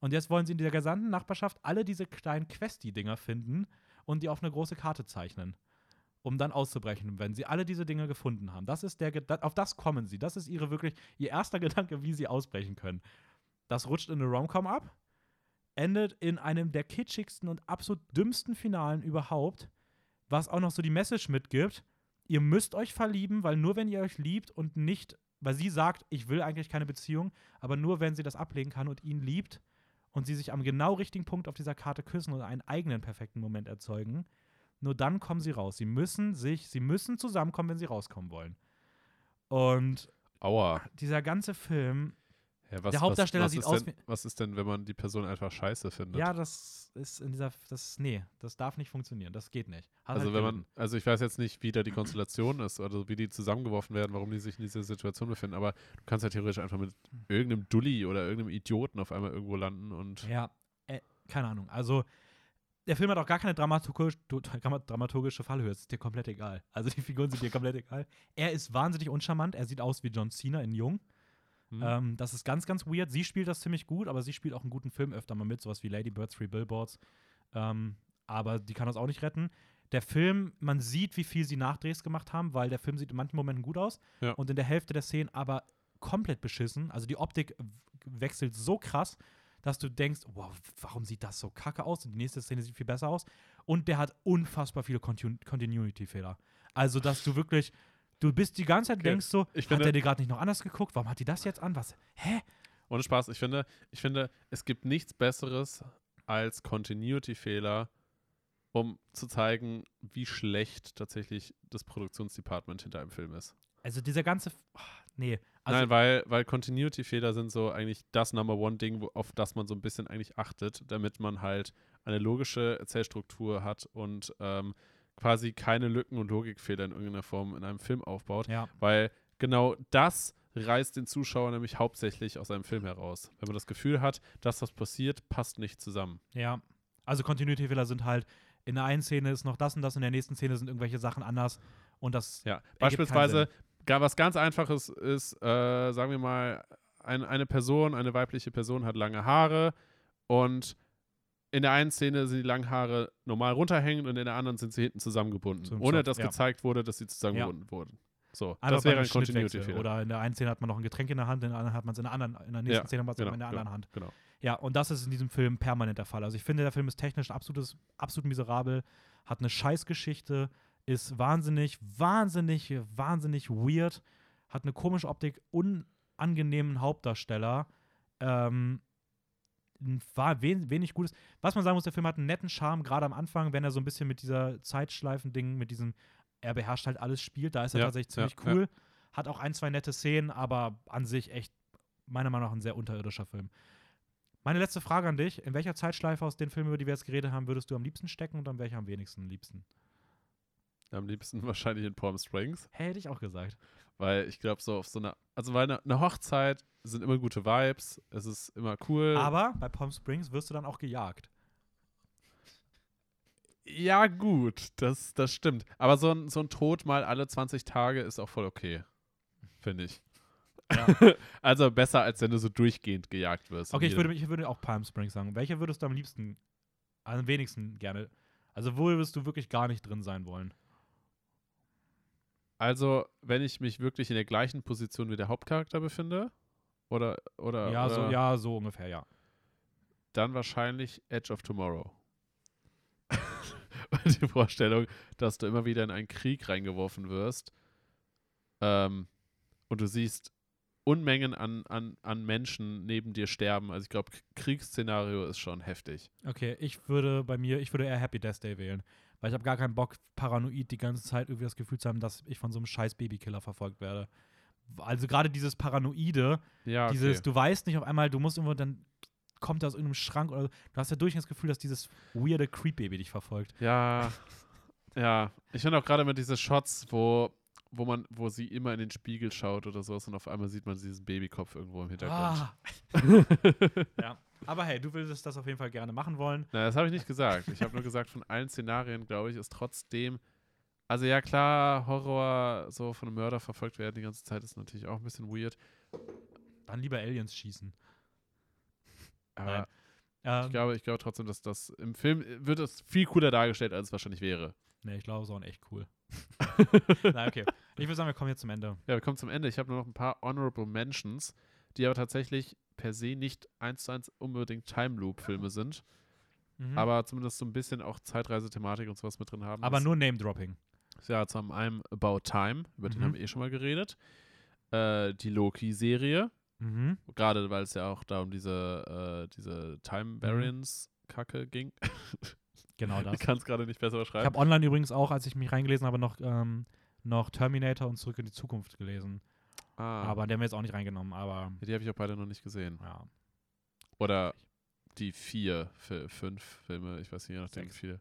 [SPEAKER 1] Und jetzt wollen sie in dieser gesamten Nachbarschaft alle diese kleinen Questi-Dinger finden und die auf eine große Karte zeichnen, um dann auszubrechen, wenn sie alle diese Dinge gefunden haben. Das ist der, auf das kommen sie. Das ist ihre wirklich, ihr erster <laughs> Gedanke, wie sie ausbrechen können. Das rutscht in eine Romcom ab, endet in einem der kitschigsten und absolut dümmsten Finalen überhaupt, was auch noch so die Message mitgibt, ihr müsst euch verlieben, weil nur wenn ihr euch liebt und nicht, weil sie sagt, ich will eigentlich keine Beziehung, aber nur wenn sie das ablegen kann und ihn liebt und sie sich am genau richtigen Punkt auf dieser Karte küssen und einen eigenen perfekten Moment erzeugen, nur dann kommen sie raus. Sie müssen sich, sie müssen zusammenkommen, wenn sie rauskommen wollen. Und
[SPEAKER 2] Aua.
[SPEAKER 1] dieser ganze Film,
[SPEAKER 2] Ja, was,
[SPEAKER 1] Der Hauptdarsteller
[SPEAKER 2] was, was
[SPEAKER 1] sieht aus
[SPEAKER 2] denn, Was ist denn, wenn man die Person einfach scheiße findet?
[SPEAKER 1] ja, das ist in dieser, das, nee, das darf nicht funktionieren, das geht nicht. Hat
[SPEAKER 2] Also
[SPEAKER 1] halt
[SPEAKER 2] wenn man, also ich weiß jetzt nicht, wie da die Konstellation ist, also wie die zusammengeworfen werden, warum die sich in dieser Situation befinden, aber du kannst ja theoretisch einfach mit irgendeinem Dulli oder irgendeinem Idioten auf einmal irgendwo landen und
[SPEAKER 1] Ja, äh, keine Ahnung. Also, der Film hat auch gar keine dramaturgisch, dramaturgische Fallhöhe. Es ist dir komplett egal. Also, die Figuren sind dir komplett egal. Er ist wahnsinnig uncharmant. Er sieht aus wie John Cena in Jung.
[SPEAKER 2] Hm.
[SPEAKER 1] Ähm, das ist ganz, ganz weird. Sie spielt das ziemlich gut, aber sie spielt auch einen guten Film öfter mal mit, sowas wie Lady Bird, Three Billboards. Ähm, aber die kann das auch nicht retten. Der Film, man sieht, wie viel sie Nachdrehs gemacht haben, weil der Film sieht in manchen Momenten gut aus
[SPEAKER 2] Ja.
[SPEAKER 1] und in der Hälfte der Szenen aber komplett beschissen. Also die Optik wechselt so krass, dass du denkst, wow, warum sieht das so kacke aus? Und die nächste Szene sieht viel besser aus. Und der hat unfassbar viele Continu Continuity-Fehler. Also, dass du wirklich, du bist die ganze Zeit
[SPEAKER 2] Okay.
[SPEAKER 1] denkst so,
[SPEAKER 2] Ich
[SPEAKER 1] hat
[SPEAKER 2] finde-
[SPEAKER 1] der dir gerade nicht noch anders geguckt? Warum hat die das jetzt an? Was? Hä?
[SPEAKER 2] Ohne Spaß, ich finde, ich finde, es gibt nichts Besseres als Continuity-Fehler, um zu zeigen, wie schlecht tatsächlich das Produktionsdepartment hinter einem Film ist.
[SPEAKER 1] Also dieser ganze, ah, nee. Also,
[SPEAKER 2] Nein, weil, weil Continuity-Fehler sind so eigentlich das Number One-Ding, auf das man so ein bisschen eigentlich achtet, damit man halt eine logische Erzählstruktur hat und ähm, quasi keine Lücken und Logikfehler in irgendeiner Form in einem Film aufbaut.
[SPEAKER 1] ja,
[SPEAKER 2] Weil genau das reißt den Zuschauer nämlich hauptsächlich aus einem Film heraus. Wenn man das Gefühl hat, dass was passiert, passt nicht zusammen.
[SPEAKER 1] ja. Also Continuity-Fehler sind halt, in der einen Szene ist noch das und das, in der nächsten Szene sind irgendwelche Sachen anders. Und das,
[SPEAKER 2] Ja, beispielsweise, was ganz einfaches ist, äh, sagen wir mal, ein, eine Person, eine weibliche Person hat lange Haare und in der einen Szene sind die langen Haare normal runterhängend und in der anderen sind sie hinten zusammengebunden,
[SPEAKER 1] Zum
[SPEAKER 2] ohne dass
[SPEAKER 1] ja.
[SPEAKER 2] gezeigt wurde, dass sie zusammengebunden wurden. So,
[SPEAKER 1] Einfach
[SPEAKER 2] das wäre ein. Continuity-Fehler.
[SPEAKER 1] Oder in der einen Szene hat man noch ein Getränk in der Hand, in der anderen hat man es in der anderen, in der nächsten
[SPEAKER 2] Ja,
[SPEAKER 1] Szene hat man es
[SPEAKER 2] genau,
[SPEAKER 1] in der
[SPEAKER 2] genau.
[SPEAKER 1] anderen Hand.
[SPEAKER 2] Genau.
[SPEAKER 1] Ja, und das ist in diesem Film permanent der Fall. Also ich finde, der Film ist technisch absolutes, absolut miserabel, hat eine Scheißgeschichte, ist wahnsinnig, wahnsinnig, wahnsinnig weird, hat eine komische Optik, unangenehmen Hauptdarsteller, ähm, war wen, wenig Gutes. Was man sagen muss, der Film hat einen netten Charme, gerade am Anfang, wenn er so ein bisschen mit dieser Zeitschleifen-Ding, mit diesem, er beherrscht halt alles spielt, da ist er
[SPEAKER 2] Ja,
[SPEAKER 1] tatsächlich
[SPEAKER 2] ja,
[SPEAKER 1] ziemlich cool. Hat auch ein, zwei nette Szenen, aber an sich echt, meiner Meinung nach, ein sehr unterirdischer Film. Meine letzte Frage an dich: In welcher Zeitschleife aus den Filmen, über die wir jetzt geredet haben, würdest du am liebsten stecken und an welcher am wenigsten liebsten?
[SPEAKER 2] Am liebsten <laughs> wahrscheinlich in Palm Springs.
[SPEAKER 1] Hätte ich auch gesagt.
[SPEAKER 2] Weil ich glaube, so auf so einer, also weil eine, eine Hochzeit sind immer gute Vibes, es ist immer cool.
[SPEAKER 1] Aber bei Palm Springs wirst du dann auch gejagt.
[SPEAKER 2] ja, gut, das, das stimmt. Aber so ein, so ein Tod mal alle 20 Tage ist auch voll okay. Finde ich.
[SPEAKER 1] Ja. <laughs>
[SPEAKER 2] also besser, als wenn du so durchgehend gejagt wirst.
[SPEAKER 1] Okay, ich würde, ich würde auch Palm Springs sagen. Welche würdest du am liebsten, am wenigsten gerne? Also wo würdest du wirklich gar nicht drin sein wollen?
[SPEAKER 2] Also, wenn ich mich wirklich in der gleichen Position wie der Hauptcharakter befinde, oder, oder,
[SPEAKER 1] ja,
[SPEAKER 2] oder
[SPEAKER 1] so, ja, so ungefähr, ja.
[SPEAKER 2] dann wahrscheinlich Edge of Tomorrow. <laughs> Die Vorstellung, dass du immer wieder in einen Krieg reingeworfen wirst ähm, und du siehst Unmengen an, an, an Menschen neben dir sterben. Also ich glaube, Kriegsszenario ist schon heftig.
[SPEAKER 1] Okay, ich würde bei mir, ich würde eher Happy Death Day wählen. Weil ich habe gar keinen Bock, paranoid die ganze Zeit irgendwie das Gefühl zu haben, dass ich von so einem scheiß Babykiller verfolgt werde. Also gerade dieses Paranoide,
[SPEAKER 2] Ja, okay.
[SPEAKER 1] dieses, du weißt nicht auf einmal, du musst irgendwo, dann kommt er aus irgendeinem Schrank oder du hast ja durchaus das Gefühl, dass dieses weirde Creep-Baby dich verfolgt.
[SPEAKER 2] Ja, ja. Ich finde auch gerade mit diese Shots, wo, wo man, wo sie immer in den Spiegel schaut oder sowas und auf einmal sieht man diesen Babykopf irgendwo im Hintergrund.
[SPEAKER 1] Ah. <laughs> ja. Aber hey, du würdest das auf jeden Fall gerne machen wollen.
[SPEAKER 2] Na, das habe ich nicht gesagt. Ich habe nur gesagt, von allen Szenarien, glaube ich, ist trotzdem. Also ja, klar, Horror, so von einem Mörder verfolgt werden die ganze Zeit ist natürlich auch ein bisschen weird.
[SPEAKER 1] Dann lieber Aliens schießen.
[SPEAKER 2] Aber
[SPEAKER 1] Nein.
[SPEAKER 2] ich
[SPEAKER 1] Ähm,
[SPEAKER 2] glaube, ich glaube trotzdem, dass das im Film wird es viel cooler dargestellt, als es wahrscheinlich wäre.
[SPEAKER 1] nee, ich glaube, es ist auch echt cool. Nein, okay. Ich würde sagen, wir kommen jetzt zum Ende.
[SPEAKER 2] Ja, wir kommen zum Ende. Ich habe nur noch ein paar Honorable Mentions, die aber tatsächlich per se nicht eins zu eins unbedingt Time Loop-Filme sind,
[SPEAKER 1] Mhm.
[SPEAKER 2] aber zumindest so ein bisschen auch Zeitreisethematik und sowas mit drin haben.
[SPEAKER 1] Aber
[SPEAKER 2] Das
[SPEAKER 1] nur Name-Dropping.
[SPEAKER 2] ja zum einen About Time, über den
[SPEAKER 1] Mhm.
[SPEAKER 2] haben wir eh schon mal geredet. Äh, die Loki-Serie,
[SPEAKER 1] Mhm.
[SPEAKER 2] gerade weil es ja auch da um diese, äh, diese Time Variance-Kacke ging. <laughs>
[SPEAKER 1] Genau
[SPEAKER 2] Ich
[SPEAKER 1] das.
[SPEAKER 2] kann es gerade nicht besser
[SPEAKER 1] Ich
[SPEAKER 2] beschreiben.
[SPEAKER 1] habe online übrigens auch, als ich mich reingelesen habe, noch, ähm, noch Terminator und Zurück in die Zukunft gelesen.
[SPEAKER 2] Ah,
[SPEAKER 1] Aber der haben wir jetzt auch nicht reingenommen. Aber
[SPEAKER 2] die habe ich auch beide noch nicht gesehen.
[SPEAKER 1] ja.
[SPEAKER 2] Oder die vier, fünf Filme, ich weiß nicht, je nachdem wie
[SPEAKER 1] Sechs.
[SPEAKER 2] viele.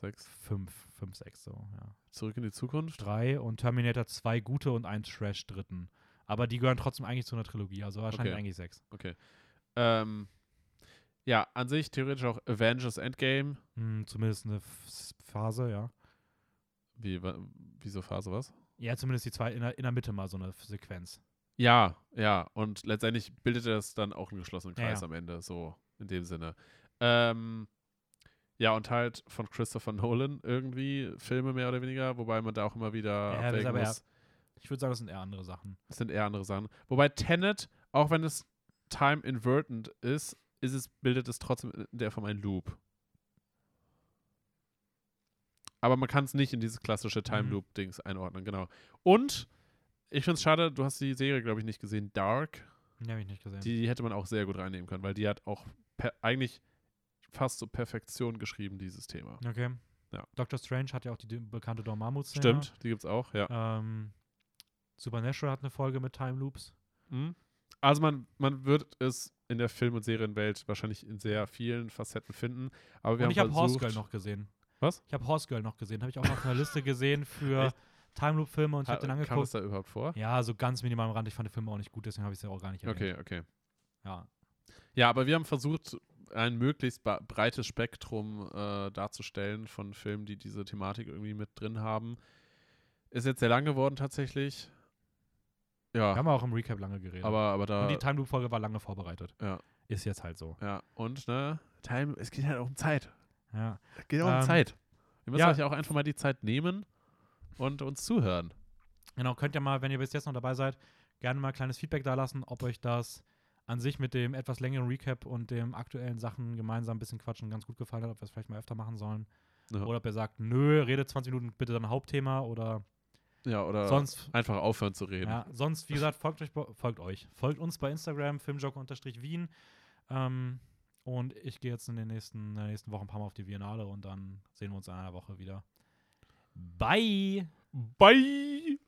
[SPEAKER 2] Sechs.
[SPEAKER 1] Fünf, fünf, sechs so, ja.
[SPEAKER 2] Zurück in die Zukunft?
[SPEAKER 1] Drei und Terminator zwei gute und ein Trash dritten. Aber die gehören trotzdem eigentlich zu einer Trilogie, also wahrscheinlich
[SPEAKER 2] Okay.
[SPEAKER 1] eigentlich sechs.
[SPEAKER 2] Okay. Ähm, ja, an sich theoretisch auch Avengers Endgame.
[SPEAKER 1] Hm, zumindest eine F Phase, ja.
[SPEAKER 2] Wie, wieso Phase was?
[SPEAKER 1] Ja, zumindest die zwei in der, in der Mitte mal so eine Sequenz.
[SPEAKER 2] Ja, ja. Und letztendlich bildet es dann auch einen geschlossenen
[SPEAKER 1] Ja,
[SPEAKER 2] Kreis
[SPEAKER 1] ja.
[SPEAKER 2] am Ende, so in dem Sinne. Ähm, ja, und halt von Christopher Nolan irgendwie Filme mehr oder weniger, wobei man da auch immer wieder
[SPEAKER 1] Ja, das
[SPEAKER 2] abwägen
[SPEAKER 1] aber eher-
[SPEAKER 2] muss.
[SPEAKER 1] Ich würde sagen, das sind eher andere Sachen.
[SPEAKER 2] Es sind eher andere Sachen. Wobei Tenet, auch wenn es time invertent ist, ist es, bildet es trotzdem in der Form ein Loop. Aber man kann es nicht in dieses klassische Time
[SPEAKER 1] Mhm.
[SPEAKER 2] Loop-Dings einordnen, genau. Und ich finde es schade, du hast die Serie, glaube ich, nicht gesehen, Dark.
[SPEAKER 1] Die habe ich nicht gesehen.
[SPEAKER 2] Die hätte man auch sehr gut reinnehmen können, weil die hat auch eigentlich fast zur Perfektion geschrieben, dieses Thema.
[SPEAKER 1] okay.
[SPEAKER 2] Ja.
[SPEAKER 1] Doctor Strange hat ja auch die, die bekannte Dormammu-Szene.
[SPEAKER 2] Stimmt, die gibt es auch, ja.
[SPEAKER 1] Ähm, Supernatural hat eine Folge mit Time Loops.
[SPEAKER 2] Mhm. Also man, man wird es in der Film- und Serienwelt wahrscheinlich in sehr vielen Facetten finden. Aber wir
[SPEAKER 1] und ich
[SPEAKER 2] haben
[SPEAKER 1] habe Horse Girl noch gesehen.
[SPEAKER 2] Was?
[SPEAKER 1] Ich habe Horse Girl noch gesehen. Habe ich auch noch auf einer Liste gesehen für Time Loop Filme und ich
[SPEAKER 2] Ha-
[SPEAKER 1] habe den
[SPEAKER 2] kam das
[SPEAKER 1] angeguckt.
[SPEAKER 2] da überhaupt vor?
[SPEAKER 1] Ja, so ganz minimal am Rand. Ich fand den Film auch nicht gut, deswegen habe ich es ja auch gar nicht erwähnt.
[SPEAKER 2] Okay, okay.
[SPEAKER 1] Ja.
[SPEAKER 2] Ja, aber wir haben versucht, ein möglichst breites Spektrum äh, darzustellen von Filmen, die diese Thematik irgendwie mit drin haben. Ist jetzt sehr lang geworden tatsächlich.
[SPEAKER 1] Wir
[SPEAKER 2] Ja,
[SPEAKER 1] haben auch im Recap lange geredet.
[SPEAKER 2] aber, aber da.
[SPEAKER 1] und die Time Loop Folge war lange vorbereitet.
[SPEAKER 2] Ja.
[SPEAKER 1] Ist jetzt halt so.
[SPEAKER 2] Ja, und ne, Time, es geht halt auch um Zeit.
[SPEAKER 1] Ja.
[SPEAKER 2] Es geht auch um
[SPEAKER 1] Ähm,
[SPEAKER 2] Zeit. Ihr müsst
[SPEAKER 1] ja.
[SPEAKER 2] euch ja auch einfach mal die Zeit nehmen und uns zuhören.
[SPEAKER 1] Genau, könnt ihr mal, wenn ihr bis jetzt noch dabei seid, gerne mal ein kleines Feedback da lassen, ob euch das an sich mit dem etwas längeren Recap und dem aktuellen Sachen gemeinsam ein bisschen quatschen ganz gut gefallen hat, ob wir es vielleicht mal öfter machen sollen.
[SPEAKER 2] Ja.
[SPEAKER 1] Oder ob ihr sagt, nö, redet 20 Minuten bitte dann Hauptthema oder
[SPEAKER 2] Ja, oder
[SPEAKER 1] sonst,
[SPEAKER 2] einfach aufhören zu reden.
[SPEAKER 1] ja, sonst, wie gesagt, folgt euch, folgt euch. Folgt uns bei Instagram, filmjoke-wien. Ähm, und ich gehe jetzt in den nächsten, in der nächsten Woche ein paar Mal auf die Biennale und dann sehen wir uns in einer Woche wieder. Bye!
[SPEAKER 2] Bye!